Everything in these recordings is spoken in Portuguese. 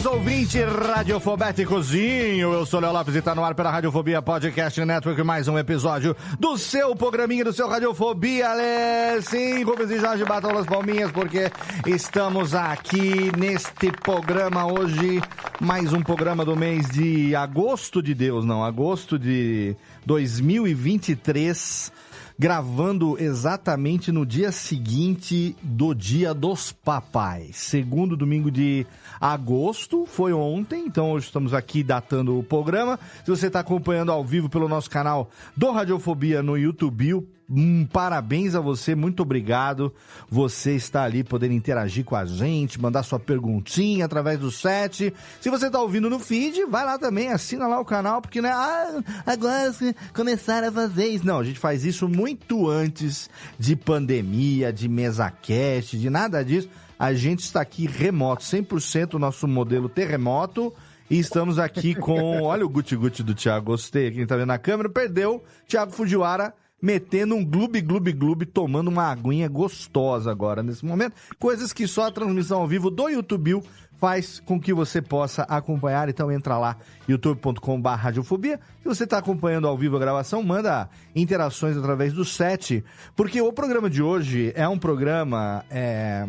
Saudações ouvinte radiofobéticozinho, eu sou Léo Lopes e tá no ar pela Radiofobia Podcast Network, mais um episódio do seu programinha, do seu Radiofobia, Lê. Sim, Rubens e Jorge batam as palminhas, porque estamos aqui neste programa hoje, mais um programa do mês de agosto de Deus, não, agosto de 2023, gravando exatamente no dia seguinte do Dia dos Papais. Segundo domingo de agosto, foi ontem, então hoje estamos aqui datando o programa. Se você está acompanhando ao vivo pelo nosso canal do Radiofobia no YouTube, um parabéns a você, muito obrigado. Você está ali podendo interagir com a gente, mandar sua perguntinha através do set. Se você está ouvindo no feed, vai lá também, assina lá o canal, porque né, ah, agora se começar a fazer isso. Não, a gente faz isso muito antes de pandemia, de mesa cast, de nada disso. A gente está aqui remoto, 100% o nosso modelo terremoto. E estamos aqui com, olha o guti-guti do Thiago, gostei, quem tá vendo na câmera, perdeu, Thiago Fujiwara metendo um gloob, gloob, gloob, tomando uma aguinha gostosa agora, nesse momento. Coisas que só a transmissão ao vivo do YouTube faz com que você possa acompanhar. Então entra lá, youtube.com.br radiofobia. Se você está acompanhando ao vivo a gravação, manda interações através do set, porque o programa de hoje é um programa... É...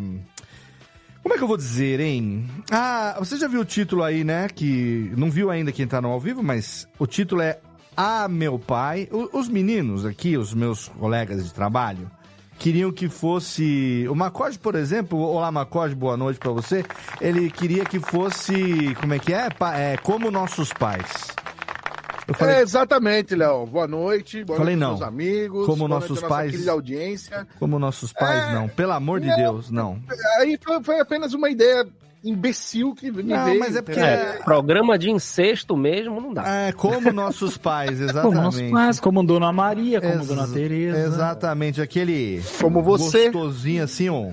Como é que eu vou dizer, hein? Ah, você já viu o título aí, né? Que não viu ainda quem tá no ao vivo, mas o título é Ah, meu pai. O- os meninos aqui, os meus colegas de trabalho, queriam que fosse. O Macode, por exemplo, olá Macode, boa noite pra você. Ele queria que fosse. Como é que é? É como nossos pais. Falei, É, exatamente, Léo. Boa noite. Boa Falei noite não. meus amigos. Como nossos pais. audiência. como nossos pais, É, não. Pelo amor de não. Deus, não. Aí foi, foi apenas uma ideia imbecil que me Não, veio. mas é porque- entendeu? É. programa de incesto mesmo não dá. É, como nossos pais, Como exatamente. nossos pais, como Dona Maria, como Ex- Dona Tereza. Exatamente, aquele Como você. gostosinho assim, ó.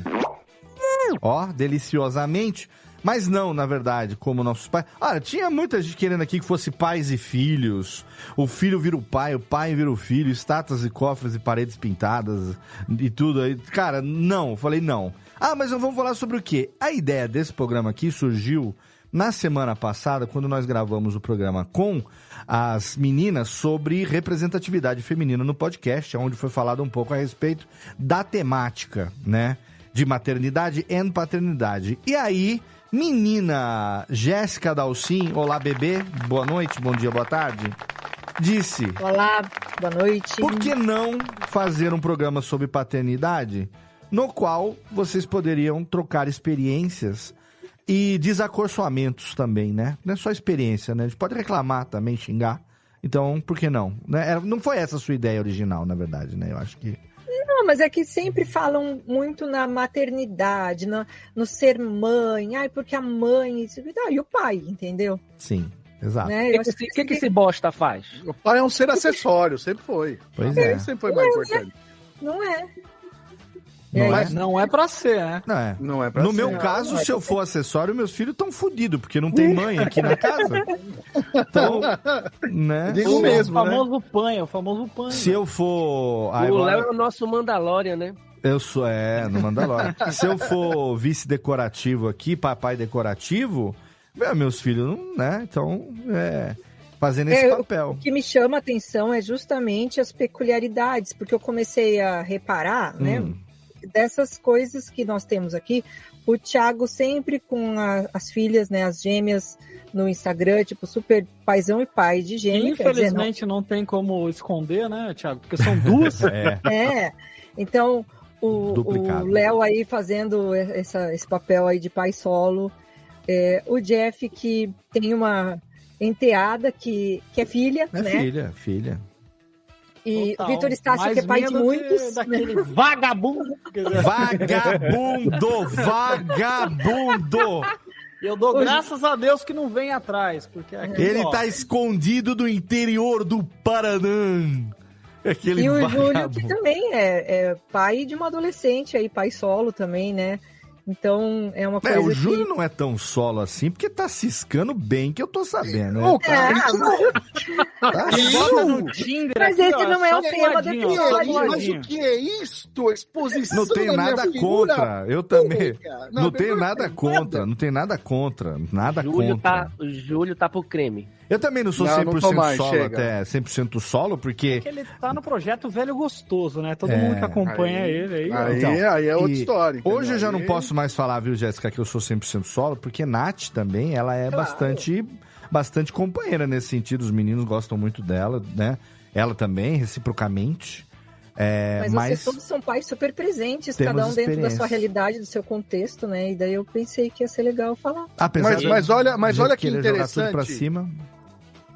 Ó, deliciosamente. Mas não, na verdade, como nossos pais. Olha, tinha muita gente querendo aqui que fosse pais e filhos. O filho vira o pai, o pai vira o filho, estátuas e cofres e paredes pintadas e tudo aí. Cara, não, eu falei não. Ah, mas vamos falar sobre o quê? A ideia desse programa aqui surgiu na semana passada, quando nós gravamos o programa com as meninas sobre representatividade feminina no podcast, onde foi falado um pouco a respeito da temática, né? De maternidade e paternidade. E aí, menina Jéssica Dalcin, olá bebê, boa noite, bom dia, boa tarde, disse: Olá, boa noite. por que não fazer um programa sobre paternidade no qual vocês poderiam trocar experiências e desacorçoamentos também, né? Não é só experiência, né? A gente pode reclamar também, xingar. Então, por que não? Né? Não foi essa a sua ideia original, na verdade, né? Eu acho que. Não, mas é que sempre falam muito na maternidade, no, no ser mãe. Ai, porque a mãe. Ah, e o pai, entendeu? Sim, exato. Né? O que, que, que, que esse bosta faz? O pai é um ser acessório, sempre foi. Pois é. sempre foi mais importante. Não é. E aí, Mas não é pra ser, né? Não é. Não é pra No ser. meu caso, se eu for acessório, meus filhos estão fodidos, porque não tem mãe aqui na casa. Então, né? Digo o mesmo, né? famoso panha, o famoso panha. Se eu for. O agora- Léo é o nosso Mandalorian, né? Eu sou, é, no Mandalorian. Se eu for vice decorativo aqui, papai decorativo, é, meus filhos não, né? Então, é. Fazendo esse É, papel. O que me chama a atenção é justamente as peculiaridades, porque eu comecei a reparar, né, Hum. Dessas coisas que nós temos aqui. O Thiago sempre com a- as filhas, né, as gêmeas no Instagram, tipo, super paizão e pai de gêmea. quer dizer, não- Infelizmente não tem como esconder, né, Thiago? Porque são duas. É. É, então o Léo aí fazendo essa, esse papel aí de pai solo, é, o Jeff que tem uma enteada que, que é filha, É né? filha, filha. E Total. o Vitor Estácio que é pai de muitos. Daquele vagabundo. Vagabundo! Vagabundo! Eu dou graças a Deus que não vem atrás, porque aqui, Ele ó, tá escondido do interior do Paraná. Aquele E o Júlio, vagabundo. que também é, é pai de uma adolescente aí, pai solo também, né? Então é uma coisa É, o Júlio que... não é tão solo assim, porque tá ciscando bem, que eu tô sabendo. Ô, Né? cara, Tá Ele bota no Tinder Mas aqui, esse ó, não é o tema do suadinho, ó, episódio. só mas o que é isto? Exposição Não tenho da minha nada figura contra. Eu também. Não, tenho não nada tem contra. Não tenho nada contra. Nada Júlio contra. tá, o Júlio tá pro creme. Eu também não sou Não, 100% não mais, solo, chega. até 100% solo, porque. Que ele tá no projeto Velho Gostoso, né? Todo É. mundo que acompanha Aí- ele aí. Aí, Então, aí é outra história. Hoje eu já não posso mais falar, viu, Jéssica, que eu sou 100% solo, porque Nath também, ela é bastante, bastante companheira nesse sentido. Os meninos gostam muito dela, né? Ela também, reciprocamente. É, Mas, mas vocês todos são pais super presentes, cada um dentro da sua realidade, do seu contexto, né? E daí eu pensei que ia ser legal falar. apesar Mas, de- mas olha, mas olha que jogar tudo pra interessante. cima,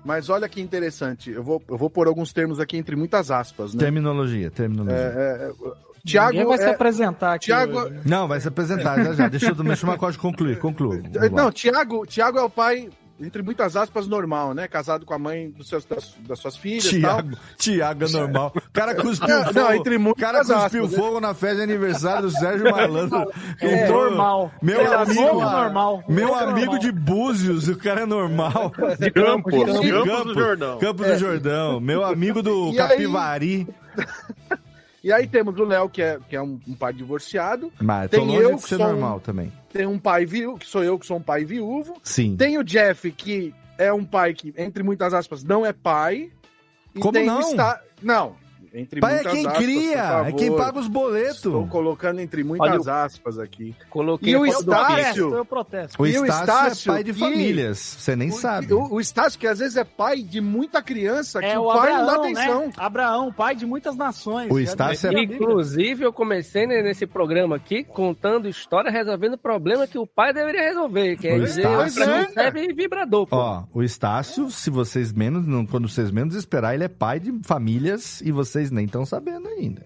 Mas olha que interessante. Eu vou, eu vou pôr alguns termos aqui entre muitas aspas, né? terminologia, terminologia. É, é, Tiago Ninguém vai se é- apresentar aqui. Tiago- hoje, né? Não, vai se apresentar já já. Deixa eu deixa o Macode concluir, conclua. Vamos lá. Não, Tiago, Tiago é o pai, entre muitas aspas, normal, né? Casado com a mãe dos seus, das, das suas filhas tal. Tiago, Tiago é normal. O cara cuspiu Não, fogo. não, entre muitas cara cuspiu aspas, né? fogo na festa de aniversário do Sérgio Malandro. É Entrou- normal. Meu é amigo, novo normal. Meu Novo amigo normal. de Búzios, o cara é normal. De Campos, De Campos, Campos, do Jordão. Campos do Jordão. Meu amigo do E aí- Capivari. E aí temos o Léo, que é, que é um, um pai divorciado. Mas Tem longe eu de que ser sou um- normal também. Tem um pai viúvo, que sou eu, que sou um pai viúvo. Sim. Tem o Jeff, que é um pai que, entre muitas aspas, não é pai. E Como tem não? O Sta... Não. Entre Pai é quem aspas, por cria, é quem paga os Estou boletos. colocando entre muitas aspas aqui. Coloquei E o Estácio? Eu protesto. O E o Estácio, Estácio, é pai de que- famílias, você nem o, sabe. O, o Estácio, que às vezes é pai de muita criança, que É o o pai não dá Abraão, atenção. né? Abraão, pai de muitas nações. O Estácio é-. Inclusive, eu comecei né, nesse programa aqui contando história, resolvendo problema que o pai deveria resolver. Quer O dizer, Estácio- serve vibrador. Pô. Ó, o Estácio, se vocês menos, quando vocês menos esperar, ele é pai de famílias e vocês nem estão sabendo ainda.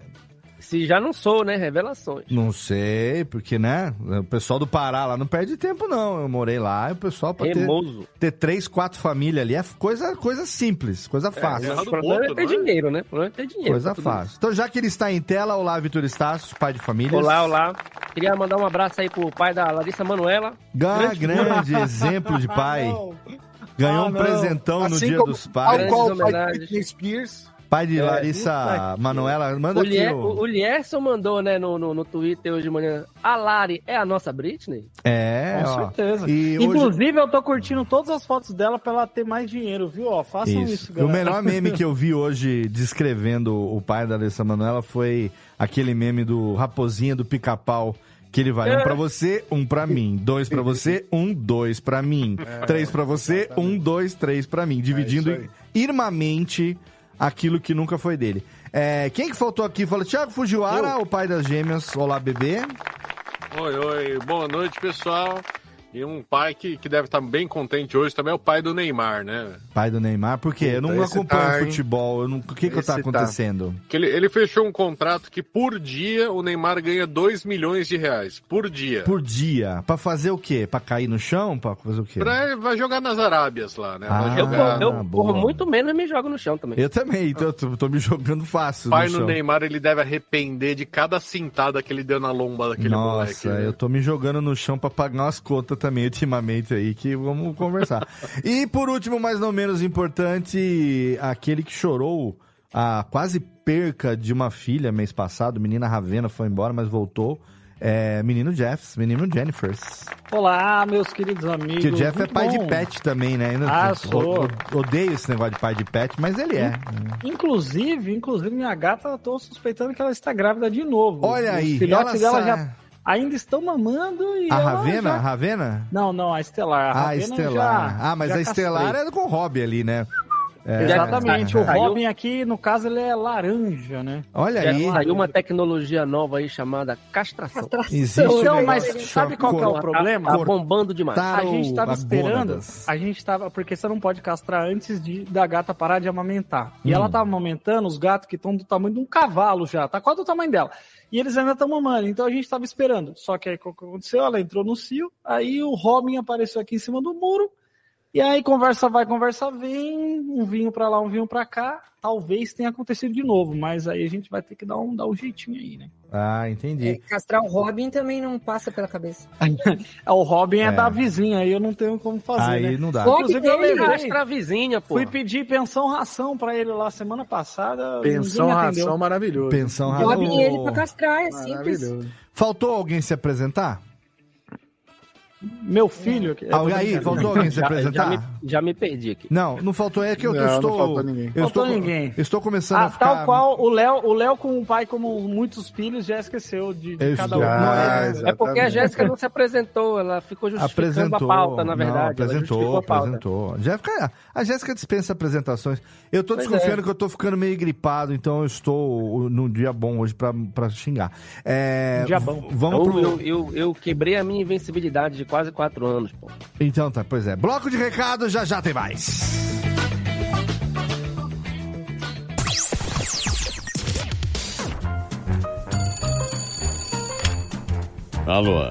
Se já não sou, né? Revelações. Não sei, porque, né? O pessoal do Pará lá não perde tempo, não. Eu morei lá e o pessoal pra ter, ter três, quatro famílias ali é coisa, coisa simples, coisa fácil. errado. O problema ponto, é ter não é? dinheiro, né? O problema é ter dinheiro. Coisa fácil. Então, já que ele está em tela, olá, Vitor Estácio, pai de família. Olá, olá. Queria mandar um abraço aí pro pai da Larissa Manuela. Grande, Grande grande exemplo de pai. Ganhou Ah, um presentão no Assim dia como- dos Ao pais. Grandes qual o pai de homenagens. Britney Spears. Pai de É, Larissa Manuela, manda O, aqui Lier, o... o, Lierson mandou, né, no, no, no Twitter hoje de manhã. A Lari é a nossa Britney? É, Com ó. certeza. E hoje... Inclusive, eu tô curtindo todas as fotos dela pra ela ter mais dinheiro, viu? Ó, façam isso, Isso. E o galera. melhor meme que eu vi hoje descrevendo o pai da Alessa Manuela foi aquele meme do Raposinha do Pica-Pau. Que ele vai um pra você, um pra mim. Dois pra você, um, dois pra mim. três pra você, um, dois, três pra mim. Dividindo É irmamente aquilo que nunca foi dele. É, quem que faltou aqui? Fala, Thiago Fujiwara, o pai das gêmeas. Olá, bebê. Oi, oi, boa noite, pessoal. E um pai que, que deve estar bem contente hoje também é o pai do Neymar, né? Pai do Neymar, por quê? Eu não esse acompanho tá, futebol. Eu não... O que que Esse tá tá. acontecendo? Que ele, ele fechou um contrato que por dia o Neymar ganha 2 milhões de reais. Por dia. Por dia. Pra fazer o quê? Pra cair no chão? Pra fazer o quê? Pra, vai jogar nas Arábias lá, né? Ah, Eu, jogar. eu boa. corro muito menos e me jogo no chão também. Eu também, então eu tô, tô me jogando fácil O pai chão. Neymar, ele deve arrepender de cada cintada que ele deu na lomba daquele Nossa, moleque. né? eu tô me jogando no chão pra pagar umas contas também ultimamente aí, que vamos conversar. e por último, mas não menos importante, aquele que chorou a quase perca de uma filha mês passado, menina Ravena foi embora, mas voltou. É, menino Jeffs, menino Jennifers. Olá, meus queridos amigos. Que o Jeff é Muito pai de bom. pet também, né? Eu- Ah, sou. Odeio esse negócio de pai de pet, mas ele é. Inclusive, inclusive, minha gata, eu tô suspeitando que ela está grávida de novo. Olha aí, Os filhotes ela dela já ainda estão mamando e. A Ravena? já- A Ravena? Não, não, a Estelar. A Ah, Ravena Estelar. já- ah, mas já a Estelar castrei. é com o Hobby ali, né? É. Exatamente. O Robin aqui, no caso, ele é laranja, né? Olha Já aí. saiu uma tecnologia nova aí chamada castração. Existe Então, o mas negócio- sabe qual que é o problema? Tá bombando demais. A gente tava a esperando, a gente tava, porque você não pode castrar antes de, da gata parar de amamentar. E Hum. ela tava amamentando os gatos que estão do tamanho de um cavalo já, tá quase do tamanho dela. E eles ainda estão mamando, então a gente tava esperando. Só que aí o que aconteceu? Ela entrou no cio, aí o Robin apareceu aqui em cima do muro, e aí conversa vai, conversa vem, um vinho pra lá, um vinho pra cá. Talvez tenha acontecido de novo, mas aí a gente vai ter que dar um, dar um jeitinho aí, né? Ah, entendi. Castrar o Robin também não passa pela cabeça. O Robin é, É. da vizinha, aí eu não tenho como fazer, Aí né? não dá. Inclusive, eu Ele levei, Castra a vizinha, pô. Fui pedir pensão ração pra ele lá semana passada. Pensão, ração, maravilhoso. Pensão Robin razão. ele pra castrar, é simples. Maravilhoso. Faltou alguém se apresentar? Meu filho. que- Ah, aí, faltou alguém se Já, já, apresentar? me, já me perdi aqui. Não, não faltou. É que eu, Não, eu não estou. faltou ninguém. Eu Faltou estou, ninguém. estou começando Ah, a ficar. tal qual o Léo, o Léo com um pai como muitos filhos já esqueceu de, de cada estou- um. não, Ah, é- É porque a. Jéssica não se apresentou, ela ficou justificando Apresentou. a pauta, na Não, verdade. ela apresentou, justificou a pauta. apresentou. Jéssica, a Jéssica dispensa apresentações. Eu tô Pois desconfiando é. que eu tô ficando meio gripado, então eu estou num dia bom hoje pra xingar. É, Um dia bom. Vamos Eu, pro. eu, eu, eu quebrei a minha invencibilidade de quase quatro anos, pô. Então tá, pois é. Bloco de recado, já já tem mais. Alô, Alô,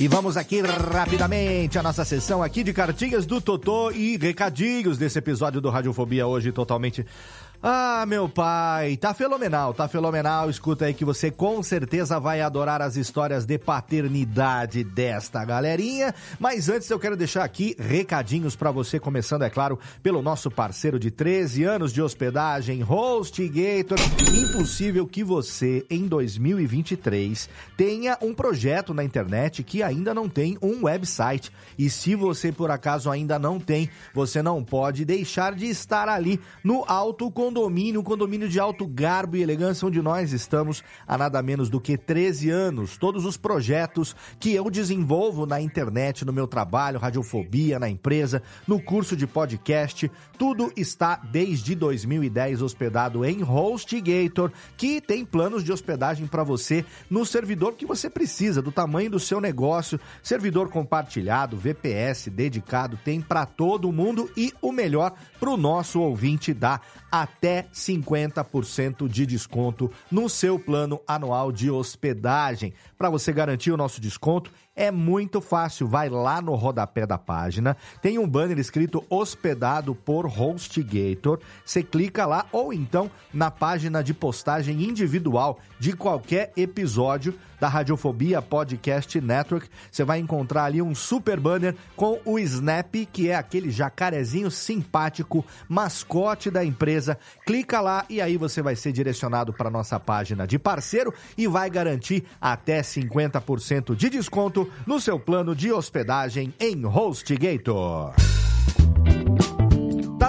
E vamos aqui rapidamente a nossa sessão aqui de cartinhas do Totô e recadinhos desse episódio do Radiofobia hoje totalmente. Ah, meu pai, tá fenomenal, tá fenomenal. Escuta aí que você com certeza vai adorar as histórias de paternidade desta galerinha. Mas antes eu quero deixar aqui recadinhos pra você, começando, é claro, pelo nosso parceiro de 13 anos de hospedagem, HostGator. Impossível que você, em 2023, tenha um projeto na internet que ainda não tem um website. E se você por acaso ainda não tem, você não pode deixar de estar ali no Alto Condomínio, um condomínio de alto garbo e elegância, onde nós estamos há nada menos do que 13 anos. Todos os projetos que eu desenvolvo na internet, no meu trabalho, radiofobia, na empresa, no curso de podcast, tudo está desde 2010 hospedado em HostGator, que tem planos de hospedagem para você no servidor que você precisa, do tamanho do seu negócio, servidor compartilhado, VPS dedicado, tem para todo mundo e o melhor para o nosso ouvinte dá até 50% de desconto no seu plano anual de hospedagem. Para você garantir o nosso desconto, É muito fácil, vai lá no rodapé da página, tem um banner escrito hospedado por HostGator. Você clica lá ou então na página de postagem individual de qualquer episódio da Radiofobia Podcast Network. Você vai encontrar ali um super banner com o Snap, que é aquele jacarezinho simpático, mascote da empresa. Clica lá e aí você vai ser direcionado para nossa página de parceiro e vai garantir até 50% de desconto no seu plano de hospedagem em HostGator.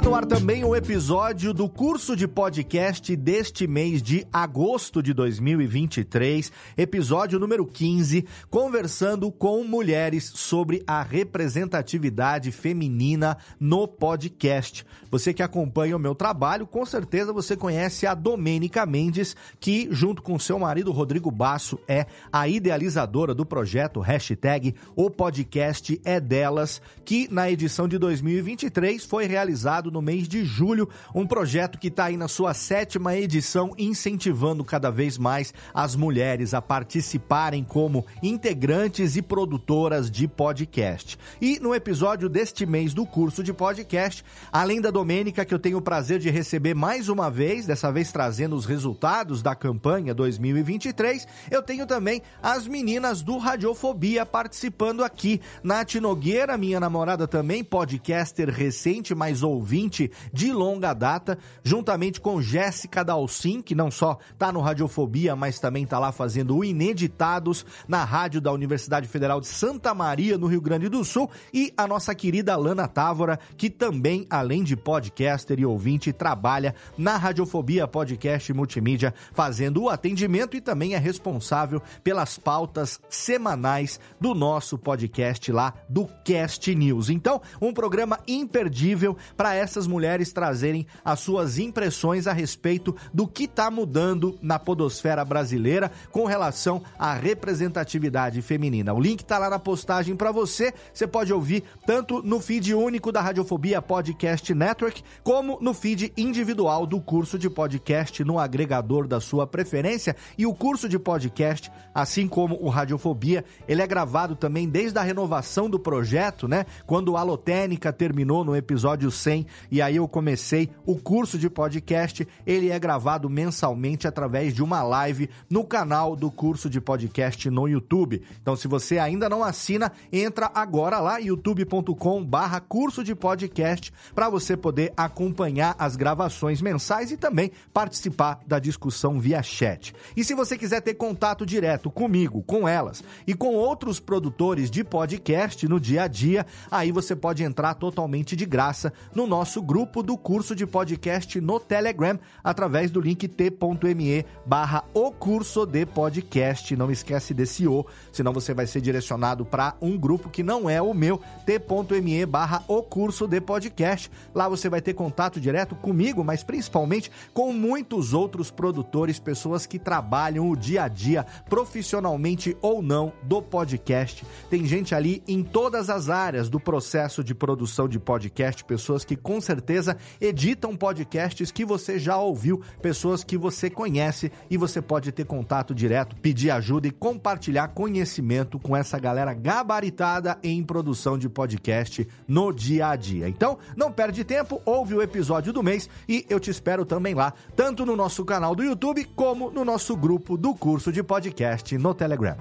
Tá no ar também o episódio do curso de podcast deste mês de agosto de 2023, episódio número 15, conversando com mulheres sobre a representatividade feminina no podcast. Você que acompanha o meu trabalho, com certeza você conhece a Domênica Mendes, que junto com seu marido Rodrigo Basso é a idealizadora do projeto hashtag O Podcast é Delas, que na edição de 2023 foi realizado no mês de julho, um projeto que está aí na sua sétima edição, incentivando cada vez mais as mulheres a participarem como integrantes e produtoras de podcast. E no episódio deste mês do curso de podcast, além da Domênica, que eu tenho o prazer de receber mais uma vez, dessa vez trazendo os resultados da campanha 2023, eu tenho também as meninas do Radiofobia participando aqui. Nath Nogueira, minha namorada também, podcaster recente, mas ouvinte de longa data, juntamente com Jéssica Dalcin, que não só está no Radiofobia, mas também está lá fazendo o Ineditados na rádio da Universidade Federal de Santa Maria, no Rio Grande do Sul, e a nossa querida Lana Távora, que também, além de podcaster e ouvinte, trabalha na Radiofobia Podcast Multimídia, fazendo o atendimento e também é responsável pelas pautas semanais do nosso podcast lá do Cast News. Então, um programa imperdível para essas mulheres trazerem as suas impressões a respeito do que está mudando na podosfera brasileira com relação à representatividade feminina. O link está lá na postagem para você. Você pode ouvir tanto no feed único da Radiofobia Podcast Network, como no feed individual do curso de podcast no agregador da sua preferência. E o curso de podcast, assim como o Radiofobia, ele é gravado também desde a renovação do projeto, né? Quando a Alotênica terminou no episódio 100 e aí eu comecei o curso de podcast, ele é gravado mensalmente através de uma live no canal do curso de podcast no YouTube. Então, se você ainda não assina, entra agora lá youtube.com/barra curso de podcast para você poder acompanhar as gravações mensais e também participar da discussão via chat. E se você quiser ter contato direto comigo, com elas e com outros produtores de podcast no dia a dia, aí você pode entrar totalmente de graça no nosso grupo do curso de podcast no Telegram através do link t.me barra o curso de podcast. Não esquece desse O, senão você vai ser direcionado para um grupo que não é o meu, t.me barra o curso de podcast. Lá você vai ter contato direto comigo, mas principalmente com muitos outros produtores, pessoas que trabalham o dia a dia, profissionalmente ou não, do podcast. Tem gente ali em todas as áreas do processo de produção de podcast, pessoas que com certeza editam podcasts que você já ouviu, pessoas que você conhece e você pode ter contato direto, pedir ajuda e compartilhar conhecimento com essa galera gabaritada em produção de podcast no dia a dia. Então, não perde tempo, ouve o episódio do mês e eu te espero também lá, tanto no nosso canal do YouTube como no nosso grupo do curso de podcast no Telegram.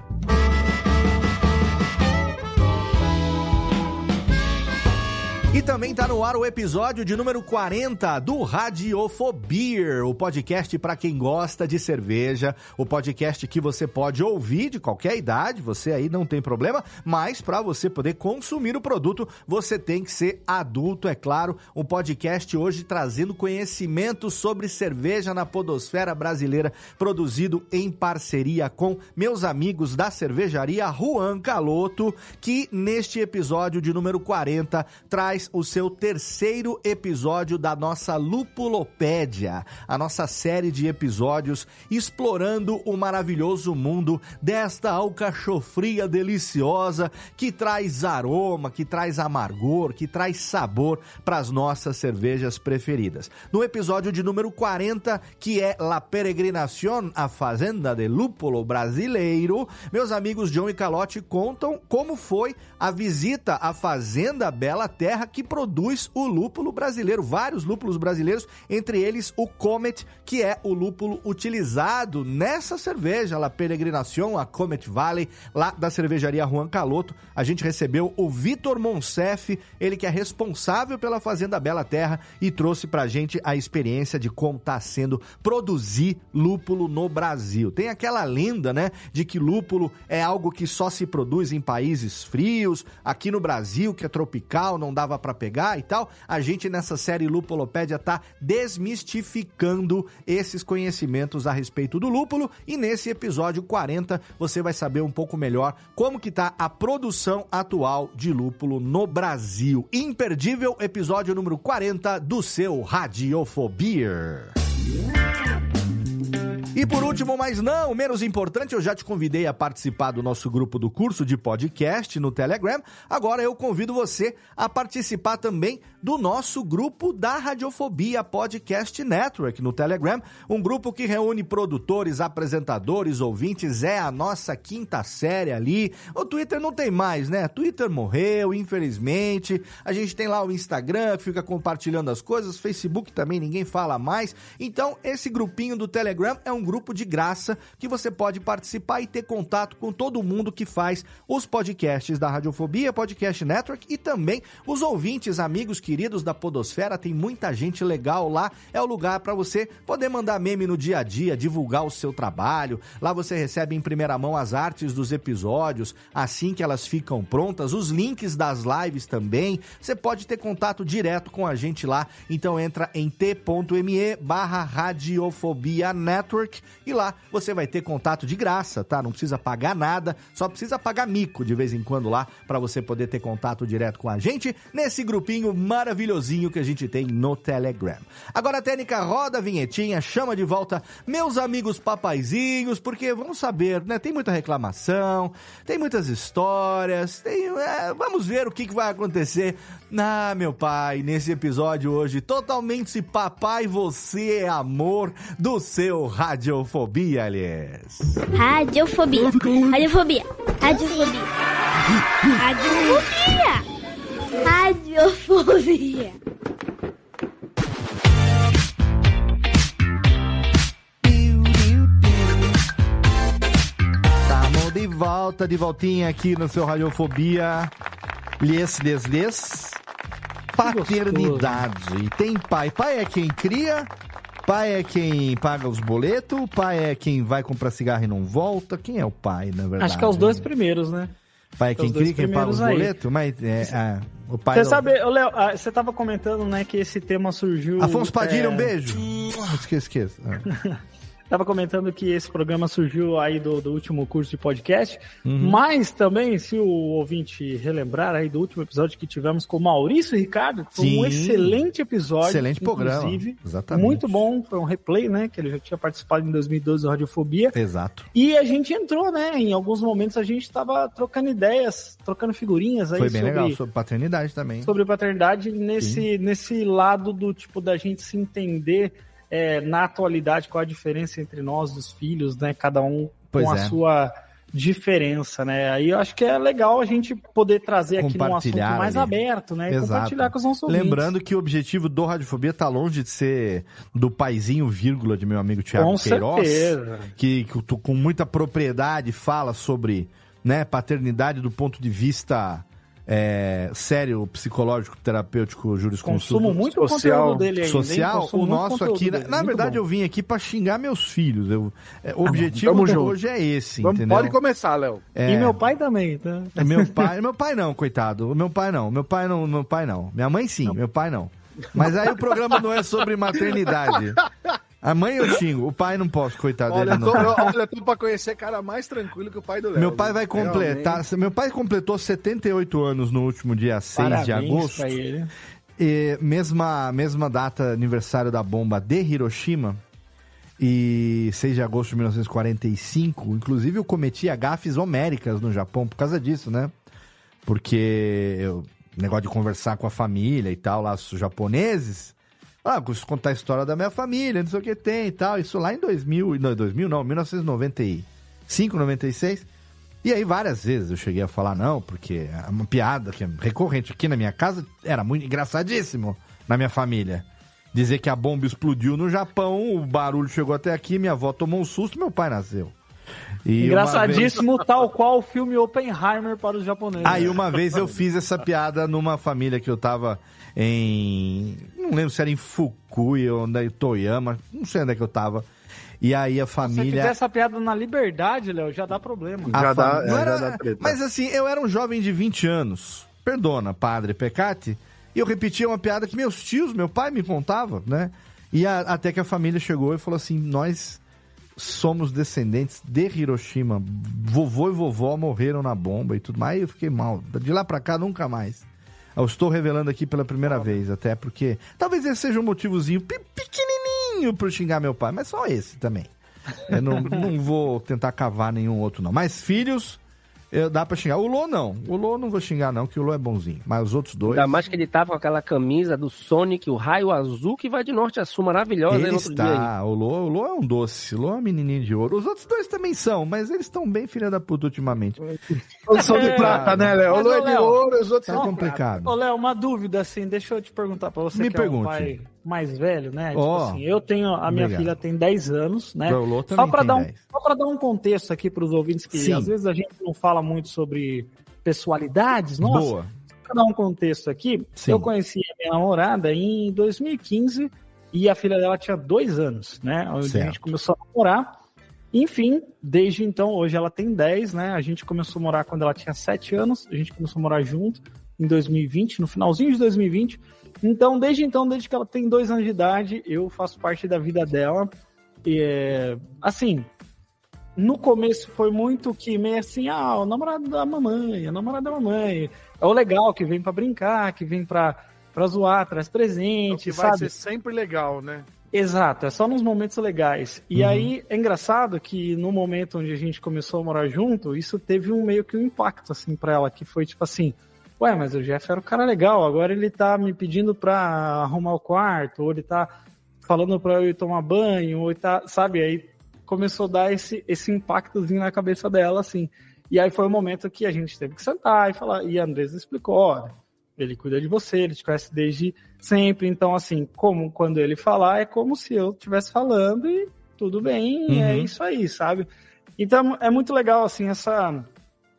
E também tá no ar o episódio de número 40 do Radiofobia, o podcast para quem gosta de cerveja, o podcast que você pode ouvir de qualquer idade, você aí não tem problema, mas para você poder consumir o produto, você tem que ser adulto, é claro. Um podcast hoje trazendo conhecimento sobre cerveja na podosfera brasileira, produzido em parceria com meus amigos da cervejaria Juan Caloto, que neste episódio de número 40 traz traz o seu terceiro episódio da nossa Lupulopédia, a nossa série de episódios explorando o maravilhoso mundo desta alcachofria deliciosa que traz aroma, que traz amargor, que traz sabor para as nossas cervejas preferidas. No episódio de número 40, que é La Peregrinación à Fazenda de Lúpulo Brasileiro, meus amigos John e Calote contam como foi a visita à Fazenda Bela Terra que produz o lúpulo brasileiro, vários lúpulos brasileiros, entre eles o Comet, que é o lúpulo utilizado nessa cerveja, La Peregrinación, a Comet Valley, lá da cervejaria Juan Caloto. A gente recebeu o Vitor Monsef, ele que é responsável pela Fazenda Bela Terra e trouxe pra gente a experiência de como está sendo produzir lúpulo no Brasil. Tem aquela lenda, né, de que lúpulo é algo que só se produz em países frios, aqui no Brasil, que é tropical, não dava para pegar e tal. A gente nessa série Lupulopédia tá desmistificando esses conhecimentos a respeito do lúpulo e nesse episódio 40 você vai saber um pouco melhor como que tá a produção atual de lúpulo no Brasil. Imperdível episódio número 40 do seu Radiofobia. E por último, mas não menos importante, eu já te convidei a participar do nosso grupo do curso de podcast no Telegram. Agora eu convido você a participar também do nosso grupo da Radiofobia Podcast Network no Telegram, um grupo que reúne produtores, apresentadores, ouvintes, é a nossa quinta série ali. O Twitter não tem mais, né? Twitter morreu, infelizmente. A gente tem lá o Instagram que fica compartilhando as coisas, Facebook também ninguém fala mais. Então, esse grupinho do Telegram é um grupo de graça que você pode participar e ter contato com todo mundo que faz os podcasts da Radiofobia Podcast Network e também os ouvintes, amigos queridos da Podosfera. Tem muita gente legal lá. É o lugar para você poder mandar meme no dia a dia, divulgar o seu trabalho. Lá você recebe em primeira mão as artes dos episódios, assim que elas ficam prontas, os links das lives também. Você pode ter contato direto com a gente lá. Então entra em t.me barra Radiofobia Network e lá você vai ter contato de graça, tá? Não precisa pagar nada, só precisa pagar mico de vez em quando lá para você poder ter contato direto com a gente nesse grupinho maravilhosinho que a gente tem no Telegram. Agora, Técnica, roda a vinhetinha, chama de volta meus amigos papaizinhos, porque vamos saber, né? Tem muita reclamação, tem muitas histórias, tem, é, vamos ver o que, que vai acontecer. Ah, meu pai, nesse episódio hoje, totalmente papai, você é amor do seu Radiofobia, aliás. Radiofobia. Radiofobia. Radiofobia. Radiofobia. Radiofobia. Tamo de volta, de voltinha aqui no seu Radiofobia. Lhes, lhes, lhes. Paternidade. Tem pai. Pai é quem cria, pai é quem paga os boletos, pai é quem vai comprar cigarro e não volta. Quem é o pai, na verdade? Acho que é os dois primeiros, né? Pai é quem Os dois cria, quem paga os boletos? Mas é, ah, o pai Você não- sabe, ô, Léo, ah, você tava comentando, né, que esse tema surgiu. Afonso Padilha, é, um beijo. Esqueça, esqueça. Ah. Tava comentando que esse programa surgiu aí do, do último curso de podcast, Uhum. mas também, se o ouvinte relembrar aí do último episódio que tivemos com o Maurício Ricardo, foi um Sim. excelente episódio. Excelente programa, inclusive. exatamente. Muito bom, foi um replay, né, que ele já tinha participado em 2012 do Radiofobia. Exato. E a gente entrou, né, em alguns momentos a gente tava trocando ideias, trocando figurinhas aí Foi bem sobre, legal, sobre paternidade também. sobre paternidade nesse, nesse lado do tipo da gente se entender é, na atualidade qual a diferença entre nós, os filhos, né? Cada um Pois com a é. sua diferença, né? Aí eu acho que é legal a gente poder trazer aqui num assunto mais ali. aberto, né? E Exato. compartilhar com os nossos ouvintes. Lembrando que o objetivo do Radiofobia tá longe de ser do paizinho, vírgula, de meu amigo Thiago Com Queiroz. certeza. Que, que tu, com muita propriedade fala sobre né, paternidade do ponto de vista é, sério, psicológico, terapêutico, jurisconsulto. Consumo muito conteúdo dele ainda? Social, o nosso aqui, dele, na verdade bom. eu vim aqui pra xingar meus filhos. Eu, é, o objetivo tamo de junto. hoje é esse, Vamos- entendeu? pode começar, Léo. É. E meu pai também, tá? É Meu pai, meu pai não, coitado. Meu pai não, meu pai não, meu pai não. Minha mãe sim, meu pai não. Mas aí o programa não é sobre maternidade. A mãe eu xingo, o pai não posso, coitado Olha, dele. eu tô, Não. eu, olha, tô pra conhecer cara mais tranquilo que o pai do Léo. Meu pai vai completar. Meu pai completou 78 anos no último dia 6 de Parabéns agosto. pra ele. E mesma, mesma data, aniversário da bomba de Hiroshima. E 6 de agosto de 1945. Inclusive, eu cometi agafes homéricas no Japão por causa disso, né? Porque eu, negócio de conversar com a família e tal, lá, os japoneses. Ah, de contar a história da minha família, não sei o que tem e tal. Isso lá em 2000, não, 2000 não, 1995, 96. E aí várias vezes eu cheguei a falar não, porque é uma piada que é recorrente aqui na minha casa, era muito engraçadíssimo na minha família. Dizer que a bomba explodiu no Japão, o barulho chegou até aqui, minha avó tomou um susto, meu pai nasceu. E Engraçadíssimo, tal qual o filme Oppenheimer para os japoneses. Aí uma vez eu fiz essa piada numa família que eu tava em. Não lembro se era em Fukui ou em Toyama, não sei onde é que eu tava. E aí a Se você família. fizer essa piada na liberdade, Léo, já dá problema. a fam- não era- Mas assim, eu era um jovem de 20 anos. Perdona, padre Pecati. E eu repetia uma piada que meus tios, meu pai me contava, né? E a- até que a família chegou e falou assim: nós somos descendentes de Hiroshima. Vovô e vovó morreram na bomba e tudo mais. E eu fiquei mal. De lá pra cá, nunca mais. Eu estou revelando aqui pela primeira vez, até porque. Talvez esse seja um motivozinho pe- pequenininho pra eu xingar meu pai, mas só esse também. Eu não, não vou tentar cavar nenhum outro, não. Mas filhos, eu, dá pra xingar. O Lô não. O Lô não vou xingar, não, que o Lô é bonzinho. Mas os outros dois. Ainda mais que ele tava com aquela camisa do Sonic, o raio azul que vai de norte a sul, maravilhosa aí Ele no outro dia. aí. está. O Lô, o Lô é um doce. O Lô é um menininho de ouro. Os outros dois também são, mas eles estão bem filha da puta ultimamente. Todos são de prata, né, Léo? O Lô é de ouro, os outros É são de complicado. Ô, Léo, uma dúvida, assim, deixa eu te perguntar pra você Me que é pergunte. um pai mais velho, né? Tipo assim, eu tenho, a minha obrigado. filha tem 10 anos, né? Só pra tem dar um, 10. Só pra dar um contexto aqui pros ouvintes, que Sim. às vezes a gente não fala muito sobre pessoalidades, nossa. Boa. Pra dar um contexto aqui, Sim. eu conheci a minha namorada em 2015 e a filha dela tinha dois anos, né? Onde a gente começou a namorar. Enfim, desde então, hoje ela tem 10, né? A gente começou a morar quando ela tinha 7 anos, a gente começou a morar junto em 2020, no finalzinho de 2020. Então, desde então, desde que ela tem dois anos de idade, eu faço parte da vida dela. E, é, assim, no começo foi muito que meio assim, ah, o namorado da mamãe, o namorado da mamãe. É o legal que vem pra brincar, que vem pra, pra zoar, traz presente, que vai sabe? ser sempre legal, né? Exato, é só nos momentos legais. E Uhum. aí é engraçado que no momento onde a gente começou a morar junto, isso teve um meio que um impacto assim para ela, que foi tipo assim, ué, mas o Jeff era o cara legal, agora ele tá me pedindo pra arrumar o quarto, ou ele tá falando pra eu ir tomar banho, ou ele tá, sabe, aí começou a dar esse esse impactozinho na cabeça dela assim. E aí foi o momento que a gente teve que sentar e falar, e a Andresa explicou, olha, ele cuida de você, ele te conhece desde sempre. Então, assim, como quando ele falar, é como se eu estivesse falando e tudo bem, é Uhum. isso aí, sabe? Então, é muito legal, assim, essa.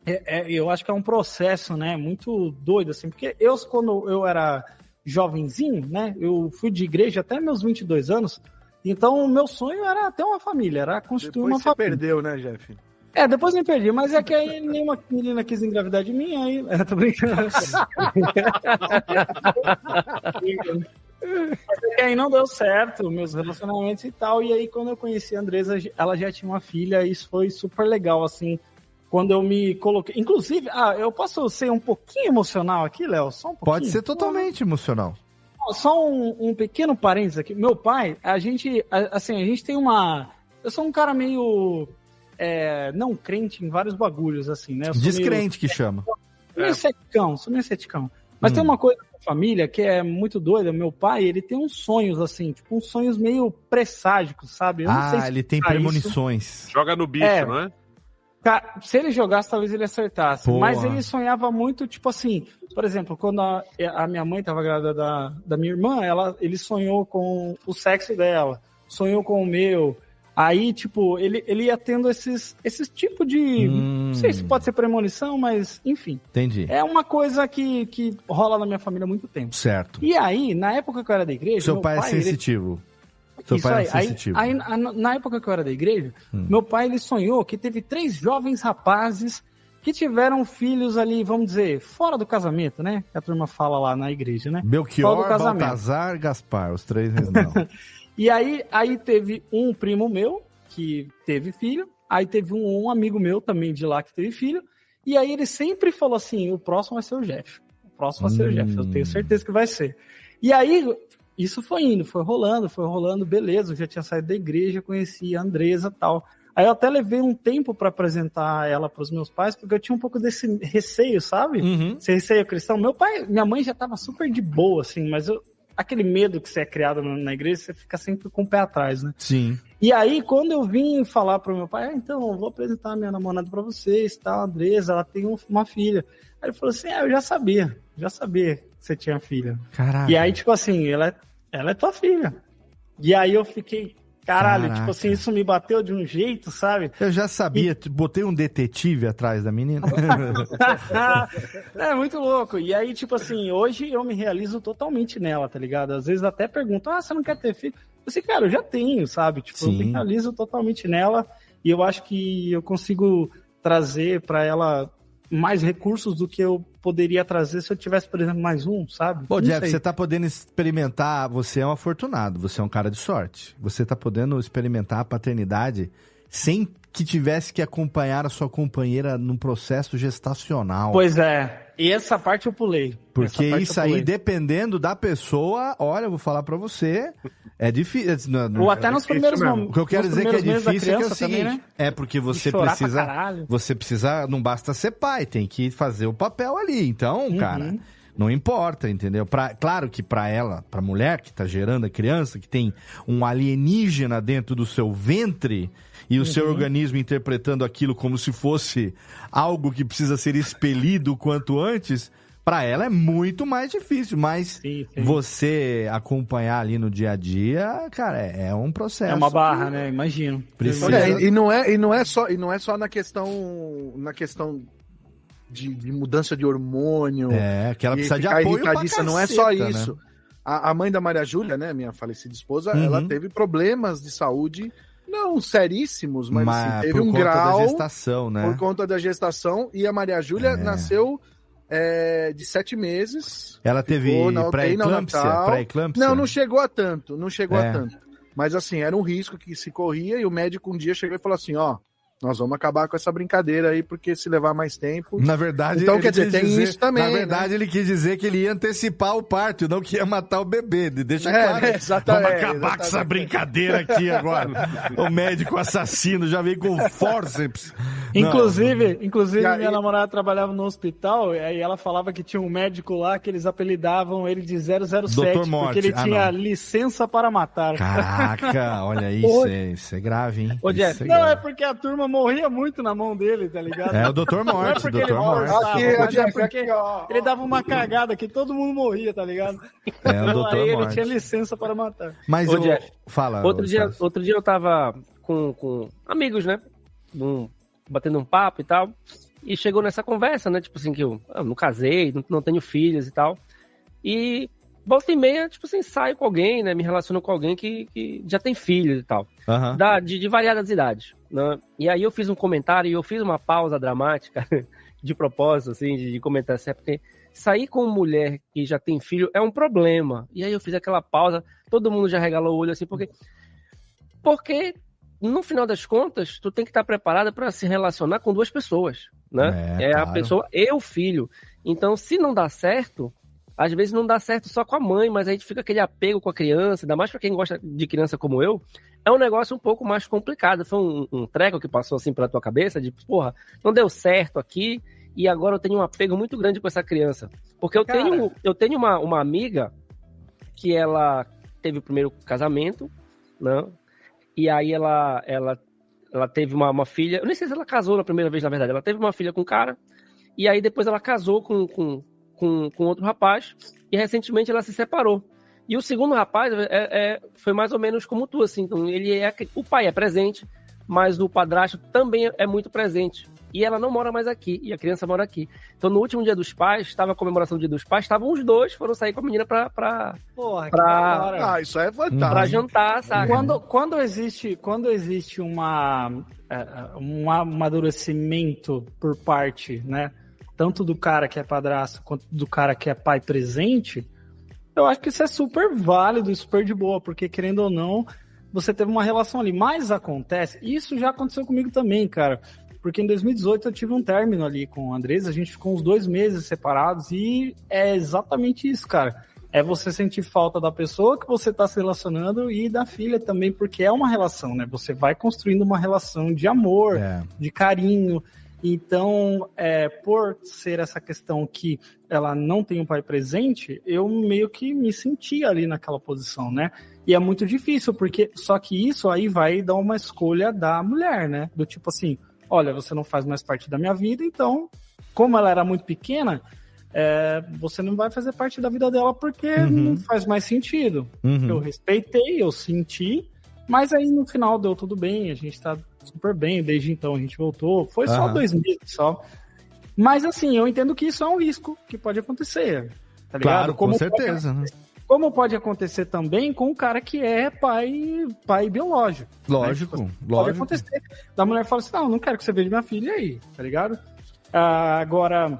É- é- eu acho que é um processo, né? Muito doido, assim, porque eu, quando eu era jovenzinho, né? Eu fui de igreja até meus 22 anos. Então, o meu sonho era ter uma família, era construir Depois uma você família. perdeu, né, Jeff? É, depois me perdi, mas é que aí nenhuma menina quis engravidar de mim, aí. É, tô brincando. Mas é que aí não deu certo, meus relacionamentos e tal. E aí, quando eu conheci a Andresa, ela já tinha uma filha, e isso foi super legal, assim. Quando eu me coloquei. Inclusive, ah, eu posso ser um pouquinho emocional aqui, Léo? Só um pouquinho? Pode ser totalmente emocional. Só um, um pequeno parênteses aqui. Meu pai, a gente, a- assim, a gente tem uma. Eu sou um cara meio. é, não crente em vários bagulhos, assim, né? Sou Descrente que chama. Meio, meio ceticão, sou meio ceticão. Mas Hum. tem uma coisa da família que é muito doida. Meu pai, ele tem uns sonhos, assim, tipo, uns sonhos meio presságicos, sabe? Eu não sei Ah, se ele tem explicar isso. premonições. Joga no bicho, É. não é? Cara, se ele jogasse, talvez ele acertasse. Porra. Mas ele sonhava muito, tipo assim, por exemplo, quando a, a minha mãe estava grávida da, da minha irmã, ela, ele sonhou com o sexo dela, sonhou com o meu. Aí, tipo, ele, ele ia tendo esses, esses tipo de. Hum. Não sei se pode ser premonição, mas enfim. Entendi. É uma coisa que, que rola na minha família há muito tempo. Certo. E aí, na época que eu era da igreja. Seu meu pai, é ele- sensitivo. Seu isso pai aí. Aí, aí, na- na época que eu era da igreja, Hum. meu pai ele sonhou que teve três jovens rapazes que tiveram filhos ali, vamos dizer, fora do casamento, né? Que a turma fala lá na igreja, né? Fora Belchior, do casamento. Baltazar, Gaspar, os três não. E aí, aí teve um primo meu que teve filho, aí teve um, um amigo meu também de lá que teve filho, e aí ele sempre falou assim: o próximo vai ser o Jeff. O próximo vai ser o Jeff, eu tenho certeza que vai ser. E aí, isso foi indo, foi rolando, foi rolando, beleza, eu já tinha saído da igreja, conheci a Andresa e tal. Aí eu até levei um tempo para apresentar ela para os meus pais, porque eu tinha um pouco desse receio, sabe? Esse receio cristão. Meu pai, minha mãe já tava super de boa, assim, mas eu, aquele medo que você é criado na, igreja, você fica sempre com o pé atrás, né? Sim. E aí, quando eu vim falar pro meu pai, ah, então, vou apresentar minha namorada para vocês, tá? A Andresa, ela tem um- uma filha. Aí ele falou assim: ah, eu já sabia, já sabia você tinha filha. Caraca. E aí, tipo assim, ela é, ela é tua filha. E aí eu fiquei, caralho, Caraca. tipo assim, isso me bateu de um jeito, sabe? Eu já sabia, botei um detetive atrás da menina. é muito louco. E aí, tipo assim, hoje eu me realizo totalmente nela, tá ligado? Às vezes até pergunto, ah, você não quer ter filho? Eu assim, cara, eu já tenho, sabe? Tipo, eu Sim. me realizo totalmente nela e eu acho que eu consigo trazer pra ela mais recursos do que eu poderia trazer se eu tivesse, por exemplo, mais um, sabe? Pô, Não Jeff, você tá podendo experimentar. Você é um afortunado, você é um cara de sorte. Você tá podendo experimentar a paternidade sem que tivesse que acompanhar a sua companheira num processo gestacional. Pois é. E essa parte eu pulei. Porque isso eu aí, pulei. dependendo da pessoa, olha, eu vou falar pra você, é difícil. não- não- Ou até nos primeiros mesmo. O que eu quero dizer que é difícil é que é o seguinte, também, né? é porque você precisa, você precisa, não basta ser pai, tem que fazer o papel ali. Então, Uhum. cara, não importa, entendeu? Pra, claro que pra ela, pra mulher que tá gerando a criança, que tem um alienígena dentro do seu ventre e o seu Uhum. organismo interpretando aquilo como se fosse algo que precisa ser expelido o quanto antes, pra ela é muito mais difícil, mas você acompanhar ali no dia a dia, cara, é, um processo. É uma barra, né? Imagino. Precisa- Olha, e, não é, e não é só, e não é só na questão, na questão de, de mudança de hormônio. É, que ela precisa de apoio pra irritadiça, Não é só caceta, né? isso. A, a mãe da Maria Júlia, né, minha falecida esposa, Uhum. ela teve problemas de saúde, não seríssimos, mas, Mas assim, teve por um conta grau da gestação, né? por conta da gestação. E a Maria Júlia É. nasceu é, de sete meses. Ela teve pré-eclâmpsia? Pré-eclâmpsia? Não, não chegou a tanto, não chegou É. a tanto. Mas assim, era um risco que se corria e o médico um dia chegou e falou assim, ó, nós vamos acabar com essa brincadeira aí, porque se levar mais tempo... Na verdade, então ele quer dizer, quis tem dizer- isso também, Na né? verdade, ele quis dizer que ele ia antecipar o parto, não que ia matar o bebê. Deixa É, claro. exatamente, Vamos acabar com exatamente. essa brincadeira aqui agora. o médico assassino já veio com forceps. Não. Inclusive, inclusive E aí- minha namorada trabalhava no hospital e aí ela falava que tinha um médico lá que eles apelidavam ele de 007 Doutor Morte. porque ele Ah, tinha não. licença para matar. Caraca, olha isso, Ô, é, isso é grave, hein? Ô, Jeff, é não, grave. é porque a turma morria muito na mão dele, tá ligado? É o Dr. É Morte, porque Dr. ele Morte. Aqui, aqui, é ele dava uma cagada que todo mundo morria, tá ligado? É o Dr. aí ele Morte. tinha licença para matar. Mas Ô, o... Jeff, Fala. Outro dia, outro dia eu tava com, com amigos, né? Um- batendo um papo e tal. E chegou nessa conversa, né? Tipo assim, que eu, ah, não casei, não, não tenho filhos e tal. E volta e meia, tipo assim, saio com alguém, né? Me relaciono com alguém que, que já tem filhos e tal. Aham. Da, de, de variadas idades. Né? E aí eu fiz um comentário e eu fiz uma pausa dramática de propósito, assim, de, de comentar assim, é porque sair com mulher que já tem filho é um problema. E aí eu fiz aquela pausa, todo mundo já regalou o olho assim, porque. Porque, no final das contas, tu tem que estar preparada para se relacionar com duas pessoas, né? É, É, a claro. pessoa e o filho. Então, se não dá certo, às vezes não dá certo só com a mãe, mas a gente fica aquele apego com a criança, ainda mais para quem gosta de criança como eu, é um negócio um pouco mais complicado. Foi um, um treco que passou assim pela tua cabeça, de, porra, não deu certo aqui, e agora eu tenho um apego muito grande com essa criança. Porque eu Cara. tenho, eu tenho uma, uma amiga que ela teve o primeiro casamento, né? E aí ela, ela, ela teve uma, uma filha. Eu nem sei se ela casou na primeira vez, na verdade. Ela teve uma filha com um cara. E aí depois ela casou com, com, com, com outro rapaz. E recentemente ela se separou. E o segundo rapaz é, é- foi mais ou menos como tu, assim. Então, ele é. O pai é presente, mas o padrasto também é muito presente. E ela não mora mais aqui, e a criança mora aqui. Então, no último dia dos pais, estava a comemoração do dia dos pais, estavam os dois, foram sair com a menina pra, pra, Porra, Pra-. Ah, isso é fantástico. pra jantar, sabe? Quando, quando existe, quando existe uma, é, um amadurecimento por parte, né? Tanto do cara que é padrasto quanto do cara que é pai presente, eu acho que isso é super válido e super de boa, porque querendo ou não, você teve uma relação ali. Mas acontece, isso já aconteceu comigo também, cara. Porque em 2018 eu tive um término ali com o Andrés, a gente ficou uns dois meses separados e é exatamente isso, cara. É você sentir falta da pessoa que você está se relacionando e da filha também, porque é uma relação, né? Você vai construindo uma relação de amor, É. de carinho. Então, é, por ser essa questão que ela não tem um pai presente, eu meio que me senti ali naquela posição, né? E é muito difícil, porque só que isso aí vai dar uma escolha da mulher, né? Do tipo assim, olha, você não faz mais parte da minha vida, então, como ela era muito pequena, é, você não vai fazer parte da vida dela porque Uhum. não faz mais sentido. Uhum. Eu respeitei, eu senti, mas aí no final deu tudo bem, a gente tá super bem, desde então a gente voltou. Foi só dois meses só. Mas assim, eu entendo que isso é um risco que pode acontecer. Tá ligado? Claro, com pode certeza, né? Como pode acontecer também com o cara que é pai, pai biológico. Lógico, Pode lógico. acontecer. Da mulher fala assim: não, não quero que você veja minha filha aí, tá ligado? Ah, agora,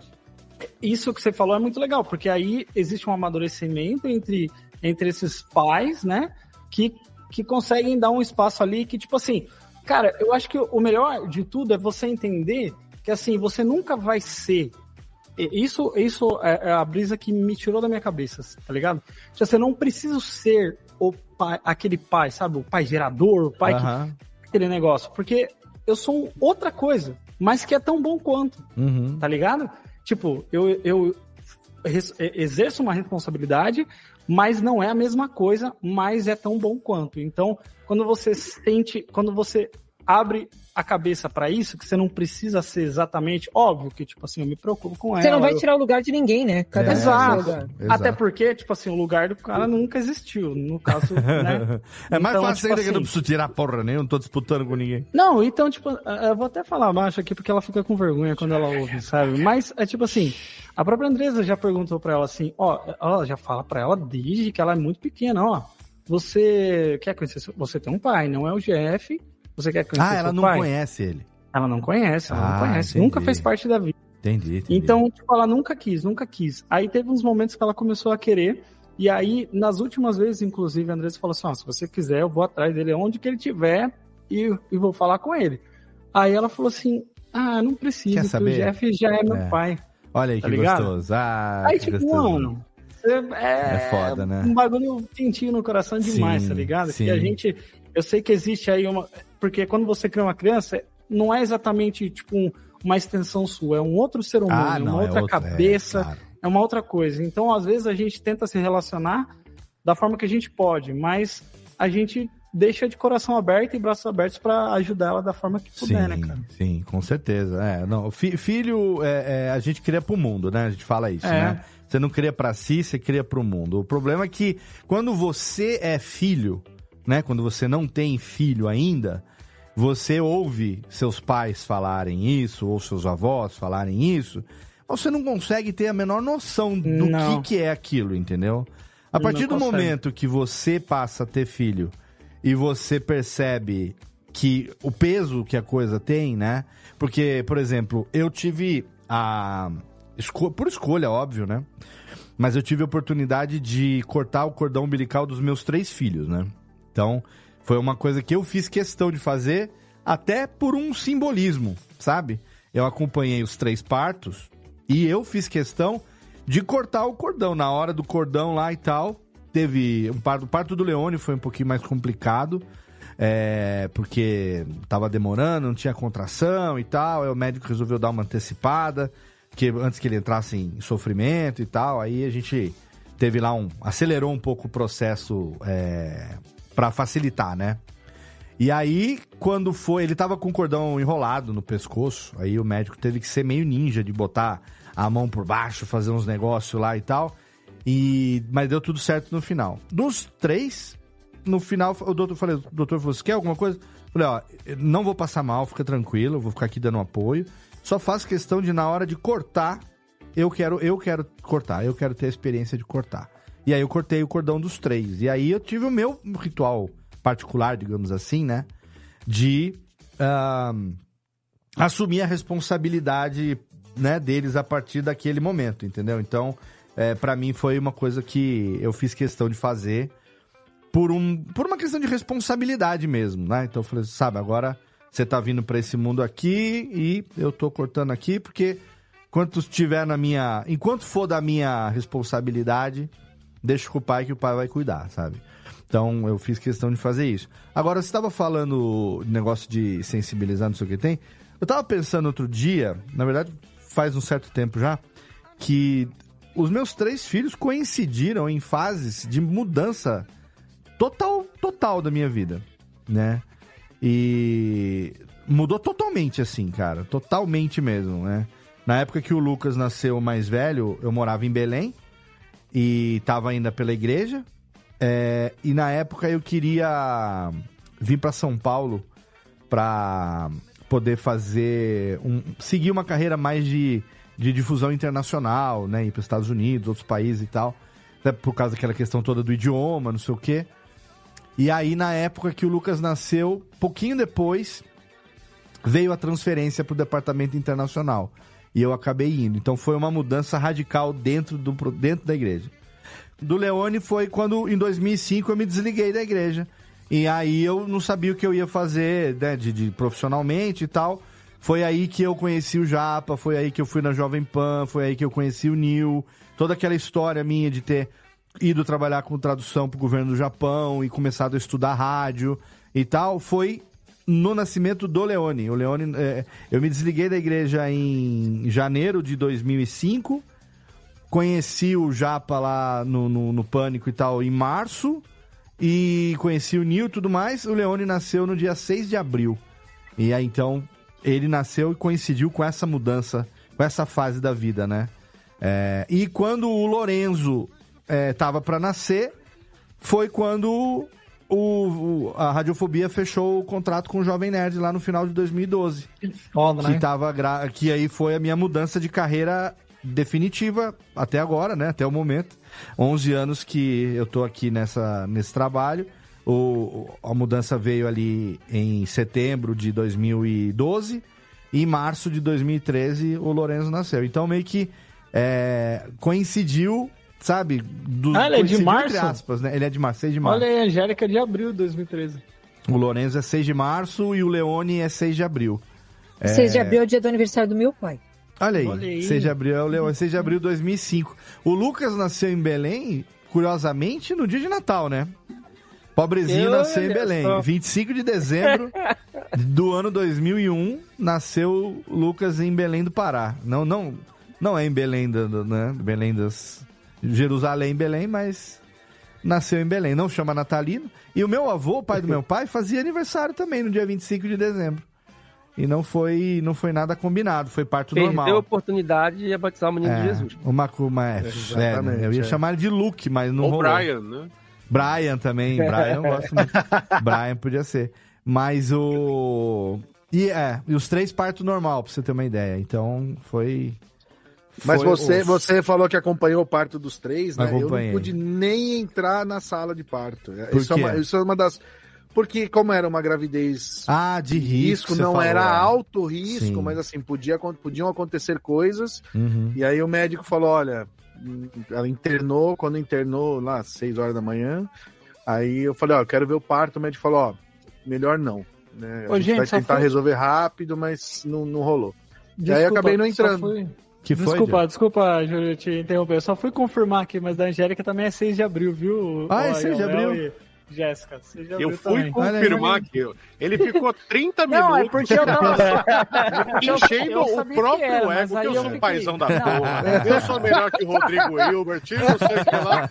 isso que você falou é muito legal, porque aí existe um amadurecimento entre, entre esses pais, né? Que, que conseguem dar um espaço ali que, tipo assim, cara, eu acho que o melhor de tudo é você entender que assim, você nunca vai ser. Isso, isso é é a brisa que me tirou da minha cabeça, tá ligado? Já você não precisa ser o pai, aquele pai, sabe? O pai gerador, o pai que Aham. aquele negócio. Porque eu sou outra coisa, mas que é tão bom quanto, Uhum. tá ligado? Tipo, eu, eu exerço uma responsabilidade, mas não é a mesma coisa, mas é tão bom quanto. Então, quando você sente, quando você abre a cabeça pra isso, que você não precisa ser exatamente óbvio que, tipo assim, eu me preocupo com ela. Você não vai eu- tirar o lugar de ninguém, né? Cada seu Exato. lugar. Até porque, tipo assim, o lugar do cara nunca existiu. No caso, né? É mais Então, fácil tipo ainda que eu não assim, preciso tirar porra nenhuma, não tô disputando com ninguém. Não, então, tipo, eu vou até falar baixo aqui porque ela fica com vergonha quando ela ouve, sabe? Mas é tipo assim, a própria Andresa já perguntou pra ela assim, ó, ela já fala pra ela desde que ela é muito pequena, ó. Você quer conhecer, seu- você tem um pai, não é o GF, você quer conhecer Ah, ela não pai? conhece ele. Ela não conhece, ela Ah, não conhece, entendi. nunca fez parte da vida. Entendi, entendi. Então, tipo, ela nunca quis, nunca quis. Aí teve uns momentos que ela começou a querer, e aí, nas últimas vezes, inclusive, a Andressa falou assim: ó, se você quiser, eu vou atrás dele onde que ele tiver e, e vou falar com ele. Aí ela falou assim: ah, não porque saber? o Jeff já é meu É. pai. Olha aí Tá que ligado? gostoso. Ah, aí, que tipo, gostoso. mano, é, É foda, né? um bagulho quentinho no coração demais, Sim, tá ligado? sim. Que a gente. Eu sei que existe aí uma. Porque quando você cria uma criança, não é exatamente, tipo, um- uma extensão sua, é um outro ser humano, Ah, é não, uma é outra outra, é, cabeça, claro. é uma outra coisa. Então, às vezes, a gente tenta se relacionar da forma que a gente pode, mas a gente deixa de coração aberto e braços abertos pra ajudar ela da forma que puder, né, cara? Sim, com certeza. É, não, fi- filho, é, é, a gente cria pro mundo, né? A gente fala isso, É. né? Você não cria pra si, você cria pro mundo. O problema é que quando você é filho, né? Quando você não tem filho ainda, você ouve seus pais falarem isso, ou seus avós falarem isso, você não consegue ter a menor noção do Não. que, que é aquilo, entendeu? A partir do consegue. momento que você passa a ter filho e você percebe que o peso que a coisa tem, né? Porque, por exemplo, eu tive a. esco- Por escolha, óbvio, né? Mas eu tive a oportunidade de cortar o cordão umbilical dos meus três filhos, né? Então, foi uma coisa que eu fiz questão de fazer, até por um simbolismo, sabe? Eu acompanhei os três partos e eu fiz questão de cortar o cordão. Na hora do cordão lá e tal, teve um parto, o parto do Leone foi um pouquinho mais complicado, é, porque tava demorando, não tinha contração e tal. Aí o médico resolveu dar uma antecipada, que antes que ele entrasse em sofrimento e tal. Aí a gente teve lá um acelerou um pouco o processo é, para facilitar, né? E aí, quando foi, ele tava com o cordão enrolado no pescoço, aí o médico teve que ser meio ninja de botar a mão por baixo, fazer uns negócios lá e tal. E mas deu tudo certo no final. Dos três, no final o doutor falei, o doutor falou: "Você quer alguma coisa?" Falei: "Ó, não vou passar mal, fica tranquilo, vou ficar aqui dando apoio. Só faço questão de na hora de cortar, eu quero eu quero cortar, eu quero ter a experiência de cortar." E aí eu cortei o cordão dos três. E aí eu tive o meu ritual particular, digamos assim, né? De assumir a responsabilidade né, deles a partir daquele momento, entendeu? Então, é, para mim foi uma coisa que eu fiz questão de fazer por, um, por uma questão de responsabilidade mesmo, né? Então eu falei, sabe, agora você tá vindo para esse mundo aqui e eu tô cortando aqui porque enquanto estiver na minha, enquanto for da minha responsabilidade, deixa com o pai que o pai vai cuidar, sabe? Então eu fiz questão de fazer isso. Agora você estava falando negócio de sensibilizar, não sei o que tem. Eu tava pensando outro dia, na verdade faz um certo tempo já, que os meus três filhos coincidiram em fases de mudança total, total da minha vida, né? E mudou totalmente assim, cara, totalmente mesmo, né? Na época que o Lucas nasceu mais velho, eu morava em Belém e tava ainda pela igreja. É, e na época eu queria vir para São Paulo para poder fazer um, seguir uma carreira mais de, de difusão internacional, né, ir para os Estados Unidos, outros países e tal, até por causa daquela questão toda do idioma, não sei o quê. E aí na época que o Lucas nasceu, pouquinho depois veio a transferência para o departamento internacional e eu acabei indo. Então foi uma mudança radical dentro do dentro da igreja. Do Leone foi quando em 2005 eu me desliguei da igreja e aí eu não sabia o que eu ia fazer, né, de, de, profissionalmente e tal. Foi aí que eu conheci o Japa, foi aí que eu fui na Jovem Pan, foi aí que eu conheci o Nil. Toda aquela história minha de ter ido trabalhar com tradução para o governo do Japão e começado a estudar rádio e tal, foi no nascimento do Leone. O Leone, é, eu me desliguei da igreja em janeiro de 2005, conheci o Japa lá no, no, no Pânico e tal em março, e conheci o Nil e tudo mais. O Leone nasceu no dia 6 de abril. E aí então ele nasceu e coincidiu com essa mudança, com essa fase da vida, né? É, e quando o Lorenzo estava é, para nascer, foi quando o, o, a Radiofobia fechou o contrato com o Jovem Nerd lá no final de 2012. Foda, né? Que, tava que aí foi a minha mudança de carreira definitiva até agora, né? Até o momento. 11 anos que eu tô aqui nessa, nesse trabalho. O, a mudança veio ali em setembro de 2012 e em março de 2013 o Lorenzo nasceu. Então meio que é, coincidiu, sabe? Do, ah, ele é de março? Aspas, né? Ele é de março, 6 de março. Olha aí, a Angélica é de abril de 2013. O Lorenzo é 6 de março e o Leone é 6 de abril. 6 é... de abril é o dia do aniversário do meu pai. Olha aí, Olha aí. 6 de abril é o Leão, 6 de abril de 2005. O Lucas nasceu em Belém, curiosamente, no dia de Natal, né? Pobrezinho Eu nasceu em Belém. Só. 25 de dezembro do ano 2001, nasceu Lucas em Belém do Pará. Não, não, não é em Belém, do, né? Belém das... Jerusalém, Belém, mas nasceu em Belém. Não chama Natalino. E o meu avô, pai do meu pai, fazia aniversário também no dia 25 de dezembro e não foi, não foi nada combinado, foi parto Perdeu normal. Deu a oportunidade de batizar o menino é, de Jesus. Uma, uma, é, é, eu ia é. chamar ele de Luke, mas não Ou rolou. Brian, né? Brian também, Brian eu gosto muito. Brian podia ser. Mas o... E, é, e os três parto normal, pra você ter uma ideia. Então, foi... Mas foi você, os... você falou que acompanhou o parto dos três, né? Acompanhei. Eu não pude nem entrar na sala de parto. Por isso, é uma, isso é uma das porque como era uma gravidez ah, de risco, risco não falou, era é. alto risco, Sim. mas assim, podia, podiam acontecer coisas. Uhum. E aí o médico falou, olha, ela internou, quando internou lá às 6 horas da manhã, aí eu falei, ó, eu quero ver o parto, o médico falou, ó, melhor não. Né? A Ô, gente, gente, vai tentar foi... resolver rápido, mas não, não rolou. Desculpa, e aí eu acabei não entrando. Fui... Que desculpa, foi, desculpa, Júlio, te interromper. Eu só fui confirmar aqui, mas da Angélica também é 6 de abril, viu? Ah, é 6 de abril? E... Jéssica, Eu fui também. confirmar que ele ficou 30 minutos. Não, é porque eu tava enchendo eu o próprio que era, ego, que eu eu sou um paizão da porra. Eu sou melhor que o Rodrigo Hilbert, eu não sei o que lá.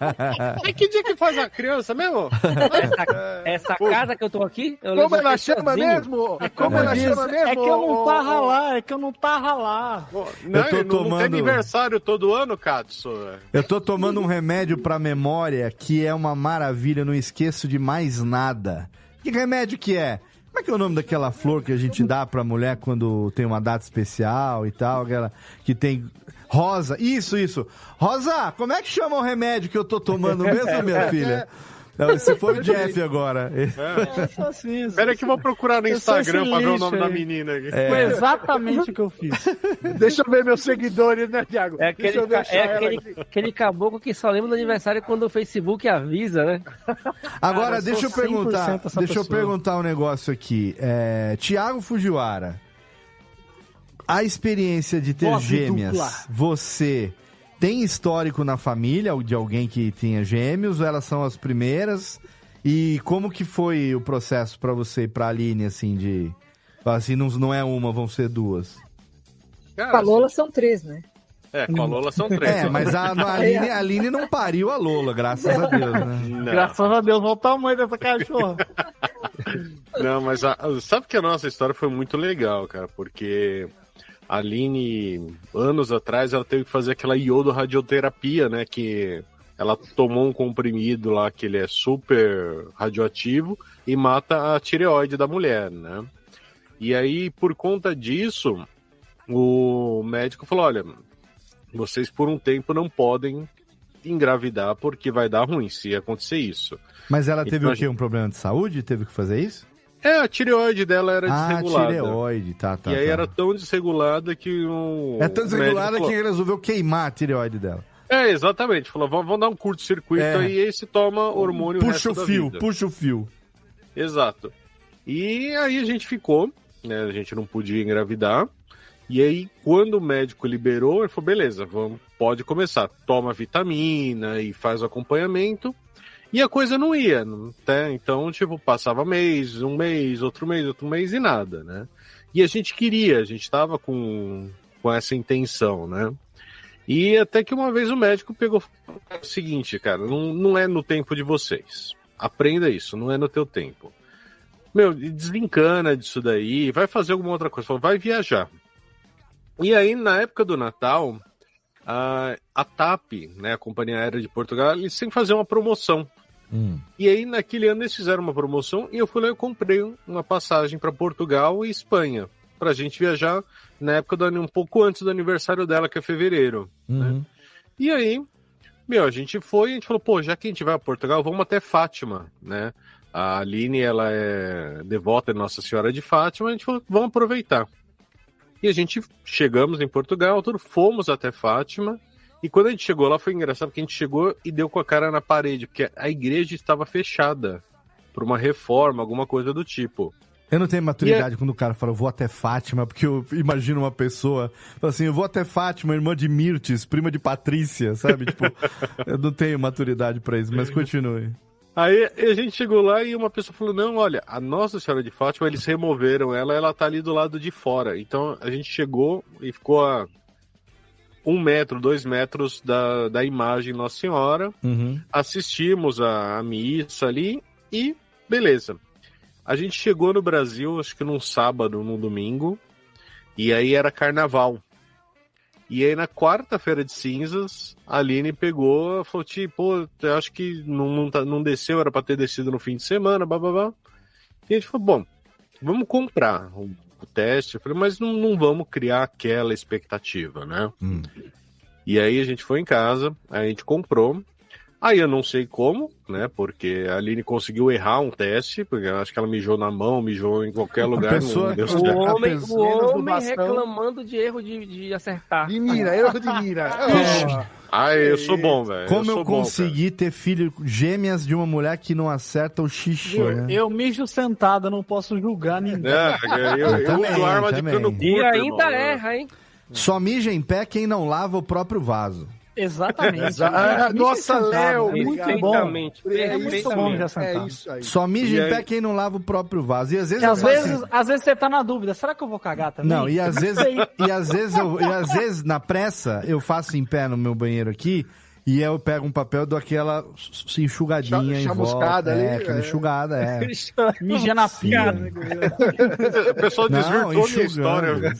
Mas que dia que faz a criança mesmo? Essa, essa casa que eu tô aqui, eu Como ela chama sozinho. mesmo? Como ela Diz, chama mesmo? É que eu não tava lá, é que eu não tava lá. Não, Eu tô não, não tomando- tem aniversário todo ano, Katsu. Eu tô tomando um remédio pra memória que é uma maravilha, não esqueço de mais nada. Que remédio que é? Como é que é o nome daquela flor que a gente dá pra mulher quando tem uma data especial e tal? Aquela que tem. Rosa, isso, isso. Rosa, como é que chama o remédio que eu tô tomando mesmo, minha filha? Não, esse foi o Jeff agora. É. Assim, Pera que eu vou procurar no Eu Instagram pra ver o nome da aí. menina aqui. É. Foi exatamente o que eu fiz. Deixa eu ver meus seguidores, né, Thiago? É aquele, Deixa eu ca- deixar é aquele, aqui. aquele caboclo que só lembra do aniversário quando o Facebook avisa, né? Agora, Cara, eu deixa eu sou 100% perguntar. Deixa eu pessoa. perguntar um negócio aqui. É, Tiago Fujiwara, a experiência de ter gêmeas, dupla. você tem histórico na família de alguém que tinha gêmeos? Ou elas são as primeiras? E como que foi o processo pra você e pra Aline, assim, de... Assim, não, não é uma, vão ser duas. Com a Lola são três, né? É, com a Lola são três. É, mas a, a, Aline, a Aline não pariu a Lola, graças a Deus, né? Não. Graças a Deus, olha o tamanho dessa cachorra. Não, mas a- sabe que a nossa história foi muito legal, cara, porque a Aline, anos atrás, ela teve que fazer aquela iodo-radioterapia, né? Que ela tomou um comprimido lá que ele é super radioativo e mata a tireoide da mulher, né? E aí, por conta disso, o médico falou: olha, vocês por um tempo não podem engravidar porque vai dar ruim se acontecer isso. Mas ela teve Então, o quê? Um problema de saúde? Teve que fazer isso? É, a tireoide dela era ah, desregulada. tireoide, tá, tá. e aí tá. era tão desregulada que o. É tão o desregulada que resolveu queimar a tireoide dela. É, exatamente. Falou, vamos, dar um curto-circuito É. aí e aí se toma hormônio o Puxa o da fio, vida. puxa o fio. Exato. E aí a gente ficou, né? A gente não podia engravidar. E aí, quando o médico liberou, ele falou: beleza, vamos, pode começar. Toma vitamina e faz o acompanhamento. E a coisa não ia, né? Então, tipo, passava mês, um mês, outro mês, outro mês e nada, né? E a gente queria, a gente tava com, com essa intenção, né? E até que uma vez o médico pegou "É o seguinte, cara, não, não é no tempo de vocês. Aprenda isso, não é no teu tempo. Meu, desencana disso daí, vai fazer alguma outra coisa, vai viajar. E aí, na época do Natal, a, a TAP, né, a Companhia Aérea de Portugal, eles sempre faziam uma promoção. E aí, naquele ano, eles fizeram uma promoção e eu fui lá e comprei uma passagem para Portugal e Espanha, pra gente viajar na época do, um pouco antes do aniversário dela, que é fevereiro. Uhum. E aí, meu, a gente foi e a gente falou, pô, já que a gente vai a Portugal, vamos até Fátima, né? A Aline, ela é devota de Nossa Senhora de Fátima, a gente falou, vamos aproveitar. E a gente chegamos em Portugal, tudo, fomos até Fátima, e quando a gente chegou lá foi engraçado, porque a gente chegou e deu com a cara na parede, porque a igreja estava fechada por uma reforma, alguma coisa do tipo. Eu não tenho maturidade quando o cara fala, eu vou até Fátima, porque eu imagino uma pessoa, assim, eu vou até Fátima, irmã de Mirtes, prima de Patrícia, sabe? tipo, eu não tenho maturidade pra isso, mas continue. Aí a gente chegou lá e uma pessoa falou: Não, olha, a Nossa Senhora de Fátima, eles removeram ela, ela tá ali do lado de fora. Então a gente chegou e ficou a um metro, dois metros da, da imagem Nossa Senhora. Uhum. Assistimos a, a missa ali e beleza. A gente chegou no Brasil, acho que num sábado, num domingo, e aí era carnaval. E aí na quarta-feira de cinzas, a Aline pegou, falou, tipo, eu acho que não, não, tá- não desceu, era pra ter descido no fim de semana, babá. E a gente falou, bom, vamos comprar o, teste. Eu falei, mas não, não vamos criar aquela expectativa, né? E aí a gente foi em casa, a gente comprou. Aí eu não sei como, né? Porque a Aline conseguiu errar um teste, porque eu acho que ela mijou na mão, mijou em qualquer lugar. pessoa- não O homem, o homem reclamando de erro de, de acertar. De mira, erro de mira. Ah, eu sou bom, velho. Como sou eu, bom, consegui ter filho gêmeas de uma mulher que não acerta o xixi, Viu? né? Eu mijo sentada, não posso julgar ninguém. É, eu, eu Também, uso arma de também. cano curto, E ainda irmão. erra, hein? Só mija em pé quem não lava o próprio vaso. Exatamente. Ah, nossa, Léo, muito bom. É isso, muito bom já é isso aí. Só mija E em pé quem não lava o próprio vaso. E às vezes eu às vezes, assim- às vezes você tá na dúvida, será que eu vou cagar também? Não, e às vezes, e às vezes eu, e às vezes na pressa eu faço em pé no meu banheiro aqui e eu pego um papel dou aquela enxugadinha em Chamuscada volta, ali, é, aquela é. enxugada, é. Mija na pia. O pessoal desvirtuou minha história.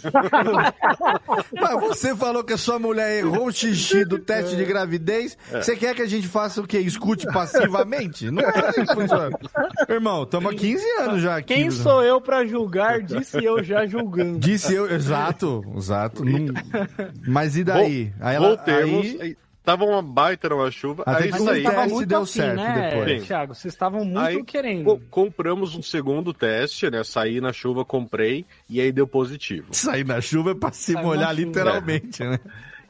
Mas você falou que a sua mulher errou o xixi do teste de gravidez. Você quer que a gente faça o quê? Escute passivamente? Não é assim. Irmão, estamos há 15 anos já aqui. Quem sou eu pra julgar, disse eu já julgando. Disse eu, exato, exato. Não- Mas e daí? Aí ela, Voltemos. Aí, tava uma baita numa chuva. Até aí que Mas o vocês saí. estavam teste muito deu afim, certo né, depois. Thiago? Vocês estavam muito Aí, querendo. co- compramos um segundo teste, né? Saí na chuva, comprei e aí deu positivo. Sair na chuva é pra se molhar chuva. literalmente, né?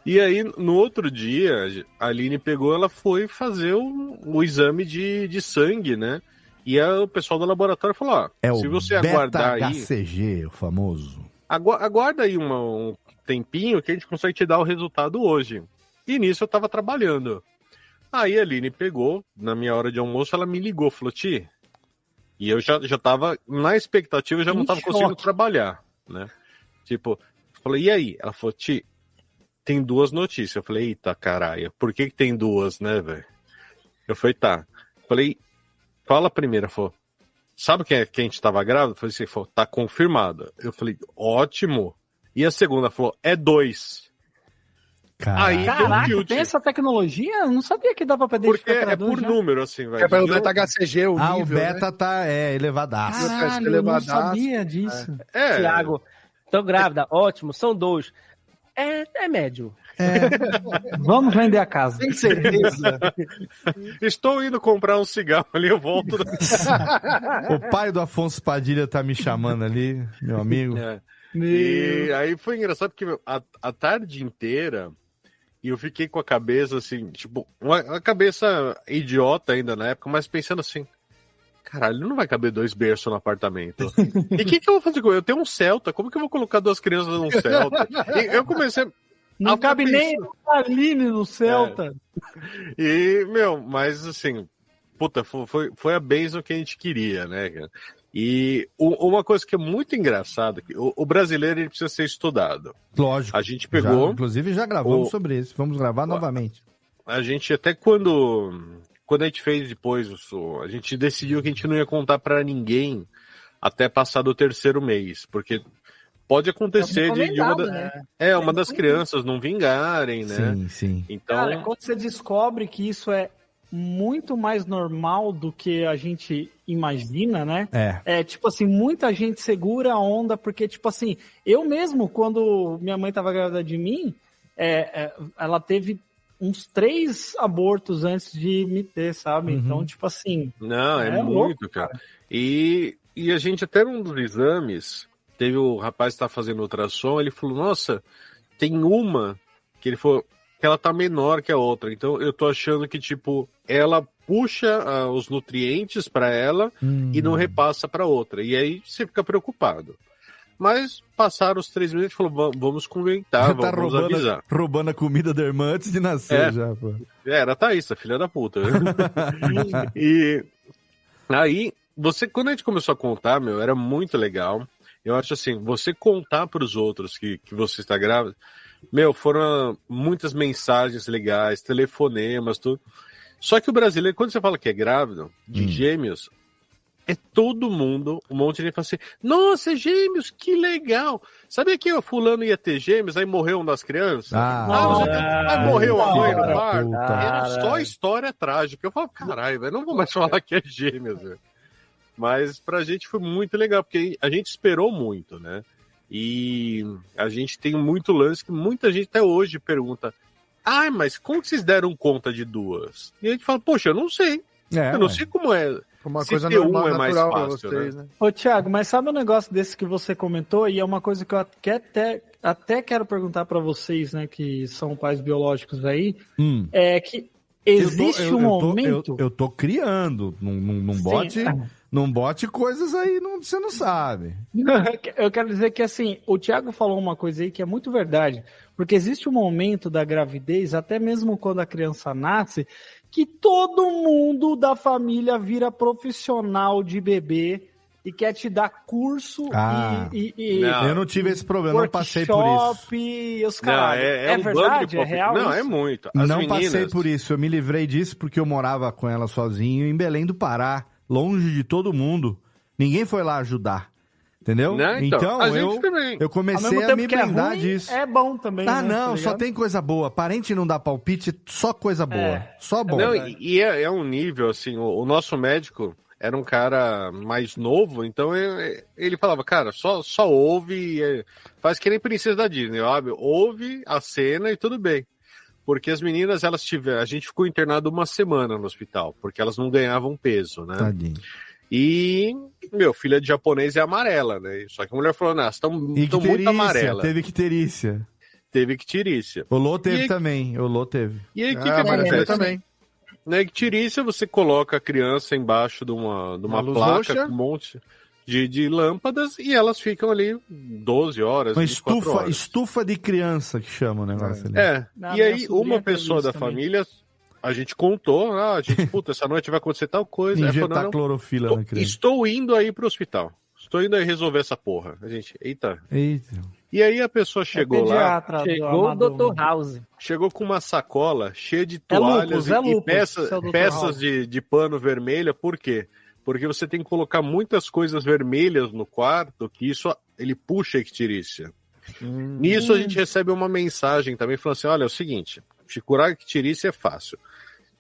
E aí, no outro dia, a Aline pegou, ela foi fazer o, o exame de, de sangue, né? E aí, o pessoal do laboratório falou: ó, É se você aguardar aí, beta-HCG, o famoso. agu- aguarda aí uma- um tempinho que a gente consegue te dar o resultado hoje. E nisso eu tava trabalhando. Aí a Aline pegou, na minha hora de almoço, ela me ligou, falou: Ti. E eu já, já tava na expectativa, eu já não tava conseguindo trabalhar, né? Tipo, falei, e aí? Ela falou, Ti, tem duas notícias. Eu falei, eita caralho, por que, que tem duas, né, velho? Eu falei, tá. Falei, fala a primeira, falou, sabe quem, é, quem a gente tava grávida? Eu falei assim, falou, tá confirmado. Eu falei, ótimo. E a segunda falou, é dois. Aí deu um Caraca, tem essa tecnologia? Eu não sabia que dava pra Porque identificar é operador por já. número, assim, velho. É pelo Deu- beta-HCG, o ah, nível, o beta né? tá é, elevadaço. Caralho, eu não elevadaço. sabia disso. É, Tiago, tô grávida, ótimo, são dois. É, é médio. Vamos vender a casa. Tem certeza? estou indo comprar um cigarro ali, eu volto. O pai do Afonso Padilha tá me chamando ali, meu amigo. É. E aí foi engraçado porque a, a tarde inteira eu fiquei com a cabeça assim, tipo, uma, uma cabeça idiota ainda na época, mas pensando assim, caralho, não vai caber dois berços no apartamento. e o que, que eu vou fazer com ele? Eu tenho um Celta, como que eu vou colocar duas crianças num Celta? E eu comecei. Não cabe pensar- nem a Aline no Celta. E, meu, mas assim, puta, fo- foi, foi a bênção que a gente queria, né, cara? E uma coisa que é muito engraçada, que o, brasileiro ele precisa ser estudado. Lógico. A gente pegou, Já, inclusive já gravamos o- sobre isso. Vamos gravar novamente. a gente até quando quando a gente fez depois o a gente decidiu que a gente não ia contar pra ninguém até passar do terceiro mês, porque pode acontecer de, de uma, da- né? é uma das crianças não vingarem, né? Sim, sim. Então, Cara, quando você descobre que isso é muito mais normal do que a gente imagina, né? É. É, tipo assim, muita gente segura a onda, porque, tipo assim, eu mesmo, quando minha mãe tava grávida de mim, é, é, ela teve uns três abortos antes de me ter, sabe? Uhum. Então, tipo assim. Não, é, É muito, louco, cara. E, e a gente até num dos exames, teve o rapaz que tá fazendo ultrassom, ele falou, nossa, tem uma que ele falou que ela tá menor que a outra. Então eu tô achando que, tipo, ela puxa ah, os nutrientes para ela e não repassa para outra. E aí você fica preocupado. Mas passaram os três meses e falou, "Va- vamos comentar, Já tá vamos roubando, avisar. roubando a comida da irmã antes de nascer É. já, pô. É, era Thaís, a filha da puta. e aí, você, quando a gente começou a contar, meu, era muito legal. Eu acho assim, você contar para os outros que, que você está grávida, meu, foram muitas mensagens legais, telefonemas, tudo. Só que o brasileiro, quando você fala que é grávido, de gêmeos, é todo mundo, um monte de gente fala assim, nossa, gêmeos, que legal. Sabia que o fulano ia ter gêmeos, aí morreu uma das crianças? Ah, quê. aí morreu a mãe no puta. Era só história trágica. Eu falo, caralho, velho, não vou mais falar que é gêmeos, velho. Mas pra gente foi muito legal, porque a gente esperou muito, né? E a gente tem muito lance que muita gente até hoje pergunta: ah, mas como que vocês deram conta de duas? E a gente fala, poxa, eu não sei. É, eu não ué. sei como é. Uma Se coisa ter um normal, é mais natural pra fácil, vocês, né? né? Ô, Thiago, mas sabe um negócio desse que você comentou? E é uma coisa que eu até, até, até quero perguntar pra vocês, né, que são pais biológicos aí, Hum. é que Eu tô- existe eu- um eu tô- momento. Eu, eu tô criando. Não, não, bote, não bote coisas aí, não, você não sabe. Eu quero dizer que assim, o Thiago falou uma coisa aí que é muito verdade, porque existe um momento da gravidez, até mesmo quando a criança nasce, que todo mundo da família vira profissional de bebê e quer te dar curso Ah, e, e, e Não. eu não tive esse problema, não passei por isso. os Não, caras. é, É, é, um verdade? de É real Não, isso? é muito. As não meninas, passei por isso. Eu me livrei disso porque eu morava com ela sozinho em Belém do Pará, longe de todo mundo. Ninguém foi lá ajudar. Entendeu? Né? Então, a gente eu, eu comecei a me é blindar ruim, disso. É bom também. Ah, né, não, tá só tem coisa boa. Parente não dá palpite, só coisa boa. É. Só bom. Não, e e é, é um nível, assim, o, o nosso médico era um cara mais novo, então ele, ele falava, cara, só, só ouve, e, é, faz que nem princesa da Disney, sabe? Ouve a cena e tudo bem. Porque as meninas, elas tiveram. A gente ficou internado uma semana no hospital, porque elas não ganhavam peso, né? Tadinho. E, meu, filha de japonês é amarela, né? Só que a mulher falou, não, estão muito amarela. Teve icterícia. Teve icterícia. O Lô teve E- também. O Lô teve. E aí, o que, Ah, que acontece? eu também. Na icterícia, você coloca a criança embaixo de uma, de uma, Uma placa roxa. com um monte de, de lâmpadas e elas ficam ali 12 horas, Uma 24 estufa, horas. estufa de criança que chama o negócio ali. É, Na e aí uma teve pessoa da também. família, a gente contou, ah, a gente, puta, essa noite vai acontecer tal coisa. Aí falou, Injetar não, não, clorofila tô- na criança. estou indo aí pro hospital. Estou indo aí resolver essa porra. A gente, eita. Eita. E aí a pessoa chegou lá, pediatra do Chegou o. Dr. House. chegou com uma sacola cheia de É toalhas lupus, e, é e lupus, Dr. peças House. de, de pano vermelha. Por quê? Porque você tem que colocar muitas coisas vermelhas no quarto, que isso ele puxa a icterícia. Nisso a gente recebe uma mensagem também falando assim: olha, é o seguinte, te curar a icterícia é fácil.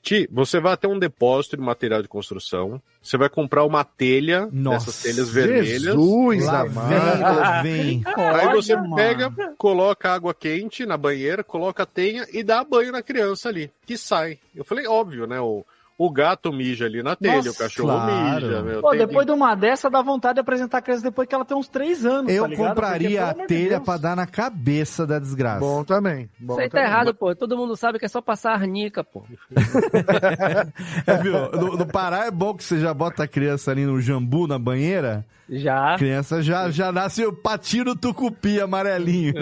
Ti, você vai até um depósito de material de construção, você vai comprar uma telha Nossa, dessas telhas vermelhas. Jesus Lá amado. vem, lá vem. Aí você pega, coloca água quente na banheira, coloca a tenha e dá banho na criança ali, que sai. Eu falei, óbvio, né? O, o gato mija ali na telha, Nossa, o cachorro claro. mija. Meu, Pô, tem- depois de uma dessa, dá vontade de apresentar a criança depois que ela tem uns três anos. Eu tá ligado? Porque, compraria pelo a de telha Deus. pra dar na cabeça da desgraça. Bom também. Bom Isso aí tá também. errado, pô. Todo mundo sabe que é só passar arnica, pô. É, viu? No, no Pará é bom que você já bota a criança ali no jambu na banheira. Já. A criança já, já nasce o patinho tucupi amarelinho.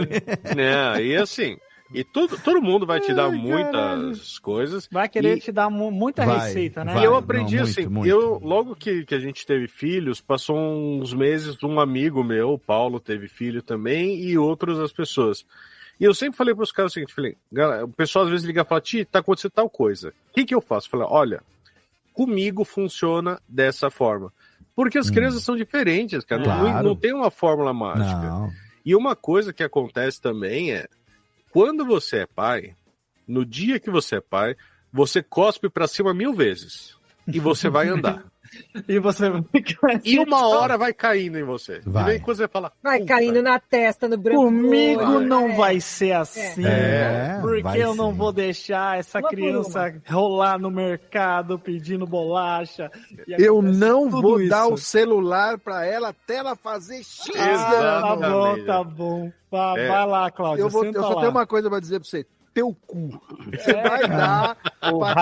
Né, e assim, e tudo, todo mundo vai te dar Ai, muitas coisas. Vai querer E- te dar mu- muita Vai, receita, né? vai. E eu Não, aprendi muito, assim, muito. eu logo que, que a gente teve filhos, passou uns meses, um amigo meu, o Paulo, teve filho também, e outras as pessoas. E eu sempre falei para os caras o seguinte, falei, o pessoal às vezes liga e fala, Ti, tá acontecendo tal coisa. O que, que eu faço? Eu falei, olha, comigo funciona dessa forma. Porque as crianças são diferentes, cara. Não- Hum. Claro. Não, tem uma fórmula mágica. Não. E uma coisa que acontece também é, quando você é pai, no dia que você é pai, você cospe pra cima mil vezes. E você vai andar. E você E uma hora vai caindo em você. Vai. E você fala. Vai "Puta, caindo na testa, no branco. do Comigo olho, não é. vai ser assim. É, porque vai eu não vou deixar essa Uma criança rolar no mercado pedindo bolacha. Eu não vou isso. dar o celular pra ela até ela fazer X Ah, tá bom, tá bom. Vai, É. vai lá, Cláudio. Eu, vou, senta eu só lá. tenho uma coisa pra dizer pra você. Teu cu. Você É, vai dar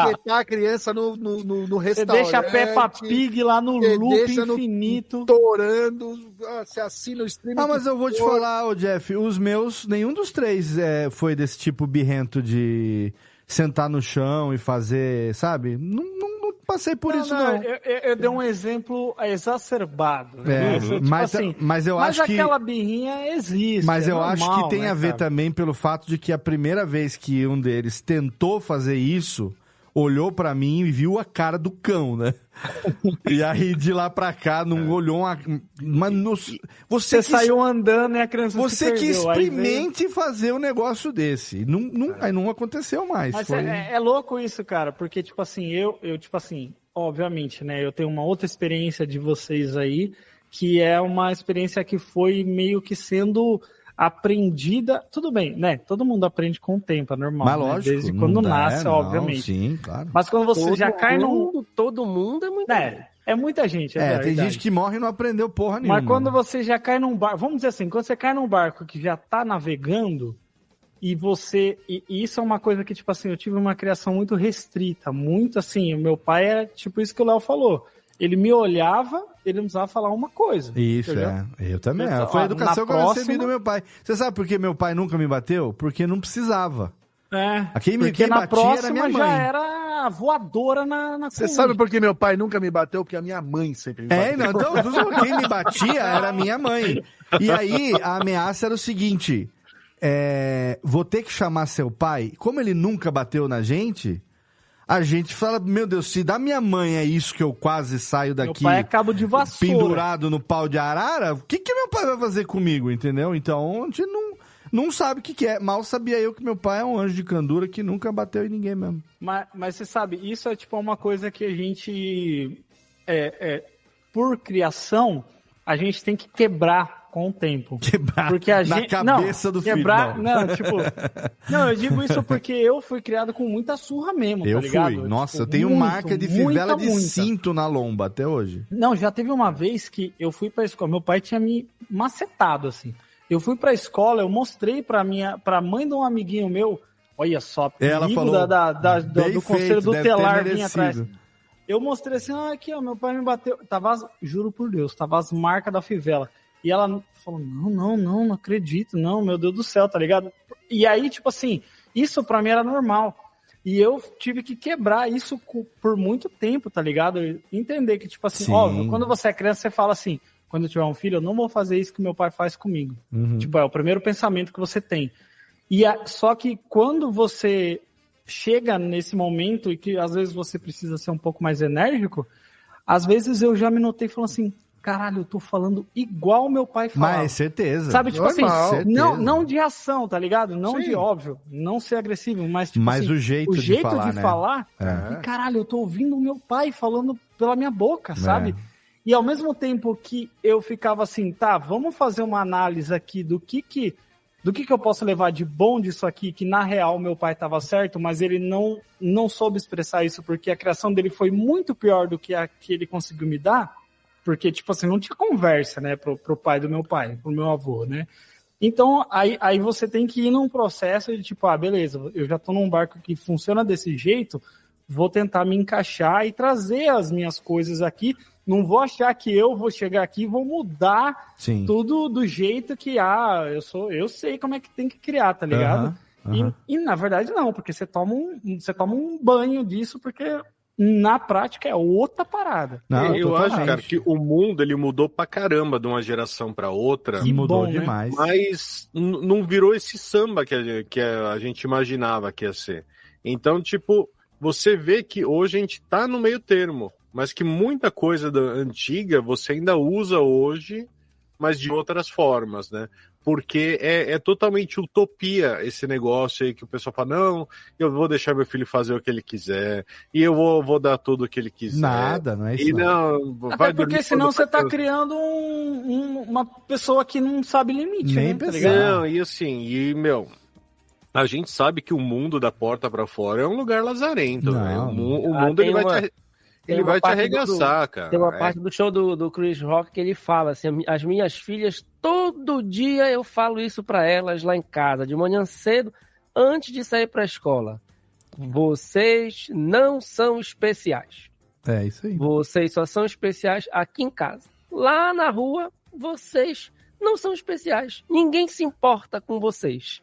quietar a criança no, no, no, no Você restaurante. deixa a Peppa Pig lá no você loop no- infinito. Torando, ah, você assina o streaming. Ah, mas eu vou te for. falar, ô Jeff, os meus, nenhum dos três é, foi desse tipo birrento de sentar no chão e fazer, sabe? Não- não passei por isso, não. Eu, eu- eu dei um exemplo exacerbado. É, né? Tipo mas- assim, mas eu mas acho que- aquela birrinha existe. Mas é eu acho normal, que tem né, a ver cara? também pelo fato de que a primeira vez que um deles tentou fazer isso, olhou pra mim e viu a cara do cão, né? e aí de lá pra cá não olhou uma. Mas no- você Você que, saiu andando e a criança se você que perdeu. Aí veio- experimente fazer um negócio desse. Não, não, Aí não aconteceu mais. Mas foi- é, é louco isso, cara, porque, tipo assim, eu, eu, tipo assim, obviamente, né, eu tenho uma outra experiência de vocês aí, que é uma experiência que foi meio que sendo aprendida, tudo bem, né, todo mundo aprende com o tempo, é normal, Mas né? lógico. desde quando dá, nasce, não, obviamente. Sim, claro. Mas quando você Todo já cai num... mundo, todo mundo é muito. É, é muita gente, é, É, tem gente que morre e não aprendeu porra nenhuma. Mas quando você já cai num barco, vamos dizer assim, quando você cai num barco que já tá navegando e você, e, e isso é uma coisa que tipo assim, eu tive uma criação muito restrita, muito assim, o meu pai é tipo isso que o Léo falou. Ele me olhava, ele não precisava falar uma coisa. Isso, entendeu? é. Eu também. Então, Foi a educação que eu recebi próxima- do meu pai. Você sabe por que meu pai nunca me bateu? Porque não precisava. É, A quem me- porque quem na batia era próxima minha já mãe. era voadora na, na Você coluna. sabe por que meu pai nunca me bateu? Porque a minha mãe sempre me É, bateu. não, então, quem me batia era minha mãe. E aí, a ameaça era o seguinte: é, vou ter que chamar seu pai. Como ele nunca bateu na gente, a gente fala: Meu Deus, se da minha mãe é isso que eu quase saio Meu daqui pai é cabo de vassoura. pendurado no pau de arara, o que, que meu pai vai fazer comigo, entendeu? Então, a gente não, não sabe o que, que é. Mal sabia eu que meu pai é um anjo de candura que nunca bateu em ninguém mesmo. Mas, mas você sabe, isso é tipo uma coisa que a gente, é, é, por criação, a gente tem que quebrar com o tempo. Quebrar porque a na gente, cabeça não, do filho, quebrar, não. Não, tipo, não, eu digo isso porque eu fui criado com muita surra mesmo, Eu tá ligado? fui. Nossa, Tipo, eu tenho muito, marca de muita, fivela de muita. cinto na lomba até hoje. Não, já teve uma vez que eu fui pra escola, meu pai tinha me macetado assim. Eu fui pra escola, eu mostrei pra minha, pra mãe de um amiguinho meu, olha só, Ela falou, da, da, da- do, "Bem do conselho ter tutelar vinha merecido." atrás. Eu mostrei assim, ah, aqui, ó, meu pai me bateu. Tava, juro por Deus, tava as marcas da fivela. E ela falou, não, não, não, não acredito, não, meu Deus do céu, tá ligado? E aí, tipo assim, isso pra mim era normal. E eu tive que quebrar isso por muito tempo, tá ligado? Entender que, tipo assim, Sim. óbvio, quando você é criança, você fala assim, quando eu tiver um filho, eu não vou fazer isso que meu pai faz comigo. Uhum. Tipo, é o primeiro pensamento que você tem. E a- só que quando você chega nesse momento e que às vezes você precisa ser um pouco mais enérgico, às vezes eu já me notei falando assim, caralho, eu tô falando igual meu pai falava. Mas certeza. Sabe, tipo Normal. assim, não, Certeza. não de ação, tá ligado? Não Sim. de óbvio, não ser agressivo, mas tipo Mas assim, o jeito o de jeito falar, de né? falar, É. e caralho, eu tô ouvindo o meu pai falando pela minha boca, sabe? É. E ao mesmo tempo que eu ficava assim, tá, vamos fazer uma análise aqui do que que do que que eu posso levar de bom disso aqui, que na real meu pai estava certo, mas ele não não soube expressar isso porque a criação dele foi muito pior do que a que ele conseguiu me dar, porque tipo assim, não tinha conversa, né, pro, pro pai do meu pai, pro meu avô, né? Então, aí, aí você tem que ir num processo de tipo, ah, beleza, eu já tô num barco que funciona desse jeito, vou tentar me encaixar e trazer as minhas coisas aqui. Não vou achar que eu vou chegar aqui e vou mudar Sim. tudo do jeito que, ah, eu sou, eu sei como é que tem que criar, tá ligado? Aham, aham. E, e, na verdade não, porque você toma um, você toma um banho disso, porque na prática é outra parada. Não, eu acho, cara, que o mundo ele mudou pra caramba de uma geração pra outra. Que mudou bom, né? demais. Mas não virou esse samba que a, que a gente imaginava que ia ser. Então, tipo, você vê que hoje a gente tá no meio termo, mas que muita coisa da antiga você ainda usa hoje, mas de outras formas, né? Porque é, é totalmente utopia esse negócio aí que o pessoal fala, não, eu vou deixar meu filho fazer o que ele quiser, e eu vou, vou dar tudo o que ele quiser. Nada, não é isso. E não. não, Até vai porque senão você tá for- criando um- um- uma pessoa que não sabe limite, Nem né? Tá pensar. Não, e assim, e meu, a gente sabe que o mundo da porta pra fora é um lugar lazarento, Não. né? O, o Ah, mundo tem ele vai uma- te, ele vai te parte do- arregaçar, cara. Tem uma É. parte do show do, do Chris Rock que ele fala assim: as minhas filhas, todo dia eu falo isso pra elas lá em casa, de manhã cedo, antes de sair pra escola. Vocês não são especiais. É isso aí. Vocês só são especiais aqui em casa. Lá na rua, vocês não são especiais. Ninguém se importa com vocês.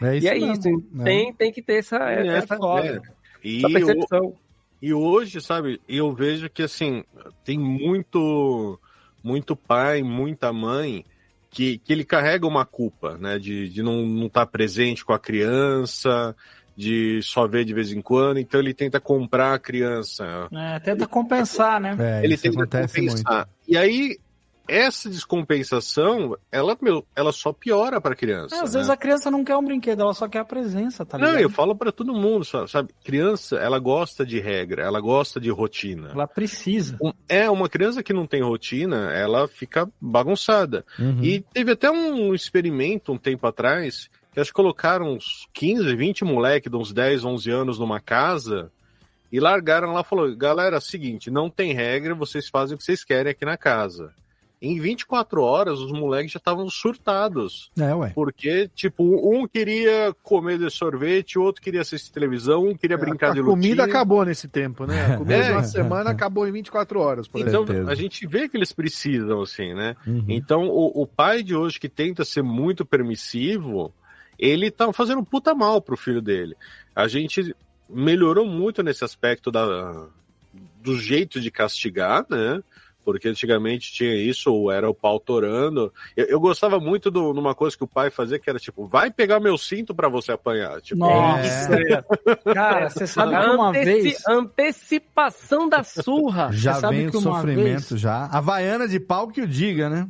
É isso e é mesmo. isso. É. Tem, tem que ter essa, É, essa, é. E, essa percepção. o- e hoje, sabe, eu vejo que assim, tem muito muito pai, muita mãe que, que ele carrega uma culpa, né? De, de não estar presente com a criança, de só ver de vez em quando, então ele tenta comprar a criança. É, tenta compensar, né? É, ele tenta acontece muito. compensar. E aí, essa descompensação, ela, meu, ela só piora pra criança. É, às né? vezes a criança não quer um brinquedo, ela só quer a presença, tá Não, ligado? eu falo pra todo mundo, sabe? Criança, ela gosta de regra, ela gosta de rotina. Ela precisa. É, uma criança que não tem rotina, ela fica bagunçada. Uhum. E teve até um experimento um tempo atrás, que acho que colocaram uns 15, 20 moleque de uns 10, 11 anos numa casa e largaram lá, falou, galera, seguinte, não tem regra, vocês fazem o que vocês querem aqui na casa. Em 24 horas, os moleques já estavam surtados. É, ué. Porque, tipo, um queria comer de sorvete, outro queria assistir televisão, um queria brincar a de comida lutinha. acabou nesse tempo, né? A comida É. de uma semana acabou em 24 horas, por Então, exemplo. a gente vê que eles precisam, assim, né? Uhum. Então, o, o pai de hoje que tenta ser muito permissivo, ele tá fazendo puta mal pro filho dele. A gente melhorou muito nesse aspecto da, do jeito de castigar, né? Porque antigamente tinha isso, ou era o pau torando. Eu, eu gostava muito de uma coisa que o pai fazia, que era tipo, vai pegar meu cinto pra você apanhar. Tipo, Nossa. É. Cara, você sabe que uma anteci- vez. Antecipação da surra. Já vem o sofrimento vez- já. A vaiana de pau que o diga, né?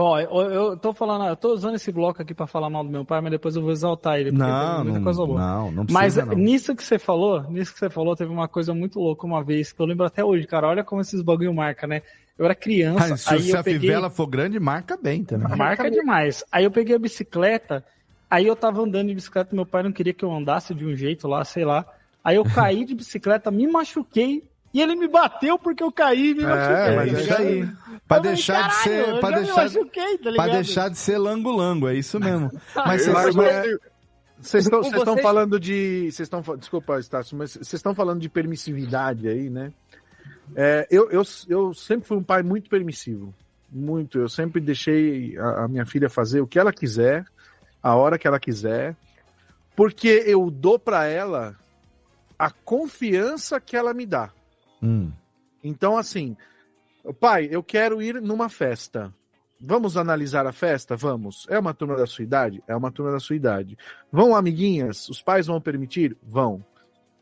Ó, eu, eu tô falando, eu tô usando esse bloco aqui pra falar mal do meu pai, mas depois eu vou exaltar ele. porque Não, teve muita não, coisa boa. não, não Mas precisa, não. nisso que você falou, nisso que você falou, teve uma coisa muito louca uma vez, que eu lembro até hoje, cara. Olha como esses bagulho marca, né? Eu era criança. Ah, se aí se eu a peguei... fivela for grande, marca bem também. Marca demais. Aí eu peguei a bicicleta, aí eu tava andando de bicicleta, meu pai não queria que eu andasse de um jeito lá, sei lá. Aí eu caí de bicicleta, me machuquei, e ele me bateu porque eu caí e me machuquei. É, mas tá é isso aí. Eu Pra falei, deixar de "Caralho, ser. Pra deixar, machuquei, tá pra ligado?" deixar de ser lango-lango, é isso mesmo. Mas Mas, vocês- mas, vocês estão vocês falando de. Vocês estão, desculpa, Estácio, mas vocês estão falando de permissividade aí, né? É, eu, eu, eu sempre fui um pai muito permissivo. Muito. Eu sempre deixei a, a minha filha fazer o que ela quiser, a hora que ela quiser, porque eu dou para ela a confiança que ela me dá. Hum. Então, assim, pai, eu quero ir numa festa. Vamos analisar a festa? Vamos. É uma turma da sua idade? É uma turma da sua idade. Vão amiguinhas? Os pais vão permitir? Vão.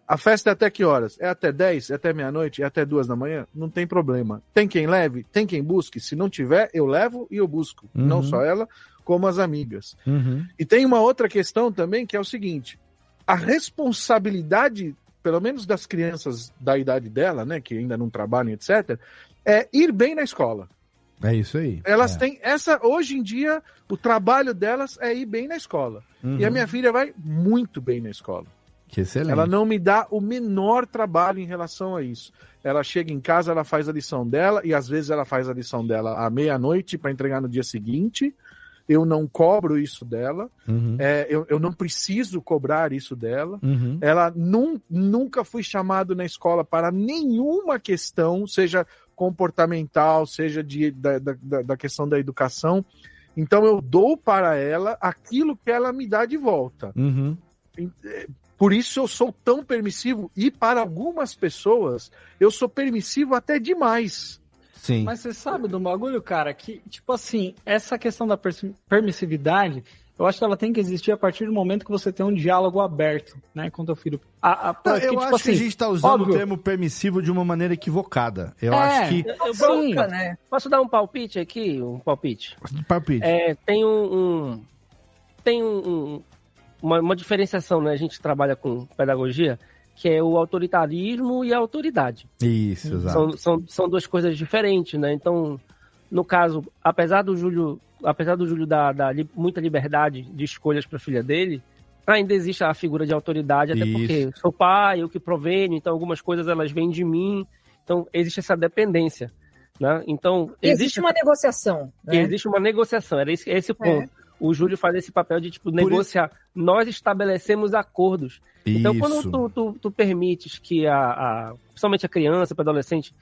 A festa é até que horas? É até 10? É até meia-noite? É até duas da manhã? Não tem problema. Tem quem leve? Tem quem busque? Se não tiver, eu levo e eu busco. Uhum. Não só ela, como as amigas. Uhum. E tem uma outra questão também que é o seguinte: a responsabilidade, pelo menos das crianças da idade dela, né, que ainda não trabalham, etc., é ir bem na escola. É isso aí. Elas É. têm essa hoje em dia o trabalho delas é ir bem na escola. Uhum. E a minha filha vai muito bem na escola. Que excelente. Ela não me dá o menor trabalho em relação a isso. Ela chega em casa, ela faz a lição dela e às vezes ela faz a lição dela à meia-noite para entregar no dia seguinte. Eu não cobro isso dela. Uhum. É, eu, eu não preciso cobrar isso dela. Uhum. Ela nun- nunca fui chamado na escola para nenhuma questão, seja comportamental, seja de, da, da, da- da questão da educação. Então eu dou para ela aquilo que ela me dá de volta. Uhum. Por isso eu sou tão permissivo e para algumas pessoas eu sou permissivo até demais. Sim. Mas você sabe do bagulho, cara, que, tipo assim, essa questão da permissividade, eu acho que ela tem que existir a partir do momento que você tem um diálogo aberto, né, com teu filho. A, a, Não, porque, eu tipo acho assim, que a gente está usando óbvio, o termo permissivo de uma maneira equivocada. Eu É, acho que. Eu, Sim. posso, posso dar um palpite aqui? Um palpite? Palpite. É, tem um, um- tem um, um- uma, uma diferenciação, né? A gente trabalha com pedagogia, que é o autoritarismo e a autoridade. Isso, exato. São, são, são duas coisas diferentes, né? Então, no caso, apesar do Júlio, apesar do Júlio dar, dar muita liberdade de escolhas para a filha dele, ainda existe a figura de autoridade, até Isso. porque sou pai, eu que provenho, então algumas coisas elas vêm de mim, então existe essa dependência, né? Então Existe uma negociação. né? existe uma negociação, era esse, esse o ponto. O Júlio faz esse papel de tipo negociar. Nós estabelecemos acordos. Então, quando tu, tu, tu permites que a, a, principalmente a criança, para adolescente,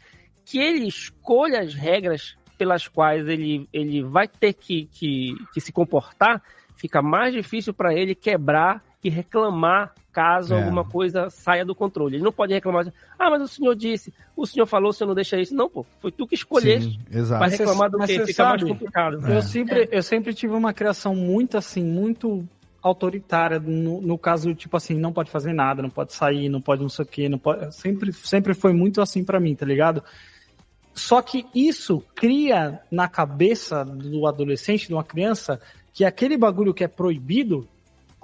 que ele escolha as regras pelas quais ele, ele vai ter que, que, que se comportar, fica mais difícil para ele quebrar e reclamar caso É. alguma coisa saia do controle. Ele não pode reclamar, ah, mas o senhor disse, o senhor falou, o senhor não deixa isso. Não, pô, foi tu que escolheste. Exato. Vai reclamar do Mas você Fica mais sabe, complicado. Eu, É. sempre, eu sempre tive uma criação muito assim, muito autoritária, no, no caso, tipo assim, não pode fazer nada, não pode sair, não pode não sei o quê, não pode. Sempre, sempre foi muito assim pra mim, tá ligado? Só que isso cria na cabeça do adolescente, de uma criança, que aquele bagulho que é proibido,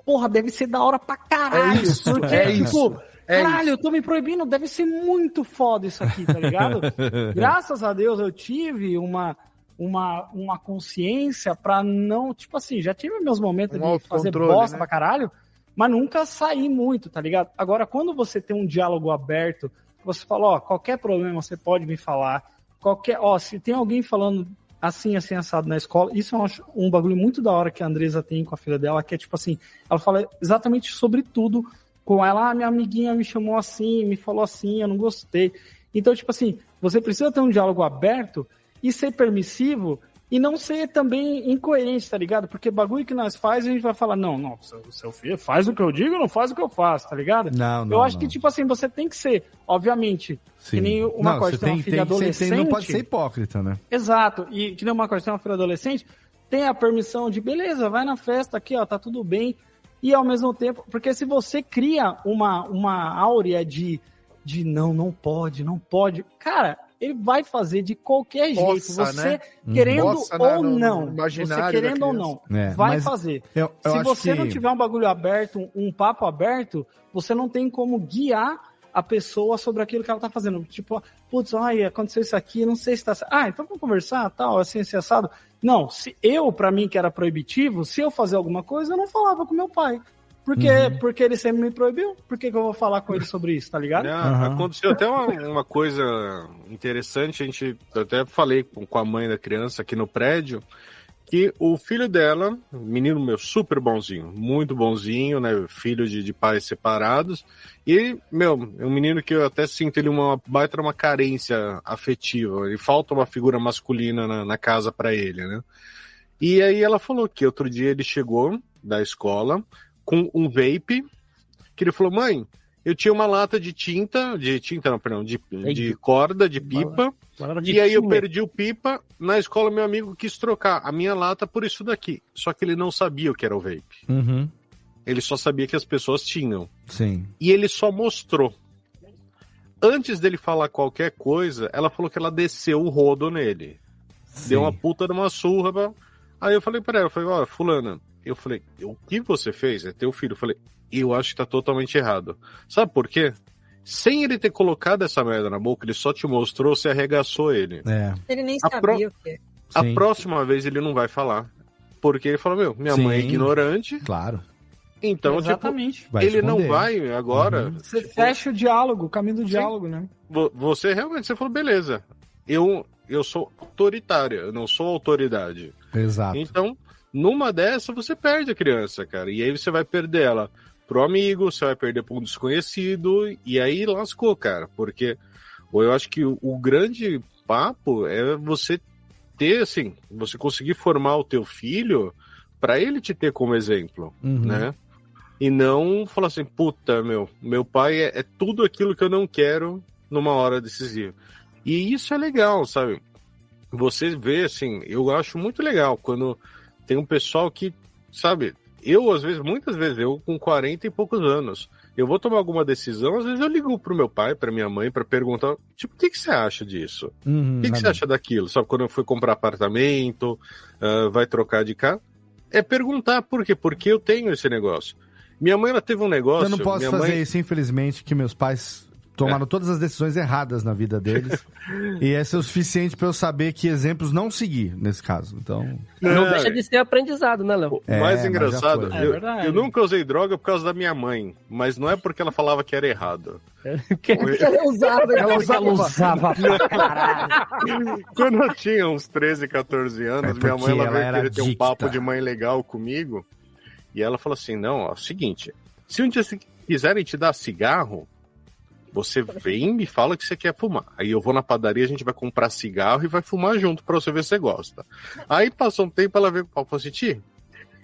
porra, deve ser da hora pra caralho. É isso, porque, é tipo, isso, é caralho, isso. eu tô me proibindo, deve ser muito foda isso aqui, tá ligado? Graças a Deus eu tive uma, uma, uma consciência pra não, tipo assim, já tive meus momentos Um de fazer bosta né? pra caralho, mas nunca saí muito, tá ligado? Agora, quando você tem um diálogo aberto, você fala, ó, qualquer problema você pode me falar, qualquer, ó, se tem alguém falando assim, assim, assado na escola, isso eu acho um bagulho muito da hora que a Andresa tem com a filha dela, que é tipo assim, ela fala exatamente sobre tudo com ela, ah, minha amiguinha me chamou assim, me falou assim, eu não gostei. Então, tipo assim, você precisa ter um diálogo aberto e ser permissivo e não ser também incoerente, tá ligado? Porque bagulho que nós faz, a gente vai falar, não, não, seu, seu filho faz o que eu digo, não faz o que eu faço, tá ligado? Não, não, eu acho não. que, tipo assim, você tem que ser, obviamente, Sim. que nem uma Não, coisa, você tem uma filha tem adolescente. tem- não pode ser hipócrita, né? Exato. E que nem uma coisa, tem uma filha adolescente, tem a permissão de, beleza, vai na festa aqui, ó, tá tudo bem. E ao mesmo tempo, porque se você cria uma, uma áurea de, de não, não pode, não pode, cara, ele vai fazer de qualquer jeito. Possa, Você né? querendo ou no- no não, você imaginário da querendo ou não, É, vai fazer. eu- eu se você que- não tiver um bagulho aberto, um, um papo aberto, você não tem como guiar a pessoa sobre aquilo que ela tá fazendo. Tipo, putz, ai, aconteceu isso aqui, não sei se tá. Ah, então vamos conversar, tal, assim, assim, assado. Não, se eu, pra mim, que era proibitivo, se eu fazer alguma coisa, eu não falava com meu pai. Porque, Uhum. porque ele sempre me proibiu. Por que, que eu vou falar com ele sobre isso, tá ligado? Ah, Aconteceu até uma, uma coisa interessante, a gente eu até falei com com a mãe da criança aqui no prédio, que o filho dela, menino meu super bonzinho, muito bonzinho, né, filho de, de pais separados, e, meu, é um menino que eu até sinto ele uma baita uma carência afetiva, ele falta uma figura masculina na, na casa para ele, né? E aí ela falou que outro dia ele chegou da escola com um vape, que ele falou, mãe, eu tinha uma lata de tinta, de tinta não, perdão, de, de corda, de pipa, de e aí eu perdi o pipa, na escola meu amigo quis trocar a minha lata por isso daqui, só que ele não sabia o que era o vape. Uhum. Ele só sabia que as pessoas tinham. Sim. E ele só mostrou. Antes dele falar qualquer coisa, ela falou que ela desceu o rodo nele. Deu uma puta de uma surra. Aí eu falei pra ela, eu falei, ó, fulana, eu falei, o que você fez? É teu filho. Eu falei, eu acho que tá totalmente errado. Sabe por quê? Sem ele ter colocado essa merda na boca, ele só te mostrou, você arregaçou ele. É. Ele nem sabia pro- o que. A Sim. próxima vez ele não vai falar. Porque ele fala, meu, minha mãe é Sim. ignorante, Claro. então, Exatamente. tipo, Vai ele não vai agora. Uhum. Você fecha o diálogo, o caminho do diálogo, né? Vo- Você realmente, você falou, beleza, eu, eu sou autoritária, eu não sou autoridade. Exato. Então, numa dessa, você perde a criança, cara. E aí você vai perder ela pro amigo, você vai perder para um desconhecido, e aí lascou, cara. Porque eu acho que o, o grande papo é você ter, assim, você conseguir formar o teu filho para ele te ter como exemplo, Uhum. né? E não falar assim, puta, meu, meu pai é, é tudo aquilo que eu não quero numa hora decisiva. E isso é legal, sabe? Você vê, assim, eu acho muito legal quando tem um pessoal que, sabe, eu, às vezes, muitas vezes, eu com 40 e poucos anos, eu vou tomar alguma decisão, às vezes eu ligo pro meu pai, pra minha mãe, pra perguntar, tipo, o que, que você acha disso? Uhum, O que, que você acha daquilo? Sabe, quando eu fui comprar apartamento, ah, vai trocar de carro? É perguntar por quê? Porque eu tenho esse negócio. Minha mãe, ela teve um negócio... Eu não posso fazer mãe... isso, infelizmente, que meus pais tomaram todas as decisões erradas na vida deles. e esse é o suficiente pra eu saber que exemplos não seguir nesse caso. Então. Não deixa de ser aprendizado, né, Léo? O mais É, engraçado, eu, É verdade. eu nunca usei droga por causa da minha mãe, mas não é porque ela falava que era errado. Ela usava, Ela usava, Ela usava pra caralho. Quando eu tinha uns 13, 14 anos, É minha mãe ela ela veio querer ter um papo de mãe legal comigo. E ela falou assim: não, ó, seguinte, se um dia se quiserem te dar cigarro, você vem e me fala que você quer fumar. Aí eu vou na padaria, a gente vai comprar cigarro e vai fumar junto pra você ver se você gosta. Aí passou um tempo, ela veio com o papo e falou assim: Ti,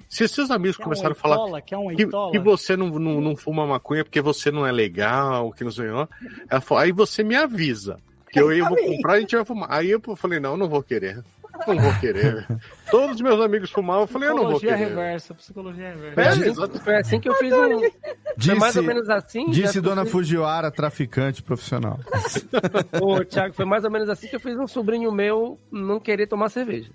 se seus amigos Quer um começaram a falar? Quer um que, que você não, não, não fuma maconha porque você não é legal, que não sei o que. Ela falou, aí você me avisa. Que eu, eu vou comprar e a gente vai fumar. Aí eu falei, não, não vou querer. Não vou querer. Todos os meus amigos fumavam, eu falei, eu não vou Psicologia querer. reversa, psicologia reversa. Foi assim, exato. foi assim que eu fiz um. Foi mais ou menos assim. Disse Dona Fujiwara, traficante profissional. Ô, Thiago, foi mais ou menos assim que eu fiz um sobrinho meu não querer tomar cerveja.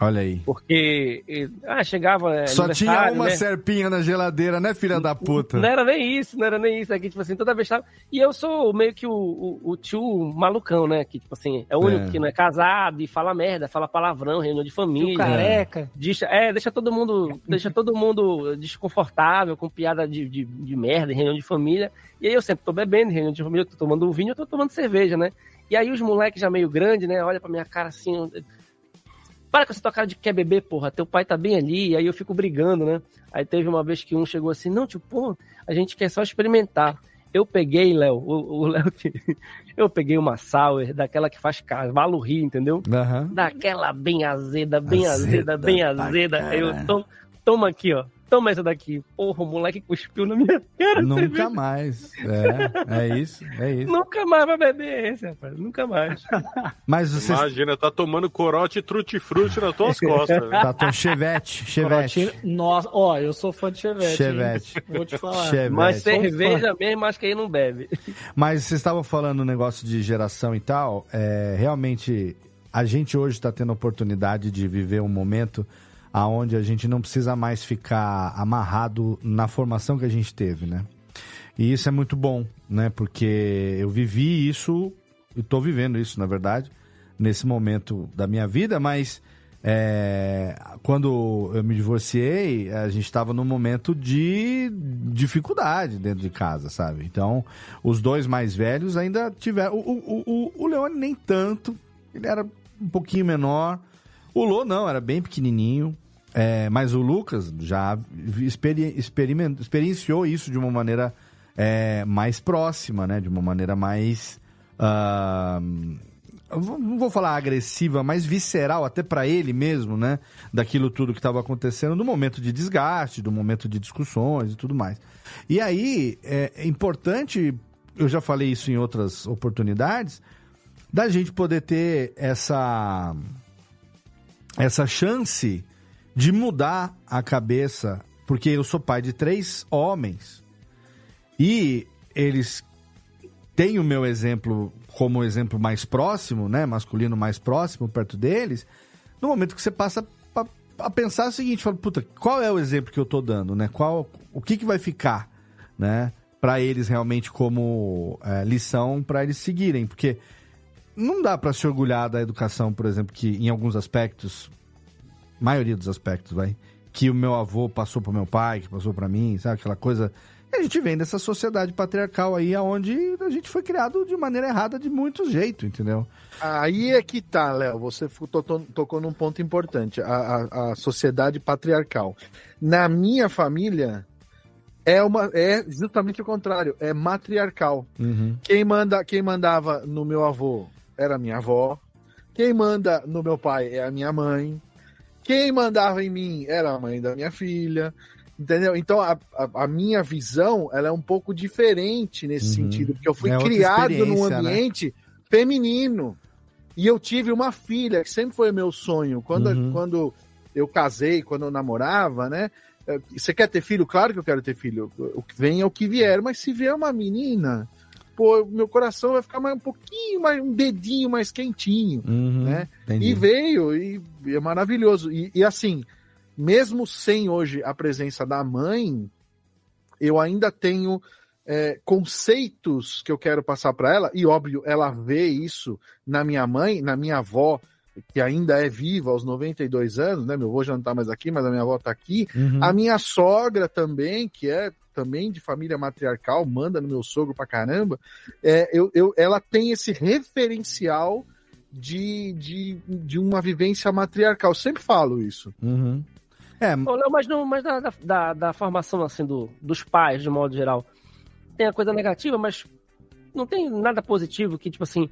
Olha aí. Porque, eh, ah, chegava. eh, Só tinha uma né? serpinha na geladeira, né, filha da puta? Não era nem isso, não era nem isso. Aqui, tipo assim, toda vez tava... E eu sou meio que o, o, o tio malucão, né? Que, tipo assim, é o único É. que não é casado e fala merda, fala palavrão, reunião de família. Tio careca. Deixa, é, deixa todo mundo, deixa todo mundo desconfortável, com piada de, de, de merda em reunião de família. E aí eu sempre tô bebendo em reunião de família, eu tô tomando vinho, eu tô tomando cerveja, né? E aí os moleques já meio grande, né? Olha pra minha cara assim. Para com essa tua cara de que quer beber, porra. Teu pai tá bem ali. E aí eu fico brigando, né? Aí teve uma vez que um chegou assim: Não, tio, pô, a gente quer só experimentar. Eu peguei, Léo, o o Léo que. Eu peguei uma sour, daquela que faz cavalo rir, entendeu? Aham. Daquela bem azeda, bem Azeda azeda, bem azeda. Aí eu tomo, toma aqui, ó. Toma essa daqui. Porra, o moleque cuspiu na minha cara. Nunca mais. É, é isso, é isso. Nunca mais vai beber esse, rapaz. Nunca mais. Mas você Imagina, tá tomando corote truti-frutti nas tuas costas. né? tá tom chevette, chevette. Corotinho- Nossa, ó, eu sou fã de Chevette. hein? Chevette. Vou te falar. Chevette. Mas cerveja mesmo, acho que aí não bebe. Mas vocês estavam falando um negócio de geração e tal. É, realmente, a gente hoje está tendo a oportunidade de viver um momento aonde a gente não precisa mais ficar amarrado na formação que a gente teve, né? E isso é muito bom, né? Porque eu vivi isso, e tô vivendo isso, na verdade, nesse momento da minha vida, mas é, quando eu me divorciei, a gente estava num momento de dificuldade dentro de casa, sabe? Então, os dois mais velhos ainda tiveram. O, o, o, o Leone nem tanto, ele era um pouquinho menor. O Lô não, era bem pequenininho. É, mas o Lucas já experi experienciou isso de uma maneira é, mais próxima, né? De uma maneira mais. Uh, não vou falar agressiva, mas visceral, até para ele mesmo, né? Daquilo tudo que estava acontecendo, no momento de desgaste, do momento de discussões e tudo mais. E aí, é, é importante, eu já falei isso em outras oportunidades, da gente poder ter essa, essa chance de mudar a cabeça, porque eu sou pai de três homens e eles têm o meu exemplo como exemplo mais próximo, né, masculino mais próximo, perto deles, no momento que você passa a pensar o seguinte, fala, puta, qual é o exemplo que eu tô dando, né? Qual, o que que vai ficar, né, para eles realmente como é, lição para eles seguirem, porque não dá para se orgulhar da educação, por exemplo, que em alguns aspectos, maioria dos aspectos, vai, que o meu avô passou para meu pai, que passou para mim, sabe aquela coisa e a gente vem dessa sociedade patriarcal aí, onde a gente foi criado de maneira errada de muitos jeitos, entendeu? Aí é que tá, Léo. Você tocou, tocou num ponto importante. A, a, a, sociedade patriarcal. Na minha família, é, uma, é justamente o contrário. É matriarcal. Uhum. Quem, manda, quem mandava no meu avô era minha avó. Quem manda no meu pai é a minha mãe. Quem mandava em mim era a mãe da minha filha. Entendeu? Então a, a, a, minha visão ela é um pouco diferente nesse uhum. sentido, porque eu fui é criado num né? ambiente né? feminino. E eu tive uma filha, que sempre foi meu sonho. Quando, uhum. quando eu casei, quando eu namorava, né? É, você quer ter filho? Claro que eu quero ter filho. O que vem é o que vier, mas se vier uma menina, pô, meu coração vai ficar mais um pouquinho, mais um dedinho mais quentinho, uhum. né? Entendi. E veio, e, e é maravilhoso. E, e assim, mesmo sem hoje a presença da mãe, eu ainda tenho é, conceitos que eu quero passar para ela, e óbvio, ela vê isso na minha mãe, na minha avó, que ainda é viva aos 92 anos, né? Meu avô já não está mais aqui, mas a minha avó está aqui. Uhum. A minha sogra também, que é também de família matriarcal, manda no meu sogro pra caramba. É, eu, eu, ela tem esse referencial de, de, de uma vivência matriarcal. Eu sempre falo isso. Uhum. É, mas, não, mas da, da, da, formação assim do, dos pais, de modo geral, tem a coisa negativa, mas não tem nada positivo que, tipo assim,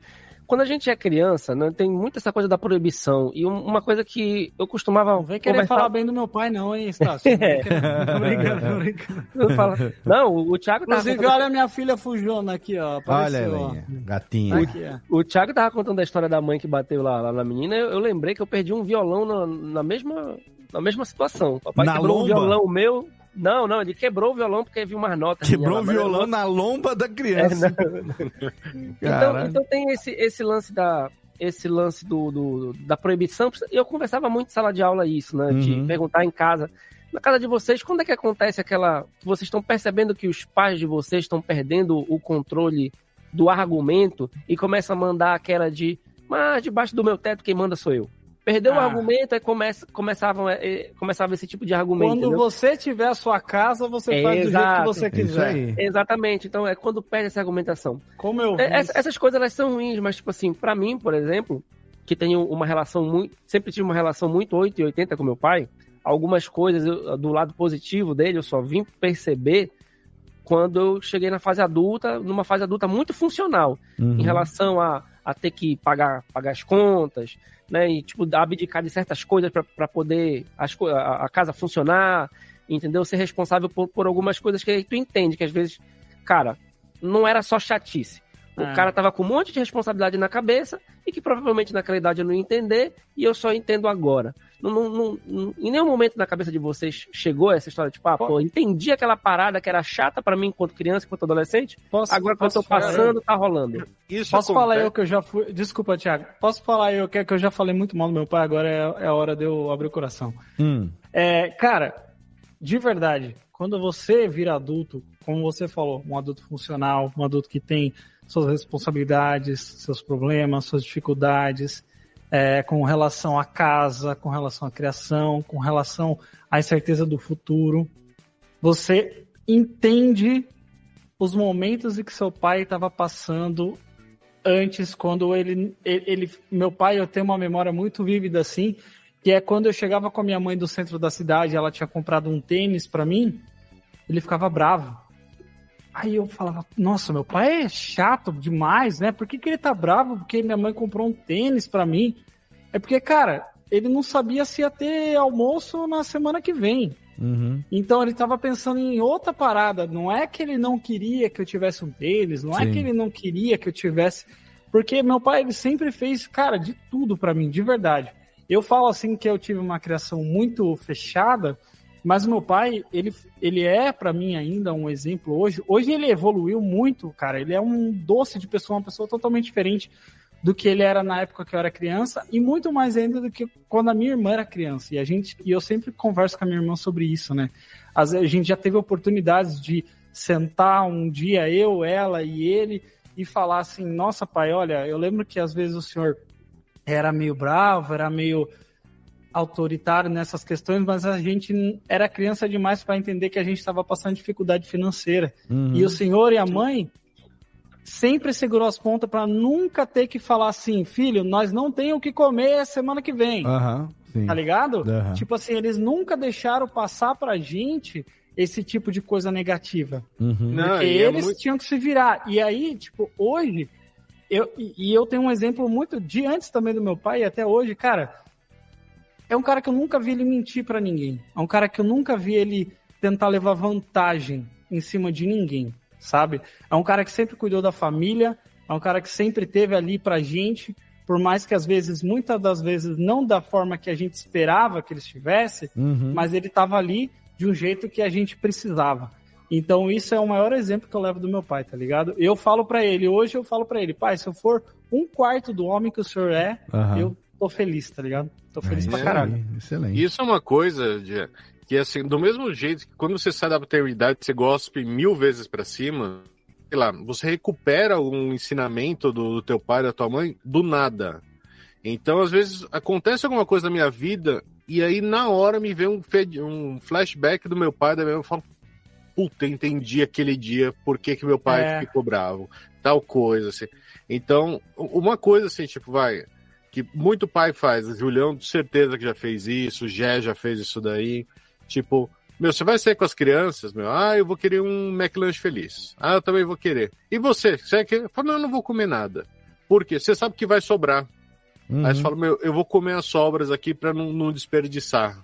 quando a gente é criança, né, tem muita essa coisa da proibição. E uma coisa que eu costumava. Não vem querer conversar... falar bem do meu pai, não, hein, Estácio? é. Não brincando, não brincando. Não, o Thiago tava. Inclusive, contando... olha a minha filha fujona aqui, ó. Apareceu, olha, ó. gatinha. Aqui, o, o Thiago tava contando a história da mãe que bateu lá, lá na menina. Eu, eu lembrei que eu perdi um violão na, na mesma na mesma situação. Papai na quebrou lomba? um violão meu. Não, não, ele quebrou o violão porque viu umas notas. Quebrou o violão na lomba da criança. É, então, então tem esse, esse lance da esse lance do, do, da proibição. Eu conversava muito em sala de aula isso, né? De Uhum. perguntar em casa. Na casa de vocês, quando é que acontece aquela. que vocês estão percebendo que os pais de vocês estão perdendo o controle do argumento e começam a mandar aquela de. Mas debaixo do meu teto quem manda sou eu. Perdeu o Ah. argumento, aí começa, começavam, é, começava esse tipo de argumento. Quando entendeu? você tiver a sua casa, você É, faz do jeito que exato. você quiser. Exatamente. Então é quando perde essa argumentação. Como eu. É, essa- essas coisas elas são ruins, mas tipo assim, pra mim, por exemplo, que tenho uma relação muito, sempre tive uma relação muito 8 e 80 com meu pai, algumas coisas eu- do lado positivo dele eu só vim perceber quando eu cheguei na fase adulta, numa fase adulta muito funcional, Uhum. em relação a, a ter que pagar, pagar as contas, né, e tipo abdicar de certas coisas para poder as, a, a casa funcionar, entendeu? Ser responsável por, por algumas coisas que tu entende que às vezes, cara, não era só chatice. O Ah. cara tava com um monte de responsabilidade na cabeça e que provavelmente naquela idade eu não ia entender e eu só entendo agora. Não, não- não- em nenhum momento na cabeça de vocês chegou essa história de, tipo, ah, pô, entendi aquela parada que era chata pra mim enquanto criança, enquanto adolescente, Posso- agora que eu posso tô falar? passando, tá rolando. Isso Posso acontece- falar eu que eu já fui. Desculpa, Thiago. Posso falar eu que, que eu já falei muito mal do meu pai, agora é, é a hora de eu abrir o coração. Hum. É, cara, de verdade, quando você vira adulto, como você falou, um adulto funcional, um adulto que tem suas responsabilidades, seus problemas, suas dificuldades, é, com relação à casa, com relação à criação, com relação à incerteza do futuro, você entende os momentos em que seu pai estava passando antes, quando ele, ele, Meu pai, eu tenho uma memória muito vívida assim, que é quando eu chegava com a minha mãe do centro da cidade, ela tinha comprado um tênis para mim, ele ficava bravo. Aí eu falava, nossa, meu pai é chato demais, né? Por que, que ele tá bravo? Porque minha mãe comprou um tênis para mim. É porque, cara, ele não sabia se ia ter almoço na semana que vem. Uhum. Então ele estava pensando em outra parada. Não é que ele não queria que eu tivesse um tênis, não é Sim. que ele não queria que eu tivesse. Porque meu pai ele sempre fez, cara, de tudo para mim, de verdade. Eu falo assim que eu tive uma criação muito fechada, mas meu pai, ele, ele é para mim ainda um exemplo hoje. Hoje ele evoluiu muito, cara. Ele é um doce de pessoa, uma pessoa totalmente diferente do que ele era na época que eu era criança e muito mais ainda do que quando a minha irmã era criança. E a gente e eu sempre converso com a minha irmã sobre isso, né? A gente já teve oportunidades de sentar um dia eu, ela e ele e falar assim: "Nossa, pai, olha, eu lembro que às vezes o senhor era meio bravo, era meio autoritário nessas questões, mas a gente era criança demais para entender que a gente estava passando dificuldade financeira. Uhum. E o senhor e a mãe sempre segurou as pontas para nunca ter que falar assim, filho, nós não tem o que comer semana que vem. Sim. Tá ligado? Aham. Tipo assim, eles nunca deixaram passar pra gente esse tipo de coisa negativa. Uhum. Não, Porque e é eles muito- tinham que se virar. E aí, tipo, hoje, eu, e eu tenho um exemplo muito de antes também do meu pai e até hoje, cara. É um cara que eu nunca vi ele mentir pra ninguém. É um cara que eu nunca vi ele tentar levar vantagem em cima de ninguém, sabe? É um cara que sempre cuidou da família, é um cara que sempre teve ali pra gente, por mais que às vezes, muitas das vezes, não da forma que a gente esperava que ele estivesse, Uhum. mas ele estava ali de um jeito que a gente precisava. Então isso é o maior exemplo que eu levo do meu pai, tá ligado? Eu falo pra ele, hoje eu falo pra ele, pai, se eu for um quarto do homem que o senhor é, Aham. eu tô feliz, tá ligado? Tô feliz É, pra caralho. Excelente. Isso é uma coisa de, que, assim, do mesmo jeito que quando você sai da paternidade, você gospe mil vezes pra cima, sei lá, você recupera um ensinamento do, do teu pai, da tua mãe, do nada. Então, às vezes, acontece alguma coisa na minha vida, e aí, na hora, me vem um, um flashback do meu pai, da minha mãe, eu falo, puta, entendi aquele dia, por que, que meu pai É. ficou bravo, tal coisa, assim. Então, uma coisa assim, tipo, vai, que muito pai faz, Julião, certeza que já fez isso, Gé já fez isso daí, tipo, meu, você vai sair com as crianças, meu, ah, eu vou querer um McLanche feliz, ah, eu também vou querer. E você, você querer? Fala, não, eu não vou comer nada. Por quê? Você sabe que vai sobrar. Uhum. Aí você fala, meu, eu vou comer as sobras aqui pra não, não desperdiçar.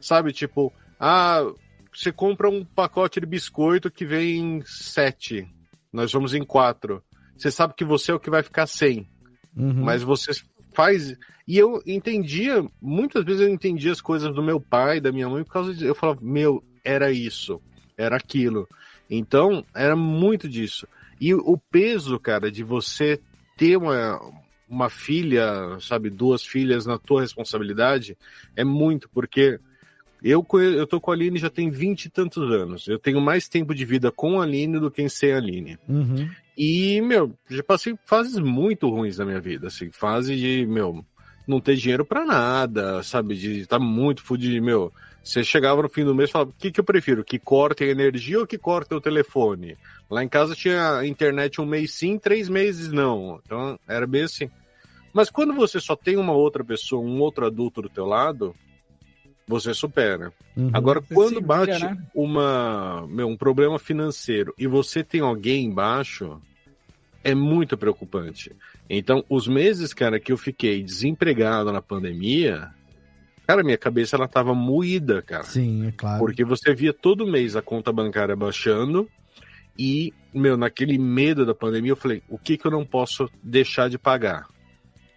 Sabe, tipo, ah, você compra um pacote de biscoito que vem sete, nós vamos em quatro. Você sabe que você é o que vai ficar sem, Uhum. mas você faz. E eu entendia, muitas vezes eu entendia as coisas do meu pai, da minha mãe, por causa de. Eu falava, meu, era isso, era aquilo. Então, era muito disso. E o peso, cara, de você ter uma, uma filha, sabe, duas filhas na tua responsabilidade, é muito, porque eu, eu tô com a Aline já tem vinte e tantos anos. Eu tenho mais tempo de vida com a Aline do que sem a Aline. Uhum. E, meu, já passei fases muito ruins na minha vida, assim, fase de, meu, não ter dinheiro pra nada, sabe, de estar muito fudido, meu. Você chegava no fim do mês e falava, o que, que eu prefiro, que cortem a energia ou que cortem o telefone? Lá em casa tinha internet um mês sim, três meses não. Então, era bem assim. Mas quando você só tem uma outra pessoa, um outro adulto do teu lado, você supera. Uhum. Agora, quando bate né? uma, meu, um problema financeiro e você tem alguém embaixo, é muito preocupante. Então, os meses, cara, que eu fiquei desempregado na pandemia, cara, minha cabeça ela tava moída, cara. Sim, é claro. Porque você via todo mês a conta bancária baixando e, meu, naquele medo da pandemia, eu falei, o que que eu não posso deixar de pagar?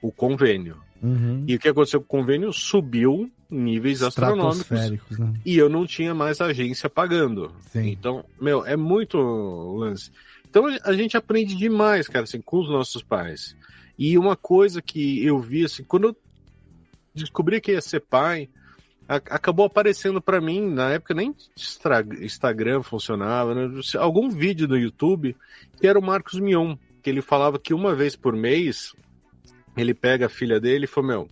O convênio. Uhum. E o que aconteceu com o convênio? Subiu níveis astronômicos. Né? E eu não tinha mais agência pagando. Então, meu, é muito lance. Então a gente aprende demais, cara, assim, com os nossos pais. E uma coisa que eu vi, assim, quando eu descobri que ia ser pai, acabou aparecendo pra mim, na época nem Instagram funcionava, né? algum vídeo no YouTube, que era o Marcos Mion, que ele falava que uma vez por mês ele pega a filha dele e falou: Meu,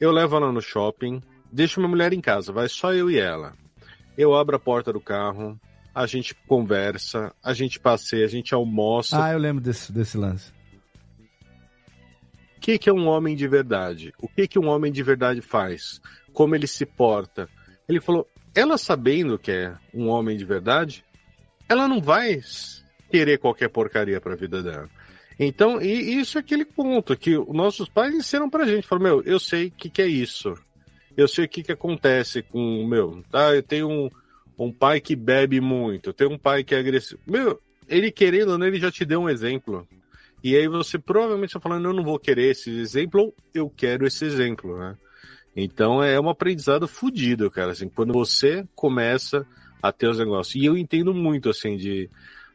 eu levo ela no shopping, deixo minha mulher em casa, vai só eu e ela. Eu abro a porta do carro, a gente conversa, a gente passeia, a gente almoça. Ah, eu lembro desse, desse lance. O que, que é um homem de verdade? O que, que um homem de verdade faz? Como ele se porta? Ele falou: ela sabendo que é um homem de verdade, ela não vai querer qualquer porcaria para a vida dela. Então, e isso é aquele ponto que os nossos pais ensinam pra gente. Falaram, meu, eu sei o que, que é isso. Eu sei o que, que acontece com o meu. Tá? Eu tenho um, um pai que bebe muito, eu tenho um pai que é agressivo. Meu, ele querendo ou não, ele já te deu um exemplo. E aí você provavelmente está falando, eu não vou querer esse exemplo, ou eu quero esse exemplo, né? Então é um aprendizado fudido, cara, assim, quando você começa a ter os negócios. E eu entendo muito, assim, de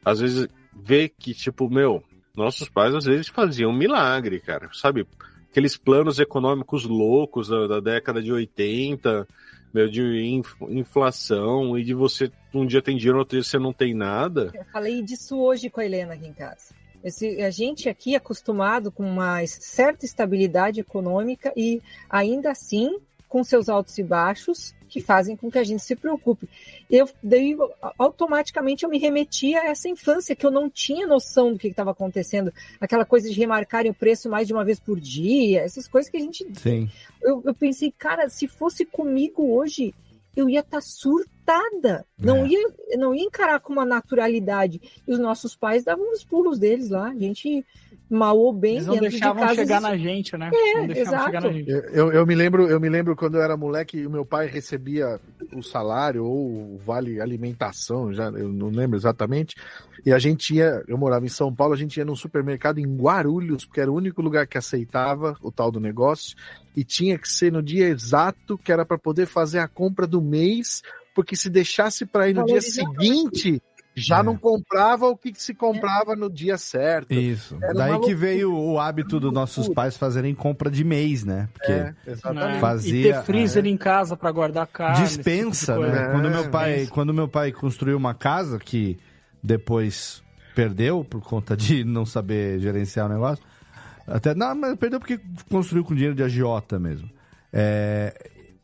às vezes ver que, tipo, meu, nossos pais às vezes faziam milagre, cara, sabe? Aqueles planos econômicos loucos da, da década de 80, meu, de inf- inflação, e de você um dia tem dinheiro, outro dia você não tem nada. Eu falei disso hoje com a Helena aqui em casa. Esse, a gente aqui é acostumado com uma certa estabilidade econômica e ainda assim com seus altos e baixos que fazem com que a gente se preocupe. Eu daí automaticamente eu me remetia a essa infância que eu não tinha noção do que estava acontecendo, aquela coisa de remarcarem o preço mais de uma vez por dia, essas coisas que a gente Sim. eu, eu pensei, cara, se fosse comigo hoje, eu ia estar surtada. Não, ia, não ia encarar com uma naturalidade. E os nossos pais davam os pulos deles lá. A gente, mal ou bem, Eles não deixavam de casa. chegar na gente, né? É, exato. chegar na gente. Eu, eu me lembro, eu me lembro quando eu era moleque, o meu pai recebia o salário ou o vale alimentação, já eu não lembro exatamente. E a gente ia, eu morava em São Paulo, a gente ia num supermercado em Guarulhos, porque era o único lugar que aceitava o tal do negócio, e tinha que ser no dia exato, que era para poder fazer a compra do mês, porque se deixasse para ir no dia seguinte, já não comprava o que se comprava no dia certo. Isso. Era Daí que veio o hábito dos nossos pais fazerem compra de mês, né? Porque É. E fazia ter freezer em casa pra guardar carne. tipo dispensa, coisa. né? Quando É, meu pai, dispensa. quando meu pai construiu uma casa que depois perdeu por conta de não saber gerenciar o negócio. Até não, mas perdeu porque construiu com dinheiro de agiota mesmo. É,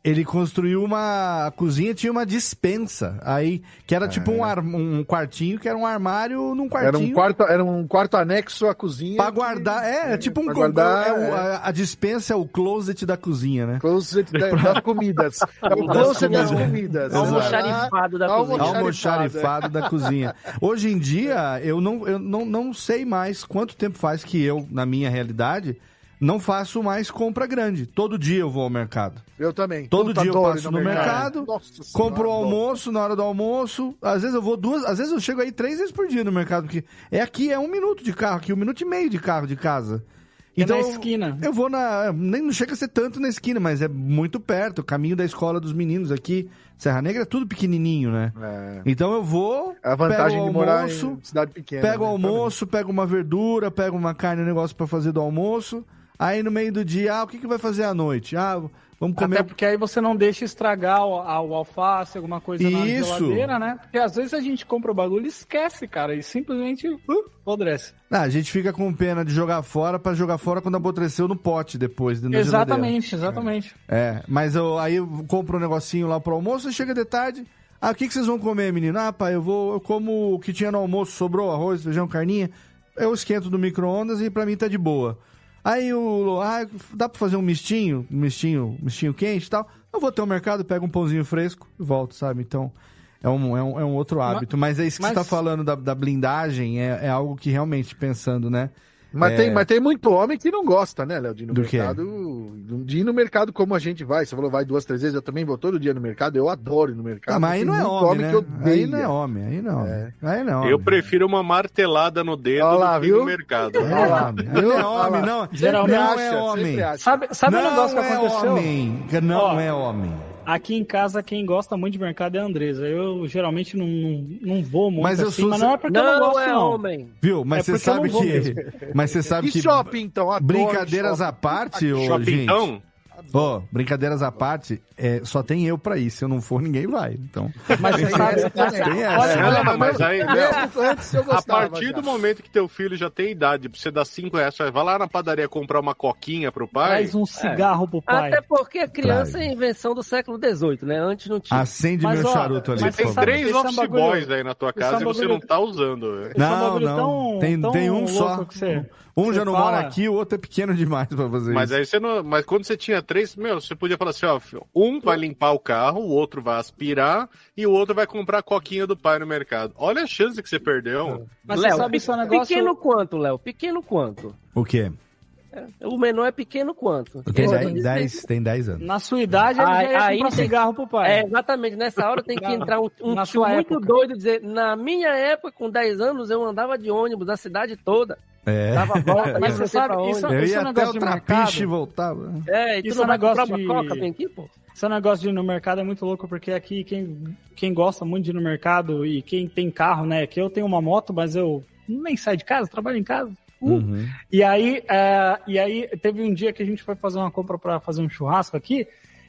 ele construiu uma a cozinha tinha uma dispensa aí que era tipo um, ar- um quartinho que era um armário num quartinho. Era um quarto, era um quarto anexo à cozinha. Pra guardar, é, é tipo um guardar, é é. a, a dispensa é o closet da cozinha, né? Closet da- das comidas. É o Das closet das comidas. comidas. Almoxarifado da cozinha. Almoxarifado da cozinha. Hoje em dia, eu, não, eu não, não sei mais quanto tempo faz que eu, na minha realidade, não faço mais compra grande. Todo dia eu vou ao mercado. Eu também. Todo Puta, dia eu passo no mercado, Nossa senhora, compro o almoço na hora do almoço. Às vezes eu vou duas, às vezes eu chego aí três vezes por dia no mercado, porque é aqui, é um minuto de carro aqui, um minuto e meio de carro de casa. E Então, na esquina. Eu vou na. Nem não chega a ser tanto na esquina, mas é muito perto. O caminho da escola dos meninos aqui. Serra Negra é tudo pequenininho, né? É. Então eu vou. A vantagem pego o de morar almoço, em cidade pequena. Pego o né? almoço, pego uma verdura, pego uma carne, um negócio pra fazer do almoço. Aí no meio do dia, ah, o que, que vai fazer à noite? Ah, vamos comer. Até porque aí você não deixa estragar o, a- o alface, alguma coisa na Isso. geladeira, né? Porque às vezes a gente compra o bagulho e esquece, cara, e simplesmente uh, apodrece. Ah, a gente fica com pena de jogar fora pra jogar fora quando apodreceu no pote depois, dentro. Exatamente, exatamente. É, mas eu, aí eu compro um negocinho lá pro almoço e chega de tarde. Ah, o que, que vocês vão comer, menino? Ah, pai, eu vou, eu como o que tinha no almoço, sobrou arroz, feijão, carninha. Eu esquento no micro-ondas e pra mim tá de boa. Aí o. Ah, dá pra fazer um mistinho, um mistinho, um mistinho quente e tal. Eu vou até o mercado, pego um pãozinho fresco e volto, sabe? Então. É um, é um, é um outro hábito. Mas é isso que mas- você tá falando da, da blindagem, é, é algo que realmente, pensando, né? Mas, É, tem, mas tem muito homem que não gosta, né, Léo, de ir no Do quê? mercado. De ir no mercado como a gente vai. Você falou, vai duas, três vezes. Eu também vou todo dia no mercado. Eu adoro ir no mercado. Ah, mas aí não é muito homem, né? Aí não é homem, aí não. é Aí não é homem. Eu prefiro uma martelada no dedo Olha lá, do que no mercado. É homem, aí não é homem, não. Geralmente não é homem. Sabe, sabe não o negócio que é aconteceu? homem. Não Ó, é homem. Aqui em casa, quem gosta muito de mercado é a Andresa. Eu geralmente não, não, não vou muito Mas eu assim, sou- mas não é porque eu não Não gosto, é não. homem. Viu? Mas É você sabe não que. Mas você sabe E que. shopping, então? Brincadeiras shopping. à parte, ô, gente. então? Pô, brincadeiras à parte, é, só tem eu pra ir. Se eu não for, ninguém vai. Então. Mas você sabe, tem essa. Olha, mas, mas aí, Mesmo antes eu a gostava. partir já. do momento que teu filho já tem idade pra você dar 5 reais, você vai lá na padaria comprar uma coquinha pro pai. Traz um cigarro pro pai. Até porque a criança é invenção do século XVIII, né? Antes não tinha. Acende Mas, meu ó, charuto ali, mas Tem três é um office boys aí na tua é um casa e você não tá usando. é um Não, não. tão- tem, tão tem um só. Um você já não fala. mora aqui, o outro é pequeno demais pra fazer Mas isso. aí você não. Mas quando você tinha três, meu, você podia falar assim, ó, um vai limpar o carro, o outro vai aspirar e o outro vai comprar a coquinha do pai no mercado. Olha a chance que você perdeu. Mas Léo, você sabe esse negócio... Pequeno quanto, Léo? Pequeno quanto? O quê? O menor é pequeno quanto? Tem Pô, 10, 10 tem 10 anos. Na sua idade, ele Aí- já ia comprar tem- cigarro pro pai. É, exatamente. Nessa hora tem que Na- entrar um, um na tio sua muito época. doido e dizer: na minha época, com 10 anos, eu andava de ônibus da cidade toda. É. Dava volta, Mas você sabe, isso- Eu esse é ia um até negócio o de trapiche e voltava. É, e tu Isso é um negócio uma de- coca, vem aqui, pô? Esse negócio de ir no mercado é muito louco, porque aqui quem, quem gosta muito de ir no mercado e quem tem carro, né? Que eu tenho uma moto, mas eu nem saio de casa, trabalho em casa. Uh. Uhum. E aí, é, e aí teve um dia que a gente foi fazer uma compra para fazer um churrasco aqui,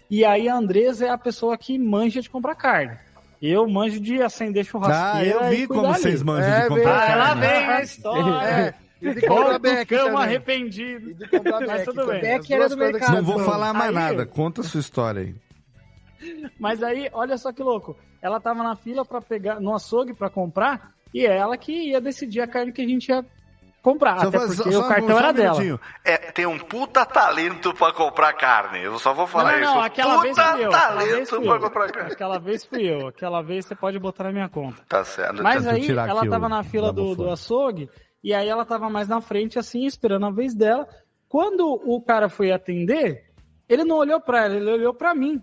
e aí a Andresa é a pessoa que manja de comprar carne. Eu manjo de acender Ah, churrasqueira. eu vi como cuidar vocês ali. manjam É, de comprar Ah, carne. lá vem a história. E de comprar Beck também. arrependido. E de comprar Mas Beck tudo bem. Beck era do mercado. Não vou falar mais Aí- nada. Conta a sua história aí. Mas aí, olha só que louco. Ela tava na fila para pegar no açougue para comprar e é ela que ia decidir a carne que a gente ia comprar. Só até faz- porque só- o só- cartão só um era dela. É, tem um puta talento pra comprar carne. Eu só vou falar não, não, isso. não, aquela vez puta fui eu. Aquela vez talento fui pra eu. comprar carne. Aquela vez fui eu. Aquela vez você pode botar na minha conta. Tá certo. Mas aí ela tava na fila do, do açougue e aí ela tava mais na frente, assim, esperando a vez dela. Quando o cara foi atender, ele não olhou pra ela, ele olhou pra mim.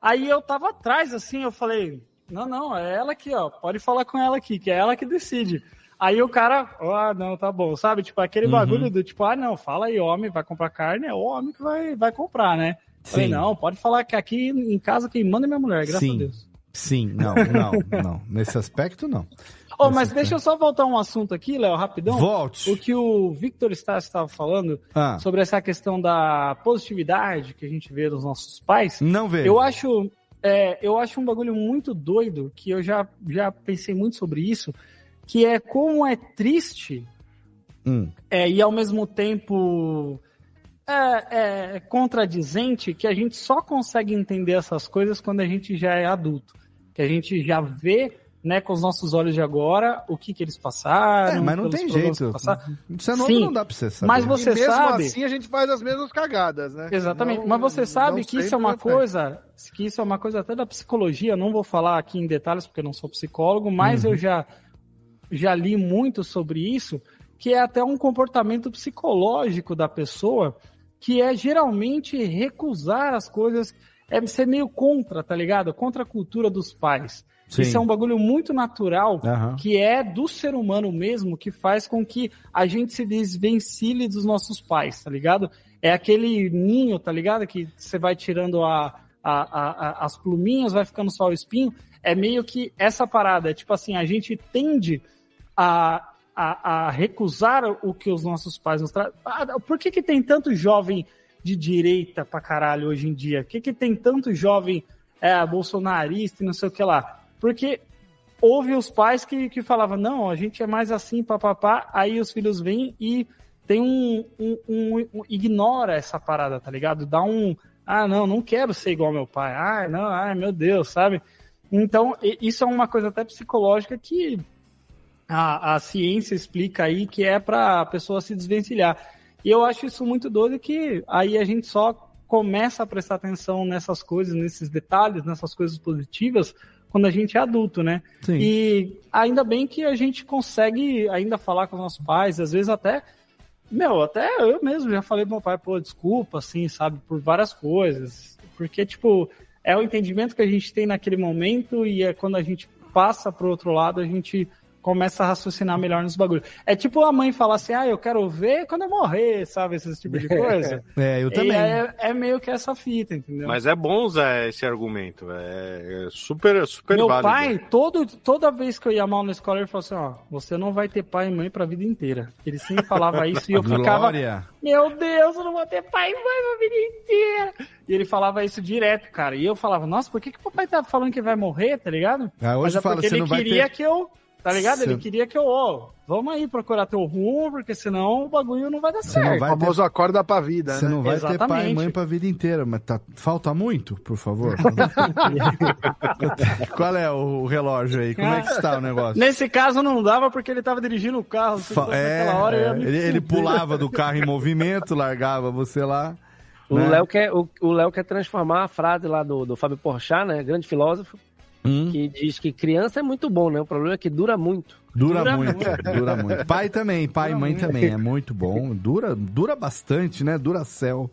Aí eu tava atrás, assim, eu falei, não, não, é ela aqui, ó, pode falar com ela aqui, que é ela que decide. Aí o cara, ah, não, tá bom, sabe? Tipo, aquele Uhum. bagulho do tipo, ah, não, fala aí, homem, vai comprar carne, é o homem que vai, vai comprar, né? Falei, Sim. não, pode falar que aqui em casa quem manda é minha mulher, graças Sim. a Deus. Sim, não, não, não. Nesse aspecto, não. Oh, mas deixa eu só voltar um assunto aqui, Léo, rapidão. Volte. O que o Victor Stassi estava falando Ah. sobre essa questão da positividade que a gente vê dos nossos pais. Não vejo. Eu acho, é, eu acho um bagulho muito doido, que eu já, já pensei muito sobre isso, que é como é triste Hum. é, e ao mesmo tempo é, é contradizente que a gente só consegue entender essas coisas quando a gente já é adulto. Que a gente já vê né, com os nossos olhos de agora o que, que eles passaram. É, mas não tem jeito. passaram. Você não, Sim, não dá pra você saber. Mas você e mesmo sabe. assim a gente faz as mesmas cagadas, né? Exatamente. Não- Mas você sabe que isso é uma coisa, que isso é uma coisa até da psicologia. Não vou falar aqui em detalhes porque eu não sou psicólogo, mas Uhum. eu já já li muito sobre isso, que é até um comportamento psicológico da pessoa, que é geralmente recusar as coisas, é ser meio contra, tá ligado? Contra a cultura dos pais. Sim. Isso é um bagulho muito natural, Aham. que é do ser humano mesmo, que faz com que a gente se desvencilhe dos nossos pais, tá ligado? É aquele ninho, tá ligado? Que você vai tirando a, a- a- as pluminhas, vai ficando só o espinho. É meio que essa parada. É tipo assim, a gente tende a, a, a recusar o que os nossos pais nos trazem. Ah, por que, que tem tanto jovem de direita pra caralho hoje em dia? Por que, que tem tanto jovem é, bolsonarista e não sei o que lá? Porque houve os pais que, que falavam, não, a gente é mais assim, papapá, aí os filhos vêm e tem um, um, um- um- ignora essa parada, tá ligado? Dá um, ah, não, não quero ser igual meu pai, ah, não, ai, meu Deus, sabe? Então, isso é uma coisa até psicológica que a, a ciência explica aí que é para a pessoa se desvencilhar. E eu acho isso muito doido que aí a gente só começa a prestar atenção nessas coisas, nesses detalhes, nessas coisas positivas, quando a gente é adulto, né? Sim. E ainda bem que a gente consegue ainda falar com os nossos pais, às vezes até. Meu, até eu mesmo já falei pro meu pai, pô, desculpa, assim, sabe, por várias coisas. Porque, tipo, é o entendimento que a gente tem naquele momento e é quando a gente passa pro outro lado, a gente começa a raciocinar melhor nos bagulhos. É tipo a mãe falar assim, ah, eu quero ver quando eu morrer, sabe? Esse tipo de coisa. É, eu também. É, é meio que essa fita, entendeu? Mas é bom usar esse argumento. É é super, super Meu válido. pai, todo, toda vez que eu ia mal na escola, ele falou assim, ó, você não vai ter pai e mãe pra vida inteira. Ele sempre falava isso e eu ficava, Glória. meu Deus, eu não vou ter pai e mãe pra vida inteira. E ele falava isso direto, cara. E eu falava, nossa, por que, que o papai tá falando que vai morrer, tá ligado? Ah, hoje Mas é fala, porque você ele não vai queria ter- que eu. Tá ligado? Ele queria que eu, ó, vamos aí procurar teu rumo, porque senão o bagulho não vai dar não certo. vai O famoso acorda pra vida, Você né? não vai ter pai e Exatamente. mãe pra vida inteira, mas tá, falta muito, por favor. Qual é o relógio aí? Como é que está o negócio? Nesse caso não dava porque ele tava dirigindo o carro. Se Fa- fosse É, hora, me ele, ele pulava do carro em movimento, largava você lá. O né? Léo quer, o, o Léo quer transformar a frase lá do, do Fábio Porchat, né? Grande filósofo, Hum, que diz que criança é muito bom, né? O problema é que dura muito. dura, dura muito, muito. dura muito. Pai também, pai e mãe muito. também, é muito bom. Dura, dura bastante, né? Dura céu.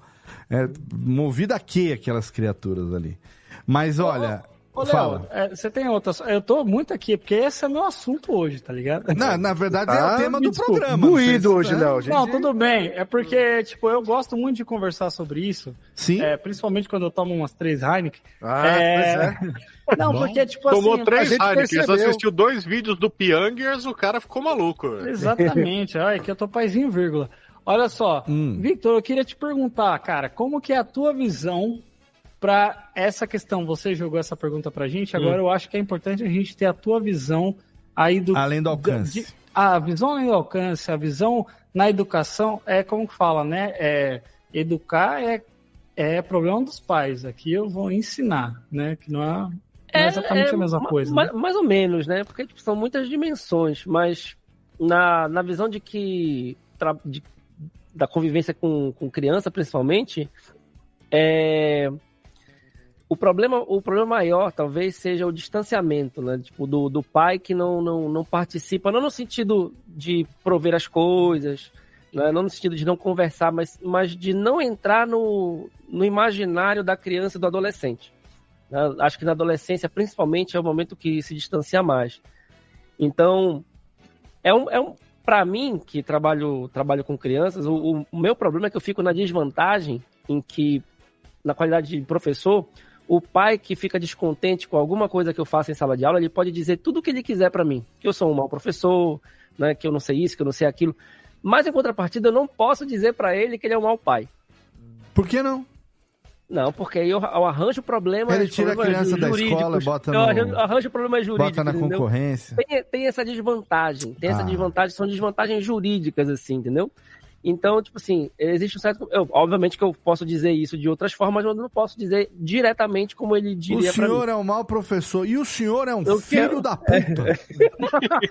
É, movida a que aquelas criaturas ali? Mas olha, Ô, Léo, fala. é, você tem outras. Eu tô muito aqui, porque esse é meu assunto hoje, tá ligado? Na, na verdade é Ah, o tema me do desculpa, programa. Vocês- hoje, né? Léo. gente. Não, tudo bem. É porque, tipo, eu gosto muito de conversar sobre isso. Sim. É, principalmente quando eu tomo umas três Heineken. Ah, É, pois é. Não, Bom. porque, tipo Tomou assim. três a gente Heineken, percebeu. assistiu dois vídeos do Piangers, o cara ficou maluco. Exatamente. Olha, aqui eu tô paizinho, vírgula. Olha só, Hum. Victor, eu queria te perguntar, cara, como que é a tua visão para essa questão? Você jogou essa pergunta pra gente, agora eu acho que é importante a gente ter a tua visão aí do. Além do alcance. de- a visão além do alcance, a visão na educação é como que fala, né? É, educar é, é problema dos pais. Aqui eu vou ensinar, né? Que não é, não é exatamente a mesma ma- coisa. ma- né? Mais ou menos, né? Porque tipo, são muitas dimensões, mas na, na visão de que de- da convivência com, com criança, principalmente, é, o problema o problema maior talvez seja o distanciamento, né? Tipo, do, do pai que não, não, não participa, não no sentido de prover as coisas, né? não no sentido de não conversar, mas, mas de não entrar no, no imaginário da criança e do adolescente. né? Acho que na adolescência, principalmente, é o momento que se distancia mais. Então, é um, é um para mim, que trabalho, trabalho com crianças, o, o- meu problema é que eu fico na desvantagem em que, na qualidade de professor, o pai que fica descontente com alguma coisa que eu faço em sala de aula, ele pode dizer tudo o que ele quiser para mim. Que eu sou um mau professor, né, que eu não sei isso, que eu não sei aquilo. Mas, em contrapartida, eu não posso dizer para ele que ele é um mau pai. Por que não? Não, porque aí eu, eu arranjo problemas Ele tira a criança da escola, bota Eu no- arranjo, arranjo problemas jurídicos. Bota na entendeu? concorrência. Tem, tem essa desvantagem, tem essa Ah. desvantagem, são desvantagens jurídicas, assim, entendeu? Então, tipo assim, existe um certo. Eu, obviamente que eu posso dizer isso de outras formas, mas eu não posso dizer diretamente como ele O diria pra mim. senhor é um mau professor e o senhor é um Eu filho quero- da puta.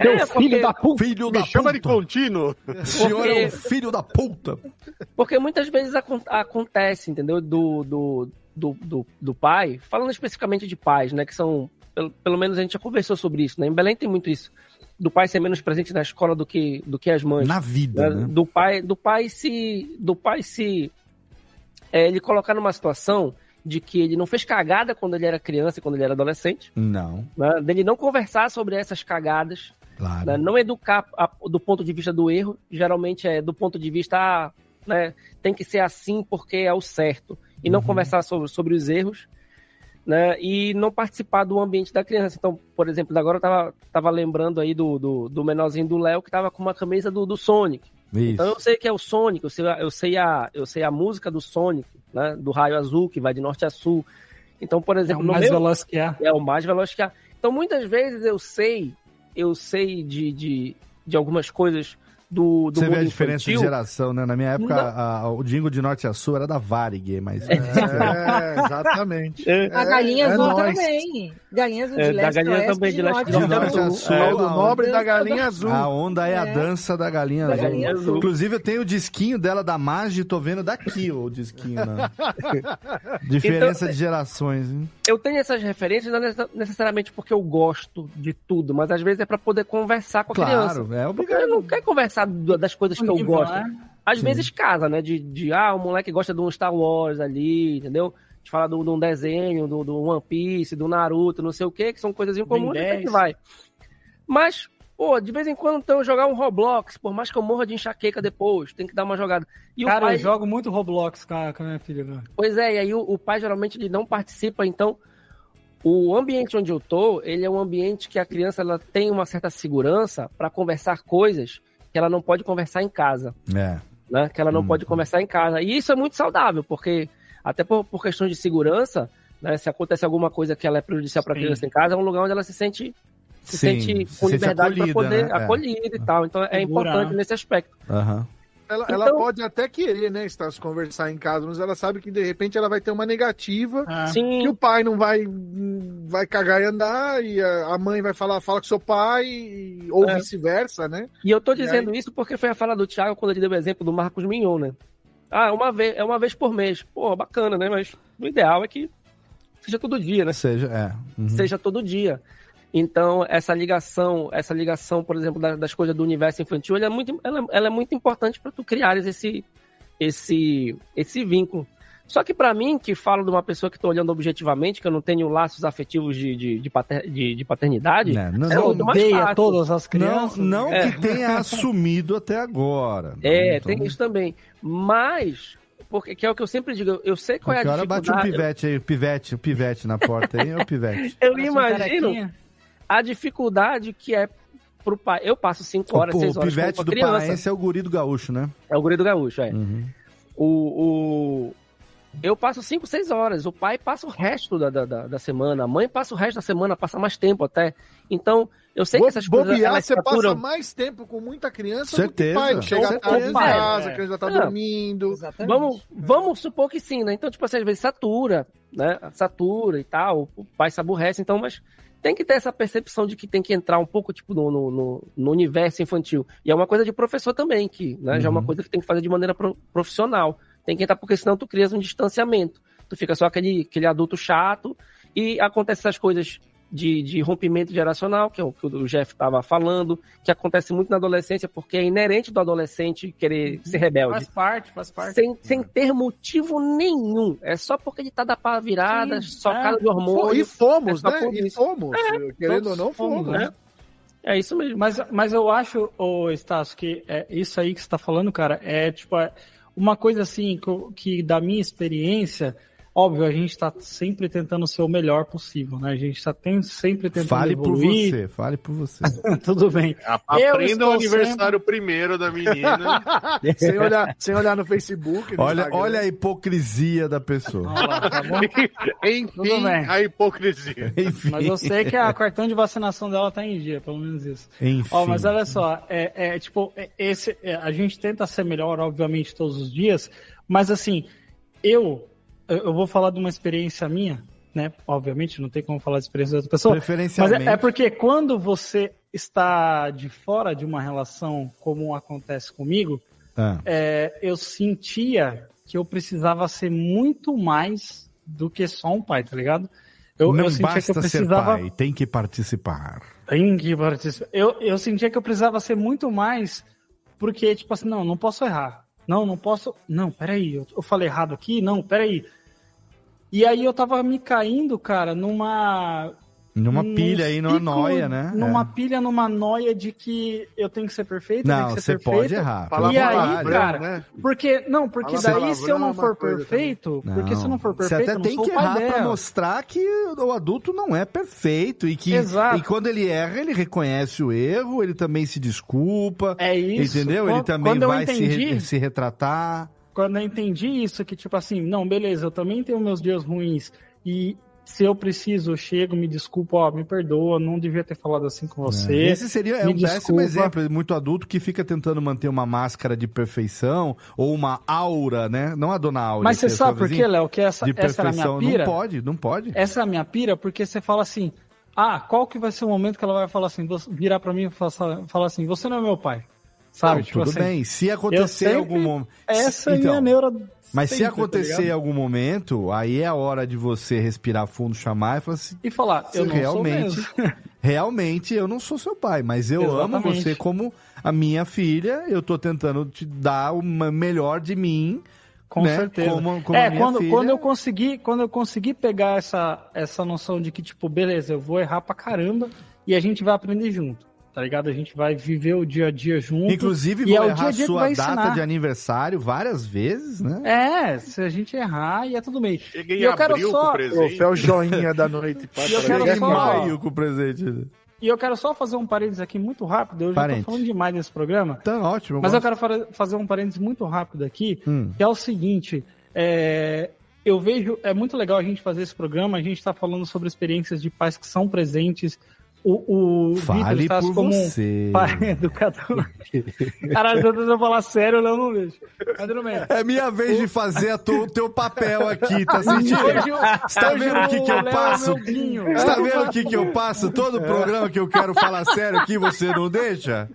É, porque- Filho da Me chama puta. de contínuo. O senhor é um filho da puta. Porque muitas vezes acon- acontece, entendeu? Do, do, do, do, do pai, falando especificamente de pais, né? Que são. Pelo, pelo menos a gente já conversou sobre isso, né? Em Belém tem muito isso. Do pai ser menos presente na escola do que, do que as mães. Na vida, né? né? Do pai, do pai se. Do pai se. é, ele colocar numa situação de que ele não fez cagada quando ele era criança e quando ele era adolescente, Não, né? Dele não conversar sobre essas cagadas, claro. né? Não educar a- do ponto de vista do erro, geralmente é do ponto de vista, ah, né, tem que ser assim porque é o certo, e não conversar sobre, sobre os erros, né, e não participar do ambiente da criança. Então, por exemplo, agora eu tava, tava lembrando aí do, do, do menorzinho do Léo que tava com uma camisa do, do Sonic. Então eu Isso. sei que é o Sonic, eu sei, a- eu sei, a, eu sei a música do Sonic, né, do raio azul que vai de norte a sul. Então, por É exemplo, o no mais meu, veloz que há. é o mais veloz que há. Então, muitas vezes eu sei, eu sei de, de, de algumas coisas do, do Você vê a diferença infantil. de geração, né? Na minha época, a- a- o jingle de Norte a Sul era da Varig, mas... É, exatamente. A galinha é azul também. Galinha azul de É, da leste galinha a oeste, também, de leste norte a a norte sul. a sul. É, do nobre da galinha azul. A onda é, a É. dança da galinha Da azul. galinha azul. Inclusive, eu tenho o disquinho dela da Magi, tô vendo daqui o disquinho, né? Diferença Então, de gerações, hein? Eu tenho essas referências não necess- necessariamente porque eu gosto de tudo, mas às vezes é para poder conversar com a criança. Claro, é Porque obrigado. eu não quero conversar do- das coisas que eu gosto. né? Às Sim. vezes casa, né? De, de, ah, o moleque gosta de um Star Wars ali, entendeu? De falar de um de um desenho, do, do One Piece, do Naruto, não sei o que, que são coisas em comum, até que 10. vai. Mas, pô, de vez em quando então, eu jogar um Roblox, por mais que eu morra de enxaqueca depois, tem que dar uma jogada. E Cara, o pai, eu jogo muito Roblox com a, com a minha filha. Cara. Pois é, e aí o, o pai geralmente ele não participa, então o ambiente onde eu tô, ele é um ambiente que a criança ela tem uma certa segurança para conversar coisas que ela não pode conversar em casa É. né? Que ela não Hum. pode conversar em casa. E isso é muito saudável, porque Até por, por questão de segurança, né? Se acontece alguma coisa que ela é prejudicial para a criança em casa, é um lugar onde ela se sente se Sim, sente se com sente liberdade para poder né? É. acolhida e tal. Então é Segura, importante né? nesse aspecto. Aham. Ela, Então- ela pode até querer, né, estar se conversar em casa, mas ela sabe que de repente ela vai ter uma negativa, Ah. Sim. que o pai não vai vai cagar e andar, e a mãe vai falar, fala com seu pai, e- ou É. vice-versa, né? E eu tô dizendo isso porque foi a fala do Thiago quando ele deu o exemplo do Marcos Mignon, né? Ah, é uma vez, é uma vez por mês. Pô, bacana, né? Mas o ideal é que seja todo dia, né? Seja, é. Uhum. Seja todo dia. Então, essa ligação, essa ligação, por exemplo, da- das coisas do universo infantil, ela é muito, ela, ela é muito importante para tu criares esse, esse, esse vínculo. Só que para mim, que falo de uma pessoa que tô olhando objetivamente, que eu não tenho laços afetivos de, de, de, pater- de- de paternidade, Né, não- é não muito mais fácil. todas as Não, crianças. não É. que tenha assumido até agora. É, Então, tem isso também. Mas, porque, que é o que eu sempre digo, eu sei qual é a Qualquer hora bate um dificuldade. pivete aí, o pivete, o pivete na porta aí, é o pivete. eu Parece imagino. A dificuldade que é pro pai. Eu passo cinco horas, o, seis o horas pivete com do criança. paraense é o guri do gaúcho, né? É o guri do gaúcho, é. Uhum. O, o... Eu passo 5, 6 horas. O pai passa o resto da, da, da- da semana. A mãe passa o resto da semana, passa mais tempo até. Então, eu sei que Bo- essas coisas. Bobear, você saturam- passa mais tempo com muita criança Certeza, do que pai. Chega tarde em casa, é. a criança já tá É. dormindo. Exatamente. Vamos, vamos supor que sim, né? Então, tipo assim, às vezes satura, né? Satura e tal, o pai se aborrece, então, mas tem que ter essa percepção de que tem que entrar um pouco, tipo, no, no, no- universo infantil. E é uma coisa de professor também, que né, já é uma Uhum. coisa que tem que fazer de maneira pro- profissional. Tem que entrar, porque senão tu crias um distanciamento. Tu fica só aquele, aquele adulto chato e acontece essas coisas de, de rompimento geracional, que é o que o Jeff estava falando, que acontece muito na adolescência, porque é inerente do adolescente querer ser rebelde Faz parte, faz parte. sem, sem ter motivo nenhum. É só porque ele tá da pá virada, Sim, socado é. de hormônio. E fomos, é só né? por E fomos. Querendo ou não, fomos, fomos. né? É isso mesmo. Mas, mas eu acho, ô Estácio, que é isso aí que você tá falando, cara, é tipo é uma coisa assim que, que da minha experiência, óbvio, a gente tá sempre tentando ser o melhor possível, né? A gente tá tem- sempre tentando Fale por evoluir. você, fale por você. Tudo bem. Eu Aprenda o aniversário primeiro da menina. sem, olhar, sem olhar no Facebook. no Olha, Instagram. olha a hipocrisia da pessoa. Lá, tá bom? Enfim, Tudo bem. a hipocrisia. Enfim. Mas eu sei que a cartão de vacinação dela tá em dia, pelo menos isso. Enfim. Ó, mas olha só, é, é, tipo, é, esse, é, a gente tenta ser melhor, obviamente, todos os dias, mas assim, eu, eu vou falar de uma experiência minha, né? Obviamente, não tem como falar de experiência de outra pessoa. Mas Preferencialmente. é, é porque quando você está de fora de uma relação, como acontece comigo, Ah. é, eu sentia que eu precisava ser muito mais do que só um pai, tá ligado? Eu, Não eu sentia basta que eu ser precisava pai, tem que participar. tem que participar. Eu, eu sentia que eu precisava ser muito mais, porque, tipo assim, não, não posso errar. Não, não posso. Não, peraí, eu, eu falei errado aqui? Não, peraí. E aí eu tava me caindo, cara, numa. Numa num pilha aí, numa noia, né? Numa É. pilha, numa noia de que eu tenho que ser perfeito, eu Não, tenho que você ser perfeito. pode errar. Fala E aí, cara, né? Porque, não, porque Fala daí se eu não é for perfeito, porque se eu não for Você perfeito, até eu não tem que errar pra dela. mostrar que o adulto não é perfeito e que Exato. e quando ele erra, ele reconhece o erro, ele também se desculpa, É isso. entendeu? Ele também vai se, re- entendi- se retratar. quando eu entendi isso, que tipo assim, não, beleza, eu também tenho meus dias ruins e se eu preciso, eu chego, me desculpa, ó, me perdoa, não devia ter falado assim com você. Esse seria é um péssimo desculpa. exemplo, muito adulto que fica tentando manter uma máscara de perfeição ou uma aura, né? Não a dona Aura. Mas você é sabe por quê, Léo, que essa, de essa era a minha pira? Não pode, não pode. Essa é a minha pira, porque você fala assim, ah, qual que vai ser o momento que ela vai falar assim, você- virar pra mim e falar falar assim, você não é meu pai, sabe? Não, Tipo tudo assim, bem. Se acontecer sempre- algum momento. Essa é a Então, minha neura Mas se sempre, tá acontecer ligado? algum momento, aí é a hora de você respirar fundo, chamar e falar assim. E falar, eu não realmente, sou mesmo. realmente eu não sou seu pai, mas eu amo Exatamente. você como a minha filha. Eu tô tentando te dar o melhor de mim. Com né? certeza. Como, como é, quando, filha. quando eu consegui, quando eu consegui pegar essa, essa noção de que, tipo, beleza, eu vou errar pra caramba e a gente vai aprender junto, tá ligado? A gente vai viver o dia a dia junto. Inclusive, e vou é o errar dia dia sua data de aniversário várias vezes, né? É, se a gente errar, e é tudo bem. Cheguei E em eu quero abril com só. o presente. Troféu joinha da noite. E eu quero Cheguei em só- maio com o presente. E eu quero só fazer um parênteses aqui muito rápido. Eu já tô falando demais nesse programa. Então, ótimo. Mas eu gosto. quero fa- fazer um parênteses muito rápido aqui, Hum. que é o seguinte: é, eu vejo, é muito legal a gente fazer esse programa, a gente está falando sobre experiências de pais que são presentes. O, o Fale Vitor por como você. um pai educador. Caralho, tô tentando falar sério, eu não vejo. É minha vez de fazer a tu- o teu papel aqui, tá sentindo? Hoje eu- Você tá vendo o que, que o eu Léo é passo? Você tá vendo o que, que eu passo? Todo programa que eu quero falar sério aqui, você não deixa?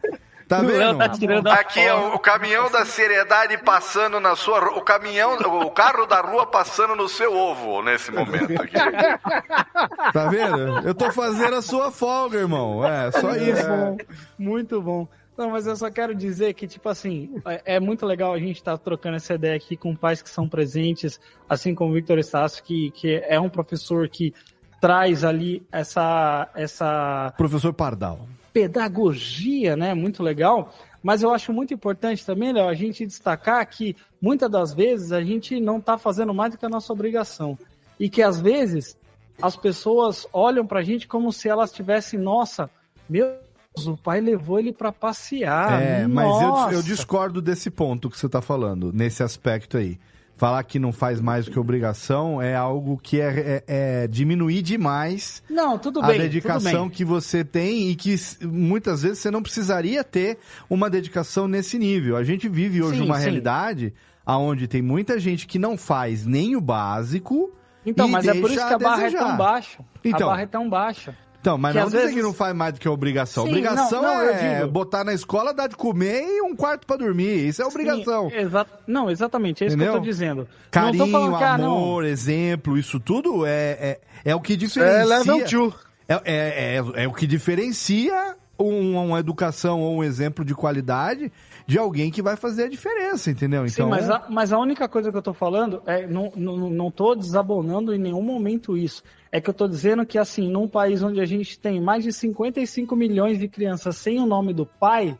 Tá vendo? Aqui é o, o caminhão da seriedade passando na sua o caminhão, o carro da rua passando no seu ovo nesse momento aqui. Tá vendo? Eu tô fazendo a sua folga, irmão. É, só Muito isso. bom, muito bom. Não, mas eu só quero dizer que, tipo assim, é, é muito legal a gente estar trocando essa ideia aqui com pais que são presentes, assim como o Victor Estácio, que, que é um professor que traz ali essa, essa Professor Pardal. Pedagogia, né? Muito legal. Mas eu acho muito importante também, Léo, a gente destacar que muitas das vezes a gente não está fazendo mais do que a nossa obrigação. E que às vezes as pessoas olham pra gente como se elas tivessem, nossa, meu Deus, o pai levou ele pra passear. É, mas eu, nossa. eu discordo desse ponto que você tá falando, nesse aspecto aí. Falar que não faz mais do que obrigação é algo que é, é- é diminuir demais Não, tudo a bem. dedicação tudo bem. que você tem e que muitas vezes você não precisaria ter uma dedicação nesse nível. A gente vive hoje Sim, uma sim. realidade onde tem muita gente que não faz nem o básico. Então, mas é por isso que a barra é desejar. tão baixa. Então. A barra é tão baixa. Então, mas Que não às dizer vezes- que não faz mais do que obrigação. Sim, obrigação não, não, é botar na escola, dar de comer e um quarto pra dormir. Isso é obrigação. Sim, exa- Não, exatamente, é isso Entendeu? que eu tô dizendo. Carinho, tô falando que, ah, amor, exemplo, isso tudo é, é, é o que é diferencia. level two. É, é, é, é o que diferencia um- uma educação ou um exemplo de qualidade de alguém que vai fazer a diferença, entendeu? Sim, Então, mas a, mas a única coisa que eu tô falando é não, não, não tô desabonando em nenhum momento isso. É que eu tô dizendo que, assim, num país onde a gente tem mais de 55 milhões de crianças sem o nome do pai,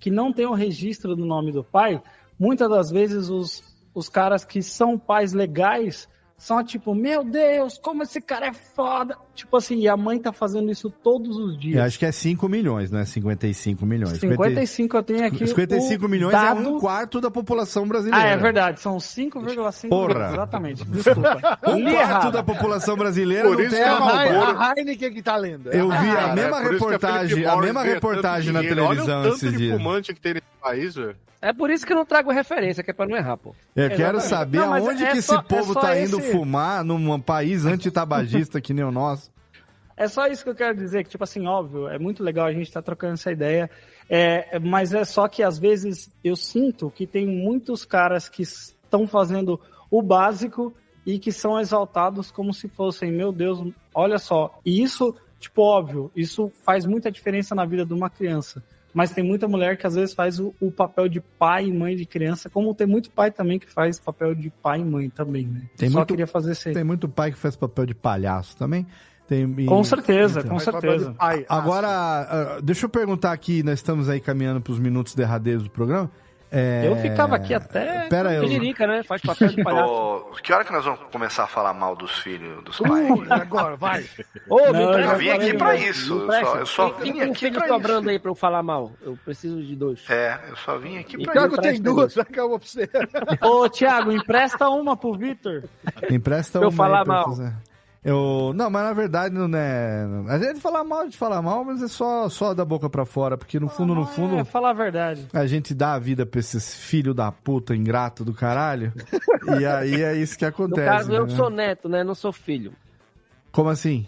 que não tem o registro do nome do pai, muitas das vezes os, os caras que são pais legais são tipo, meu Deus, como esse cara é foda. Tipo assim, e a mãe tá fazendo isso todos os eu dias. acho que é 5 milhões, não é 55 milhões. 55 eu tenho aqui. 55 o milhões dado... é um quarto da população brasileira. Ah, é verdade, são 5,5 Porra. Exatamente, desculpa. Um quarto errado. da população brasileira Por isso que a a, a Heineken que tá lendo. Eu vi a Cara, mesma é reportagem, a Morris mesma reportagem na dinheiro. televisão Olha o tanto esses de dias. fumante que tem nesse país, velho. É por isso que eu não trago referência, que é pra não errar, pô. Eu quero Exatamente. saber Não, aonde é que só- esse povo é só tá indo esse- fumar num país antitabagista que nem o nosso. É só isso que eu quero dizer, que, tipo assim, óbvio, é muito legal a gente estar trocando essa ideia, é, mas é só que às vezes eu sinto que tem muitos caras que estão fazendo o básico e que são exaltados como se fossem, meu Deus, olha só. E isso, tipo, óbvio, isso faz muita diferença na vida de uma criança. Mas tem muita mulher que às vezes faz o, o papel de pai e mãe de criança, como tem muito pai também que faz papel de pai e mãe também, né? Tem Só muito- queria fazer esse... Tem muito pai que faz papel de palhaço também. Tem, e- Com certeza, então. com certeza. pai. Agora, ah, deixa eu perguntar aqui, nós estamos aí caminhando para os minutos derradeiros do programa. É, Eu ficava aqui até. Pera aí, eu- Tiririca, né? Faz papel de palhaço. Ô, que hora que nós vamos começar a falar mal dos filhos dos pais? Uh, agora, vai. Ô, me Não, eu Eu vim aqui pra aí, isso. Eu só, eu só Tem- vim tem um aqui filho pra sobrando isso. aí pra eu falar mal. Eu preciso de dois. É, eu só vim aqui E pra Thiago isso. tem empresta duas, vai acabou pra você. Ô, Thiago, empresta uma pro Vitor. Empresta Pra eu uma aí falar mal. fazer. Eu, não, mas na verdade não é. A gente fala mal de falar mal, mas é só, só da boca pra fora, porque no fundo, no fundo, É, falar a verdade. a gente dá a vida pra esses filhos da puta ingrato do caralho. e aí é isso que No acontece. caso, eu né? sou neto, né? Não sou filho. Como assim?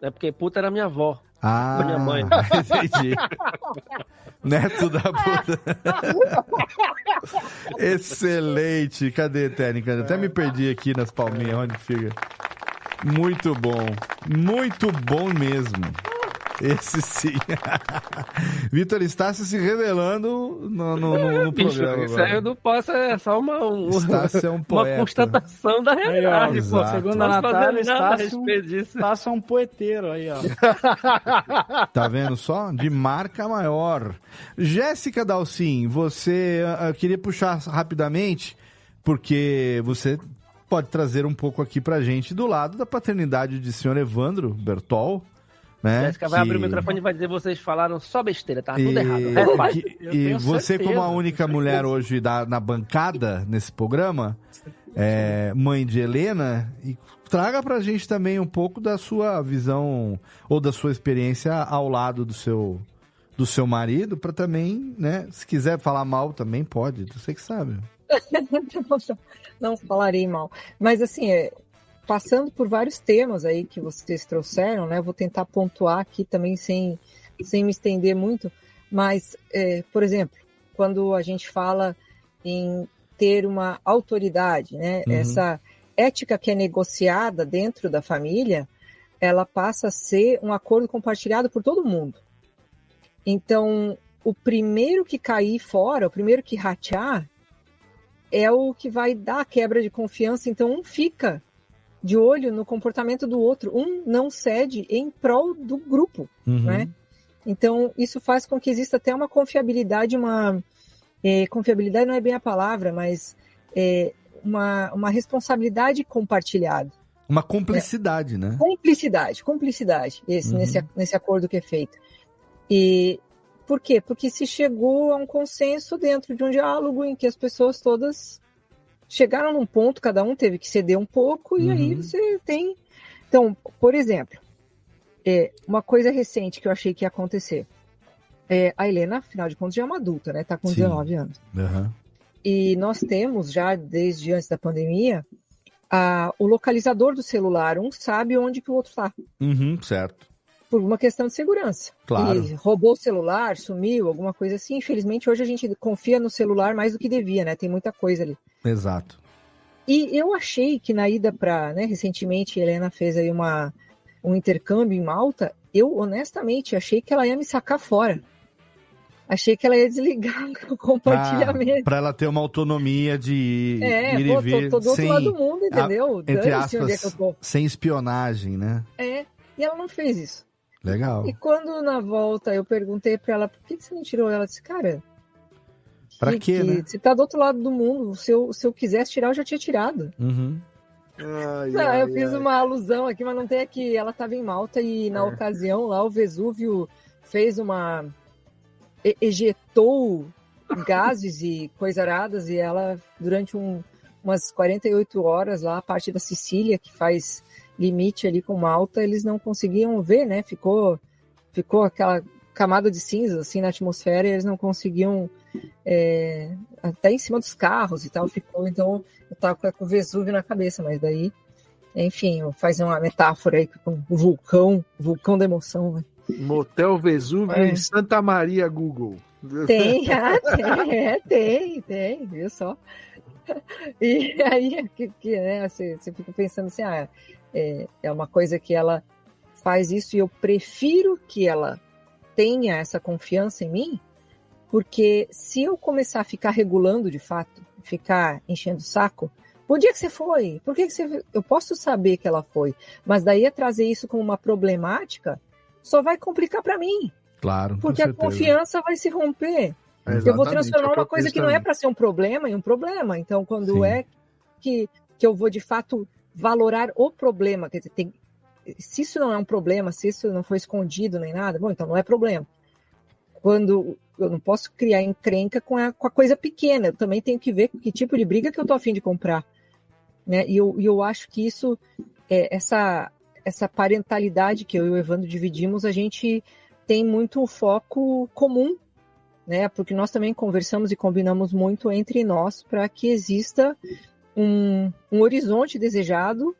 É porque puta era minha avó. Ah, Minha mãe. entendi. Neto da puta. Excelente. Cadê, técnica? Até me perdi aqui nas palminhas. Onde fica? Muito bom. Muito bom mesmo. Esse sim. Vitor Estácio se revelando no, no, no, no Bicho, programa. isso aí eu não posso, é só uma, um- é um uma constatação da Aí, ó, realidade, pô. exato. segundo a Natália, fazer nada a Estácio. Estácio é um poeteiro aí, ó. Tá vendo só? De marca maior. Jéssica Dalcin, você ah, ah, queria puxar rapidamente, porque você pode trazer um pouco aqui pra gente do lado da paternidade de senhor Evandro Bertol, né? Jéssica vai que- abrir o microfone e vai dizer vocês falaram só besteira, tá E, tudo errado. É, pai. que- e você, certeza, como a única mulher hoje da, na bancada nesse programa, é, mãe de Helena, e traga pra gente também um pouco da sua visão ou da sua experiência ao lado do seu do seu marido, pra também, né, se quiser falar mal também pode, você que sabe. não falarei mal. Mas assim, é, passando por vários temas aí que vocês trouxeram, né? Vou tentar pontuar aqui também sem, sem me estender muito. Mas, é, por exemplo, quando a gente fala em ter uma autoridade, né? Uhum. Essa ética que é negociada dentro da família, ela passa a ser um acordo compartilhado por todo mundo. Então, o primeiro que cair fora, o primeiro que ratear, é o que vai dar a quebra de confiança. Então, um fica de olho no comportamento do outro, um não cede em prol do grupo, Uhum. né? Então, isso faz com que exista até uma confiabilidade, uma. é, confiabilidade não é bem a palavra, mas é, uma, uma responsabilidade compartilhada. Uma cumplicidade, né? Cumplicidade, cumplicidade, esse, Uhum. nesse, nesse acordo que é feito. E por quê? Porque se chegou a um consenso dentro de um diálogo em que as pessoas todas chegaram num ponto, cada um teve que ceder um pouco, e aí Uhum. você tem. Então, por exemplo, é, uma coisa recente que eu achei que ia acontecer. É, a Helena, afinal de contas, já é uma adulta, né? Tá com Sim. 19 anos. Aham. E nós temos, já desde antes da pandemia, a- o localizador do celular. Um sabe onde que o outro está, Uhum, certo. Por uma questão de segurança. Claro. E roubou o celular, sumiu, alguma coisa assim. Infelizmente, hoje a gente confia no celular mais do que devia, né? Tem muita coisa ali. Exato. E eu achei que na ida para, né, recentemente, a Helena fez aí uma, um intercâmbio em Malta. Eu, honestamente, achei que ela ia me sacar fora. Achei que ela ia desligar o compartilhamento. Ah, pra ela ter uma autonomia de É, ir pô, e vir tô, tô do outro sem, lado do mundo, entendeu? a- entre é aspas, tô. sem espionagem, né? É, e ela não fez isso. Legal. E quando na volta eu perguntei pra ela, por que você não tirou? Ela disse, cara, Pra que- quê, que né? Você tá do outro lado do mundo, se eu, se eu quisesse tirar, eu já tinha tirado. Uhum. Não, eu fiz uma alusão aqui, mas não tem aqui. Ela estava em Malta e na ocasião lá o Vesúvio fez uma. e- ejetou gases e coisaradas e ela, durante um, umas 48 horas lá, a parte da Sicília, que faz limite ali com Malta, eles não conseguiam ver, né? Ficou, ficou aquela camada de cinza assim na atmosfera e eles não conseguiam é, até em cima dos carros e tal ficou então eu tava com o Vesúvio na cabeça mas daí enfim fazer uma metáfora aí com o vulcão vulcão da emoção né? Motel Vesúvio É. em Santa Maria, Google. tem ah, tem é, tem tem viu só e aí que, que né, você, você fica pensando assim ah, é, é uma coisa que ela faz isso e eu prefiro que ela tenha essa confiança em mim porque se eu começar a ficar regulando de fato, ficar enchendo o saco, por dia que você foi? Por que, que você. Eu posso saber que ela foi, mas daí é trazer isso como uma problemática, só vai complicar para mim. Claro. Porque a confiança vai se romper. É, eu vou transformar é que uma coisa que não é para ser um problema em um problema. Então, quando Sim. é que, que eu vou de fato valorar o problema, quer dizer, tem, se isso não é um problema, se isso não foi escondido nem nada, bom, então não é problema. Quando eu não posso criar encrenca com a, com a coisa pequena, eu também tenho que ver que tipo de briga que eu tô afim de comprar. Né? E, eu, eu acho que isso, é, essa, essa parentalidade que eu e o Evandro dividimos, a gente tem muito foco comum, né? Porque nós também conversamos e combinamos muito entre nós para que exista um, um horizonte desejado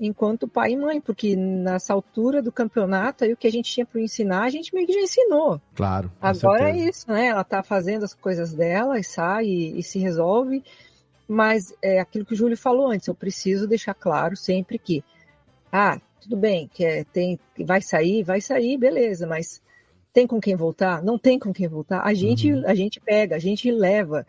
enquanto pai e mãe, porque nessa altura do campeonato aí o que a gente tinha para ensinar, a gente meio que já ensinou. Claro. Agora é certeza. isso, né? Ela tá fazendo as coisas dela e sai e, e se resolve. Mas é aquilo que o Júlio falou antes, eu preciso deixar claro sempre que, ah, tudo bem, que é, tem, vai sair, vai sair, beleza, mas tem com quem voltar? Não tem com quem voltar. A gente, a gente pega, a gente leva.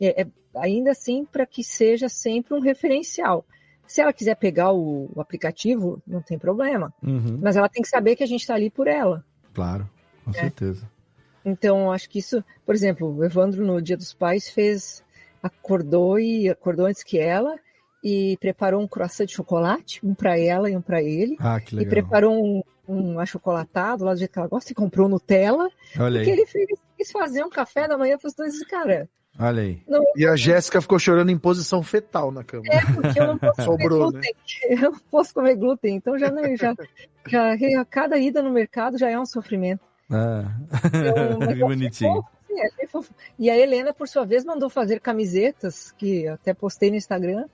É, é, ainda assim, para que seja sempre um referencial. Se ela quiser pegar o, o aplicativo, não tem problema. Uhum. Mas ela tem que saber que a gente está ali por ela. Claro, com É. certeza. Então, acho que isso, por exemplo, o Evandro no Dia dos Pais fez, acordou e acordou antes que ela e preparou um croissant de chocolate, um para ela e um para ele. Ah, que E legal. preparou um, um achocolatado lá do jeito que ela gosta e comprou Nutella. Olha porque aí. ele fez, quis fazer um café da manhã para os dois. E, Cara, Olha aí. Não, E a Jéssica ficou chorando em posição fetal na cama. É, porque eu não posso Sobrou, comer glúten. Eu não posso comer glúten, então já, não, já, já cada ida no mercado já é um sofrimento. Ah. Que achei bonitinho. fofo, sim, achei fofo. E a Helena, por sua vez, mandou fazer camisetas, que eu até postei no Instagram,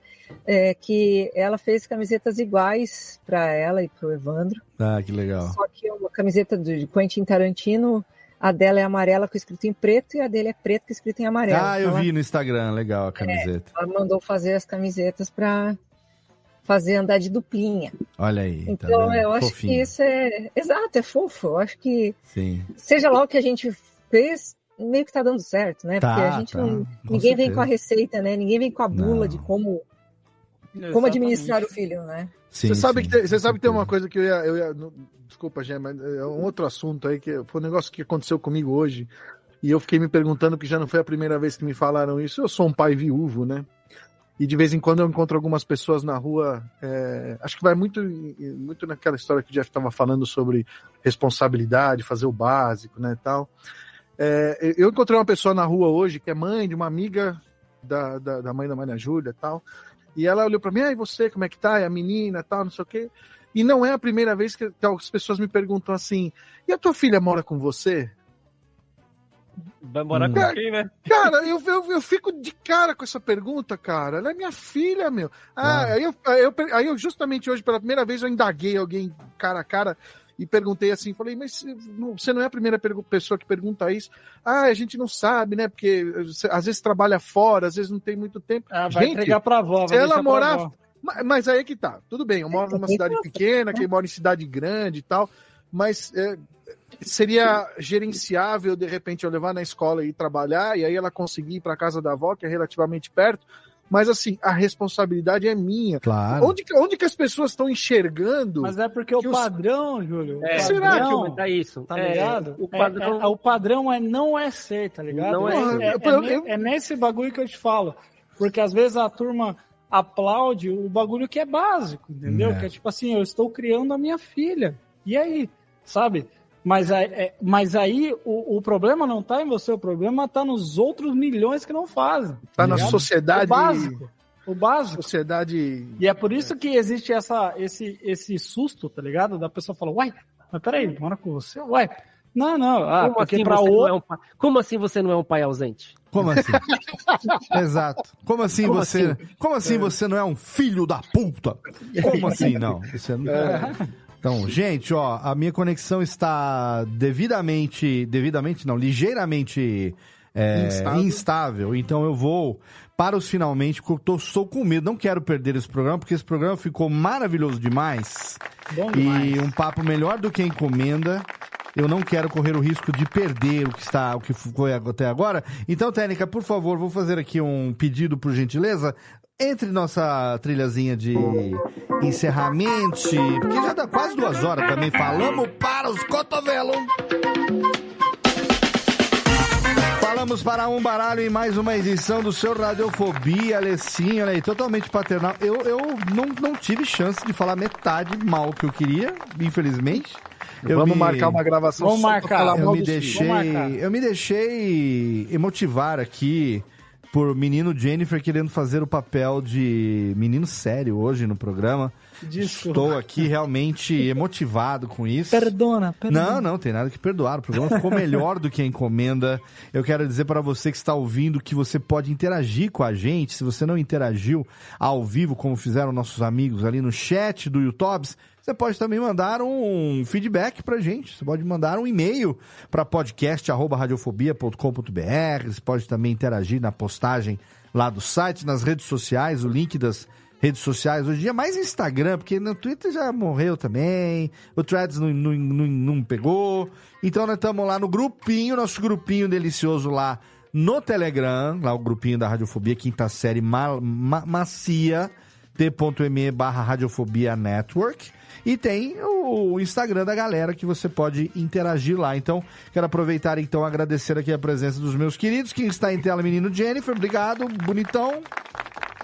é, que ela fez camisetas iguais para ela e para o Evandro. Ah, que legal. Só que uma camiseta de Quentin Tarantino, a dela é amarela com escrito em preto e a dele é preto com escrito em amarelo. Ah, eu Então, vi no Instagram, legal a camiseta. Ela mandou fazer as camisetas para fazer andar de duplinha. Olha aí. tá Então, vendo? eu acho Fofinho. que isso é. Exato, é fofo. Eu acho que, Sim. seja lá o que a gente fez, meio que tá dando certo, né? Tá, Porque a gente tá, não. com Ninguém vem certeza. com a receita, né? Ninguém vem com a bula Não. de como, como Exatamente. administrar o filho, né? Sim, você sabe, sim, que, tem, você sabe que tem uma coisa que eu ia. Eu ia no- desculpa, Gê, mas é um outro assunto aí, que foi um negócio que aconteceu comigo hoje. E eu fiquei me perguntando, porque já não foi a primeira vez que me falaram isso. Eu sou um pai viúvo, né? E de vez em quando eu encontro algumas pessoas na rua. é, acho que vai muito, muito naquela história que o Jeff estava falando sobre responsabilidade, fazer o básico, né? Tal. É, eu encontrei uma pessoa na rua hoje que é mãe de uma amiga da, da, da mãe da Maria Júlia tal. E ela olhou para mim, ah, e você, como é que tá? E a menina tal, não sei o quê. E não é a primeira vez que, que as pessoas me perguntam assim: e a tua filha mora com você? Vai morar Hum. com quem, né? Cara, eu, eu, eu fico de cara com essa pergunta, cara. Ela é minha filha, meu. Ah, Ah. Aí, eu, aí, eu, aí eu, justamente hoje, pela primeira vez, eu indaguei alguém cara a cara e perguntei assim, falei, mas você não é a primeira pessoa que pergunta isso. Ah, a gente não sabe, né? Porque às vezes trabalha fora, às vezes não tem muito tempo. Ah, vai gente, entregar pra avó. vai se ela morar. avó. Ma- Mas aí é que tá, tudo bem, eu moro numa cidade pequena, quem mora em cidade grande e tal, mas é, seria gerenciável, de repente, eu levar na escola e trabalhar, e aí ela conseguir ir para casa da avó, que é relativamente perto, mas assim, a responsabilidade é minha. Claro. Onde, que- onde que as pessoas estão enxergando? Mas é porque o os- padrão, Júlio. o É, Será que padrão, eu- é isso. Tá É, ligado? o É- padrão- é- o padrão é não é ser, tá ligado? Não é é, é- é- é nesse bagulho que eu te falo. Porque às vezes a turma aplaude o bagulho que é básico, entendeu? É. Que é tipo assim, eu estou criando a minha filha. E aí, sabe? Mas aí, é- mas aí o, o problema não tá em você, o problema tá nos outros milhões que não fazem. tá na ligado? sociedade. O básico. O básico. Sociedade. E é por isso que existe essa, esse, esse susto, tá ligado? Da pessoa falar, uai, mas peraí, mora com você? Uai. Não, não, ah, Como assim, pra você não outro. é um pai... Como assim você não é um pai ausente? Como assim? Exato. Como assim Como você. assim? Como assim você não é um filho da puta? Como assim não? Você não... Então, gente, ó, a minha conexão está devidamente. Devidamente não, ligeiramente é, Instável. instável. Então eu vou para os finalmente, porque eu tô, estou com medo. Não quero perder esse programa, porque esse programa ficou maravilhoso demais. Bom demais. E um papo melhor do que a encomenda. Eu não quero correr o risco de perder o que está, o que foi até agora. Então, técnica, por favor, vou fazer aqui um pedido por gentileza. Entre nossa trilhazinha de encerramento, porque já dá quase duas horas também. Falamos para os cotovelos. Falamos para um baralho em mais uma edição do seu Radiofobia, Alessinho, olha aí, totalmente paternal. Eu, eu não, não tive chance de falar metade mal que eu queria, infelizmente. Eu Vamos me- marcar uma gravação Vamos marcar. eu me deixei, Vamos marcar. eu me deixei emotivar aqui por menino Jennifer querendo fazer o papel de menino sério hoje no programa. Desculpa. Estou aqui realmente emotivado com isso. Perdona, perdona. Não, não, tem nada que perdoar. O programa ficou melhor do que a encomenda. Eu quero dizer para você que está ouvindo que você pode interagir com a gente. Se você não interagiu ao vivo, como fizeram nossos amigos ali no chat do YouTube, você pode também mandar um feedback pra gente. Você pode mandar um e-mail para podcast@radiofobia.com.br. Você pode também interagir na postagem lá do site, nas redes sociais, o link das redes sociais hoje em dia, mais Instagram, porque no Twitter já morreu também, o Threads não, não, não, não pegou. Então nós estamos lá no grupinho, nosso grupinho delicioso lá no Telegram, lá o grupinho da Radiofobia, quinta série ma, ma, macia, t.me barra Radiofobia Network. E tem o Instagram da galera que você pode interagir lá. Então, quero aproveitar então agradecer aqui a presença dos meus queridos. Quem está em tela, menino Jennifer, obrigado, bonitão.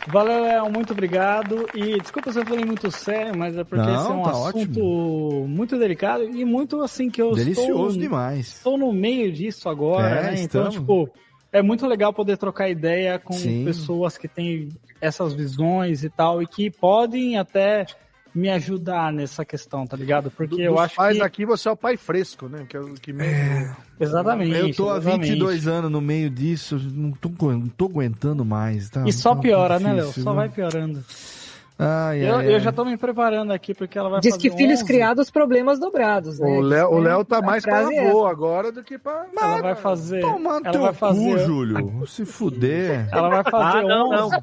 Valeu, Léo, muito obrigado. E desculpa se eu falei muito sério, mas é porque Não, esse é um tá assunto muito delicado e muito assim que eu Delicioso estou, demais. estou no meio disso agora, É, né? Então, estamos. tipo, é muito legal poder trocar ideia com Sim. pessoas que têm essas visões e tal, e que podem até me ajudar nessa questão, tá ligado? Porque Do- eu acho pais que... aqui, você é o pai fresco, né? Que, é que mesmo... Exatamente. Eu tô há exatamente. 22 anos no meio disso, não tô, não tô aguentando mais. Tá, E só Tá piora, né, Léo? difícil, Só vai piorando. Ai, eu, ai, eu ai. já tô me preparando aqui, porque ela vai Diz fazer que filhos 11. criados, problemas dobrados, né? O Léo, o? Léo tá mais pra é avô agora do que pra... Ela vai fazer... Toma ela teu vai fazer... cu, Júlio. Se fuder. Ela vai fazer Ah, não, não. 11.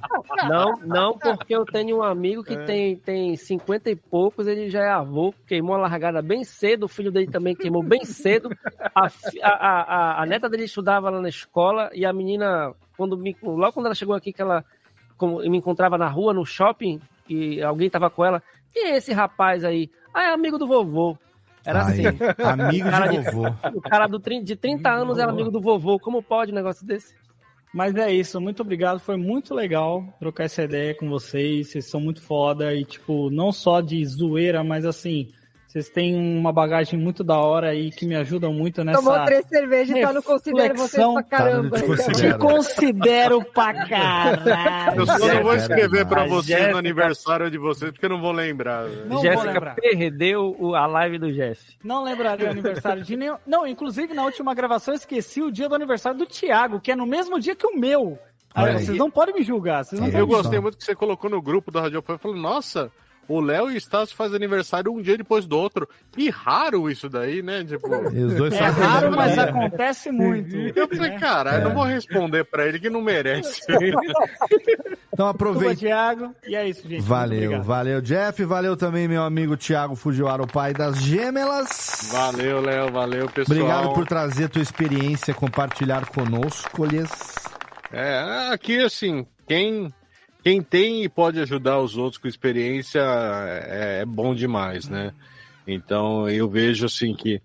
Não, não, porque eu tenho um amigo que É. tem, tem 50 e poucos, ele já é avô, queimou a largada bem cedo, o filho dele também queimou bem cedo. A, a, a- a neta dele estudava lá na escola e a menina, quando me, logo quando ela chegou aqui, que ela como, me encontrava na rua, no shopping, e alguém tava com ela, quem é esse rapaz aí? Ah, é amigo do vovô. Era Aí, assim. amigo de vovô. O cara do, de 30 anos era amigo do vovô. Como pode um negócio desse? Mas é isso, muito obrigado. Foi muito legal trocar essa ideia com vocês. Vocês são muito foda e, tipo, não só de zoeira, mas assim, vocês têm uma bagagem muito da hora aí que me ajudam muito nessa. Tomou três cervejas e tá no considero vocês pra caramba. Tá te Te considero pra caralho. Eu só não vou escrever pra A vocês Jéssica- no aniversário de vocês, porque eu não vou lembrar. Não Jéssica lembrar. perdeu a live do Jeff. Não lembraria o aniversário de nenhum. Não, inclusive na última gravação eu esqueci o dia do aniversário do Thiago, que é no mesmo dia que o meu. Aí, vocês não podem me julgar. Vocês não É, Eu gostei muito que você colocou no grupo da Radio Fan. Eu falei, nossa, o Léo e o Estácio fazem aniversário um dia depois do outro. Que raro isso daí, né? Tipo, E os dois É raro, mesmo mas dia. acontece muito. eu falei, né? cara, eu É. não vou responder pra ele que não merece. Então aproveita. Thiago. E é isso, gente. Valeu, valeu, Jeff. Valeu também, meu amigo Thiago Fujiwara, o pai das gêmelas. valeu, Léo, valeu, pessoal. Obrigado por trazer a tua experiência, compartilhar conosco, lhes. É, aqui assim, quem, quem tem e pode ajudar os outros com experiência é, é bom demais, né? Então eu vejo assim que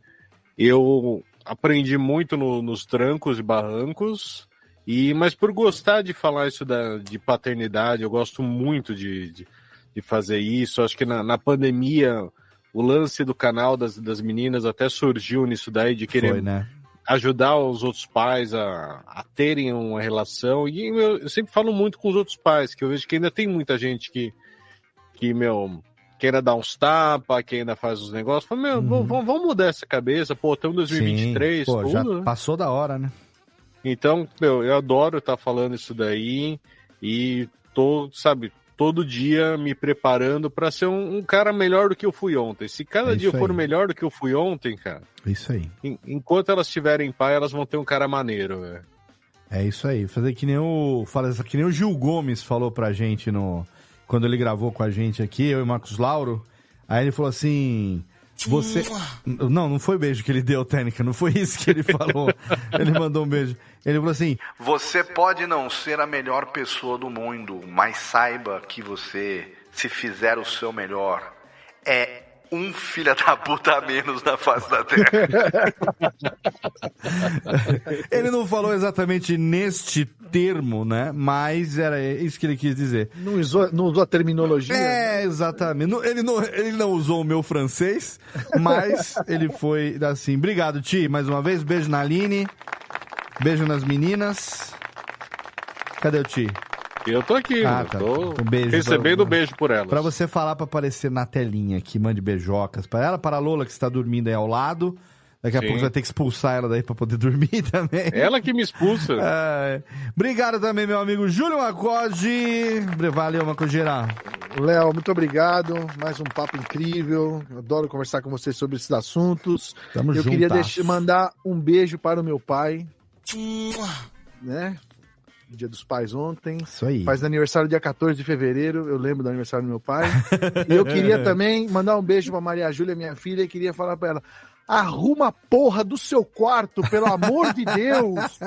eu aprendi muito no- nos trancos e barrancos, e mas por gostar de falar isso da, de paternidade, eu gosto muito de, de, de fazer isso. Acho que na, na pandemia o lance do canal das, das meninas até surgiu nisso daí de querer Foi, né? Ajudar os outros pais a, a terem uma relação. E meu, eu sempre falo muito com os outros pais, que eu vejo que ainda tem muita gente que, que meu, que ainda dá uns tapas, que ainda faz os negócios. Fala, meu, vamos, vamos mudar essa cabeça, pô, estamos em 2023, Uhum. Sim, pô, já tudo, né? passou da hora, né? Então, meu, eu adoro estar falando isso daí e tô, sabe, todo dia me preparando para ser um, um cara melhor do que eu fui ontem. Se cada É dia eu for melhor do que eu fui ontem, cara, Isso aí. en- enquanto elas tiverem pai, elas vão ter um cara maneiro, velho. É isso aí. Fazer que nem o. Fala, que nem o Gil Gomes falou pra gente no. Quando ele gravou com a gente aqui, eu e o Marcos Lauro. Aí ele falou assim. Você. Não, não foi beijo que ele deu, técnica, não foi isso que ele falou. ele mandou um beijo. Ele falou assim: Você pode não ser a melhor pessoa do mundo, mas saiba que você, se fizer o seu melhor, é um filho da puta a menos na face da terra. Ele não falou exatamente neste termo, né? Mas era isso que ele quis dizer. Não usou, não usou a terminologia? É, exatamente. Ele não, ele não usou o meu francês, mas ele foi assim. Obrigado, Ti, mais uma vez. Beijo na Aline. Beijo nas meninas. Cadê o Ti? Eu tô aqui, Ah, eu tá. tô Um beijo recebendo pra- beijo por elas. Pra você falar pra aparecer na telinha aqui, mande beijocas para ela, para a Lola que está dormindo aí ao lado. Daqui a Sim. pouco você vai ter que expulsar ela daí pra poder dormir também. Ela que me expulsa. É. Obrigado também, meu amigo Júlio Macode. Valeu, Macogeira. Léo, muito obrigado. Mais um papo incrível. Adoro conversar com você sobre esses assuntos. Tamo Eu queria juntasso. deixar, mandar um beijo para o meu pai. Né? Dia dos Pais ontem. Isso aí. Faz aniversário dia 14 de fevereiro. Eu lembro do aniversário do meu pai. e eu queria também mandar um beijo pra Maria Júlia, minha filha, e queria falar pra ela. Arruma a porra do seu quarto, pelo amor de Deus.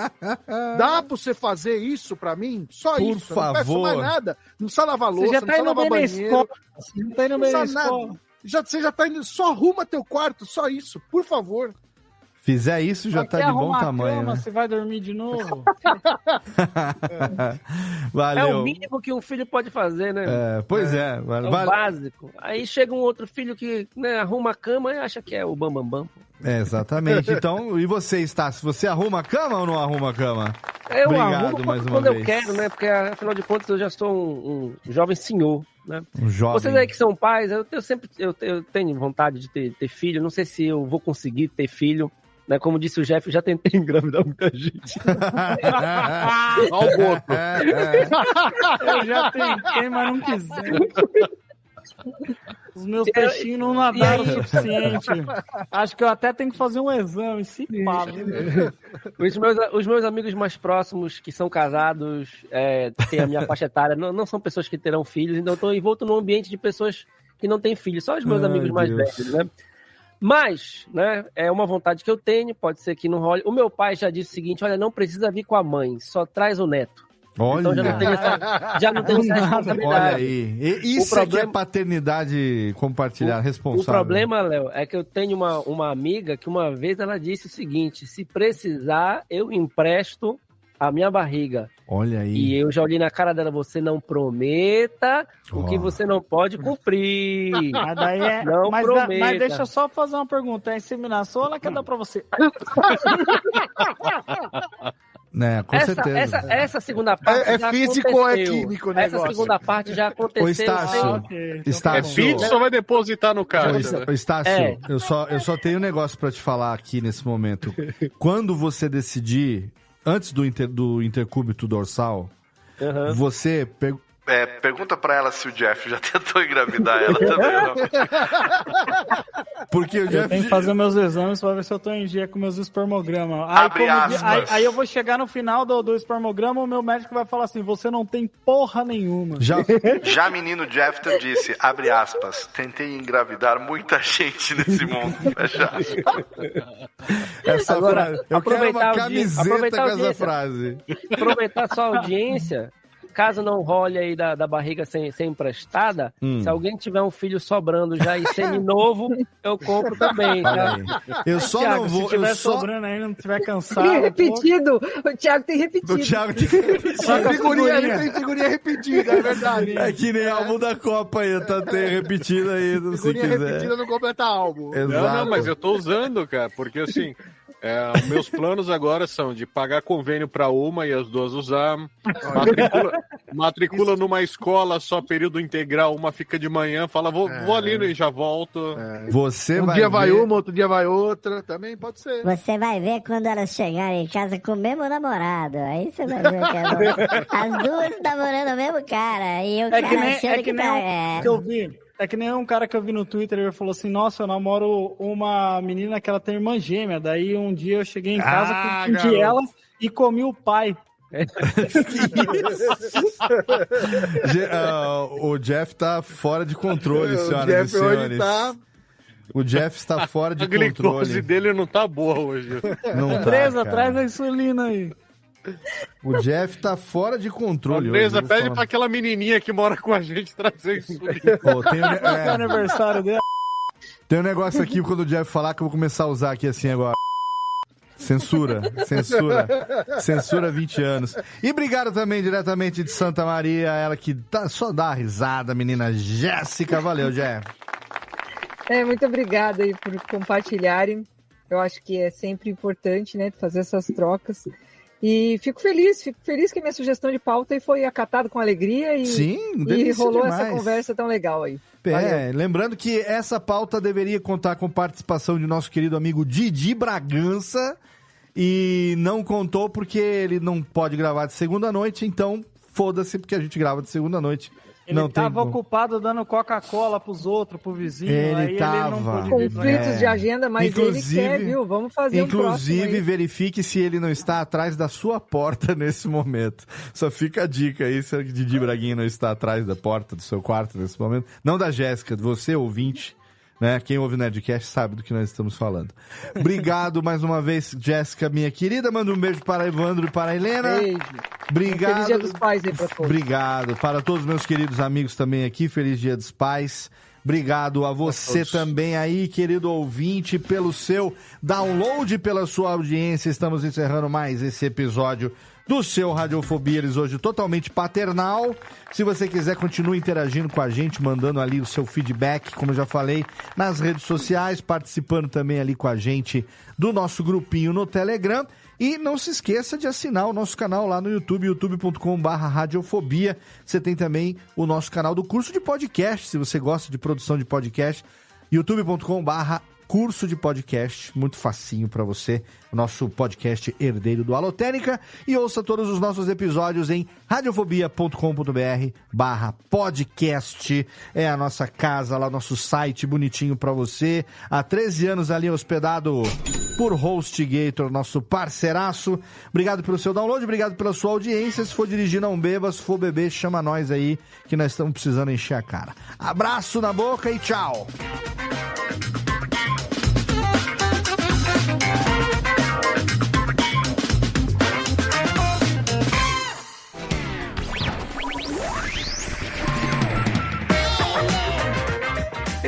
Dá pra você fazer isso pra mim? Só Por isso. Não peço favor. mais nada. Não precisa lavar Você louça, já não tá precisa indo lavar banheiro. escola. Você não tá indo Não bem na precisa escola. Já, você já tá indo. Só arruma teu quarto, só isso, por favor. Fizer isso, já Vai tá de bom tamanho, cama, né? Você vai dormir de novo? É o Valeu. mínimo que um filho pode fazer, né? É, pois é. É vale- o vale- básico. Aí chega um outro filho que né, arruma a cama e acha que é o bambambam. Bam, bam. É, exatamente. Então, e você está? Se você arruma a cama ou não arruma a cama? Eu Obrigado arrumo mais uma quando eu vez. quero, né? Porque afinal de contas eu já sou um, um jovem senhor, né? Um jovem. Vocês aí que são pais, eu, eu sempre eu, eu tenho vontade de ter, ter filho. Não sei se eu vou conseguir ter filho. Né? Como disse o Jeff, eu já tentei engravidar muita gente. Olha o boto. Eu já tentei, mas não quiser. Os meus peixinhos não nadaram o suficiente. Acho que eu até tenho que fazer um exame, se pá. Os meus, os meus amigos mais próximos, que são casados, é, têm a minha faixa etária, não, não são pessoas que terão filhos, então eu estou envolto num ambiente de pessoas que não têm filhos, só os meus Ai, amigos mais Deus. velhos, né? Mas, né, é uma vontade que eu tenho, pode ser que não role. O meu pai já disse o seguinte: olha, não precisa vir com a mãe, só traz o neto. Olha. Então já não tem essa, já não tem essa responsabilidade. Olha aí. E- Isso O problema- aqui é paternidade compartilhada, responsável. O problema, Léo, é que eu tenho uma, uma amiga que uma vez ela disse o seguinte: se precisar, eu empresto a minha barriga. Olha aí. E eu já olhei na cara dela, você não prometa o que você não pode cumprir. Mas daí é. Não mas, da- prometa. mas deixa eu só fazer uma pergunta: é inseminação ou ela quer dar pra você? Né, com essa, certeza. essa, essa segunda parte É- é já físico ou é químico o Essa segunda parte já aconteceu. Estácio, Ok, Estácio. É filho, só vai depositar no Está- ô, Estácio, É. eu, só, eu só tenho um negócio pra te falar aqui nesse momento. Quando você decidir, antes do, inter, do intercúbito dorsal, Aham. você É, pergunta pra ela se o Jeff já tentou engravidar ela também ou não. Porque o Eu Jeff. tenho que fazer meus exames pra ver se eu tô em dia com meus espermogramas. Aí, Abre como- aspas. aí, aí eu vou chegar no final do, do espermograma, o meu médico vai falar assim: você não tem porra nenhuma. Já, Já menino Jeffter disse, abre aspas, tentei engravidar muita gente nesse mundo. Fecha aspas. essa Agora, frase. Eu quero aproveitar uma o dia- camiseta aproveitar com essa dia- frase. aproveitar sua audiência, caso não role aí da, da barriga sem, sem emprestada, Hum. se alguém tiver um filho sobrando já e semi-novo, eu compro também, tá? Eu só Thiago, não vou. se tiver Eu só... sobrando aí, não tiver cansado. Tem pô, repetido. O Thiago tem repetido. O Thiago tem a Figurinha, figurinha. tem figurinha repetida, é verdade. É que nem álbum da Copa aí, tá tem repetido aí, se Figurinha quiser. repetida não completa álbum. Exato. Não, não, mas eu tô usando, cara, porque assim, é, meus planos agora são de pagar convênio pra uma e as duas usar, matricula, matricula numa escola só período integral, uma fica de manhã, fala, vou, vou ali e já volto. Você Um vai dia vai ver- uma, outro dia vai outra, também pode ser. Você vai ver quando elas chegarem em casa com o mesmo namorado. Aí você vai ver que é bom. As duas namorando o mesmo cara. E o É cara que nem, achando é que nem tá. um é. que eu vi. É que nem um cara que eu vi no Twitter, ele falou assim, nossa, eu namoro uma menina que ela tem irmã gêmea. Daí um dia eu cheguei em casa, Ah, confundi ela e comi o pai. Je- ah, o Jeff tá fora de controle, O senhoras Jeff e hoje senhores. tá- O Jeff está fora de A glicose controle. dele não tá boa hoje. Não tá, Andresa, cara. traz a insulina aí. O Jeff tá fora de controle. Andresa, vou pede falar. pra aquela menininha que mora com a gente trazer isso. Pô, tem, um, é o é, aniversário dela? tem um negócio aqui quando o Jeff falar que eu vou começar a usar aqui assim agora. Censura, censura, censura 20 anos. E obrigado também diretamente de Santa Maria, ela que tá, só dá risada, menina Jéssica. Valeu, Jeff. É, muito obrigada aí por compartilharem. Eu acho que é sempre importante, né, fazer essas trocas. E fico feliz, fico feliz que a minha sugestão de pauta foi acatada com alegria e, Sim, e rolou demais. essa conversa tão legal aí. É, lembrando que essa pauta deveria contar com participação de nosso querido amigo Didi Bragança e não contou porque ele não pode gravar de segunda noite, então foda-se porque a gente grava de segunda noite. Ele não tava ocupado dando Coca-Cola pros outros, pro vizinho. Ele aí ele tava. cá. Conflitos de agenda, mas ele quer, viu? Vamos fazer um próximo Inclusive, aí. verifique se ele não está atrás da sua porta nesse momento. Só fica a dica aí, se o Didi Braguinha não está atrás da porta do seu quarto nesse momento. Não da Jéssica, de você, ouvinte. Né? Quem ouve o Nerdcast sabe do que nós estamos falando. Obrigado mais uma vez, Jéssica, minha querida. Manda um beijo para Evandro e para a Helena. Beijo. Obrigado. Feliz Dia dos Pais aí pra todos. Obrigado. Para todos os meus queridos amigos também aqui, feliz Dia dos Pais. Obrigado a você também aí, querido ouvinte, pelo seu download, pela sua audiência. Estamos encerrando mais esse episódio do seu Radiofobia eles hoje totalmente paternal. Se você quiser, continue interagindo com a gente, mandando ali o seu feedback, como eu já falei, nas redes sociais, participando também ali com a gente do nosso grupinho no Telegram. E não se esqueça de assinar o nosso canal lá no YouTube, youtube.com.br radiofobia. Você tem também o nosso canal do curso de podcast, se você gosta de produção de podcast, youtube.com.br curso de podcast, muito facinho para você, nosso podcast herdeiro do Alotênica. E ouça todos os nossos episódios em radiofobia.com.br barra podcast. É a nossa casa lá, nosso site bonitinho para você. Há 13 anos ali hospedado por HostGator, nosso parceiraço. Obrigado pelo seu download, obrigado pela sua audiência. Se for dirigir, não beba. Se for beber, chama nós aí, que nós estamos precisando encher a cara. Abraço na boca e tchau!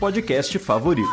podcast favorito.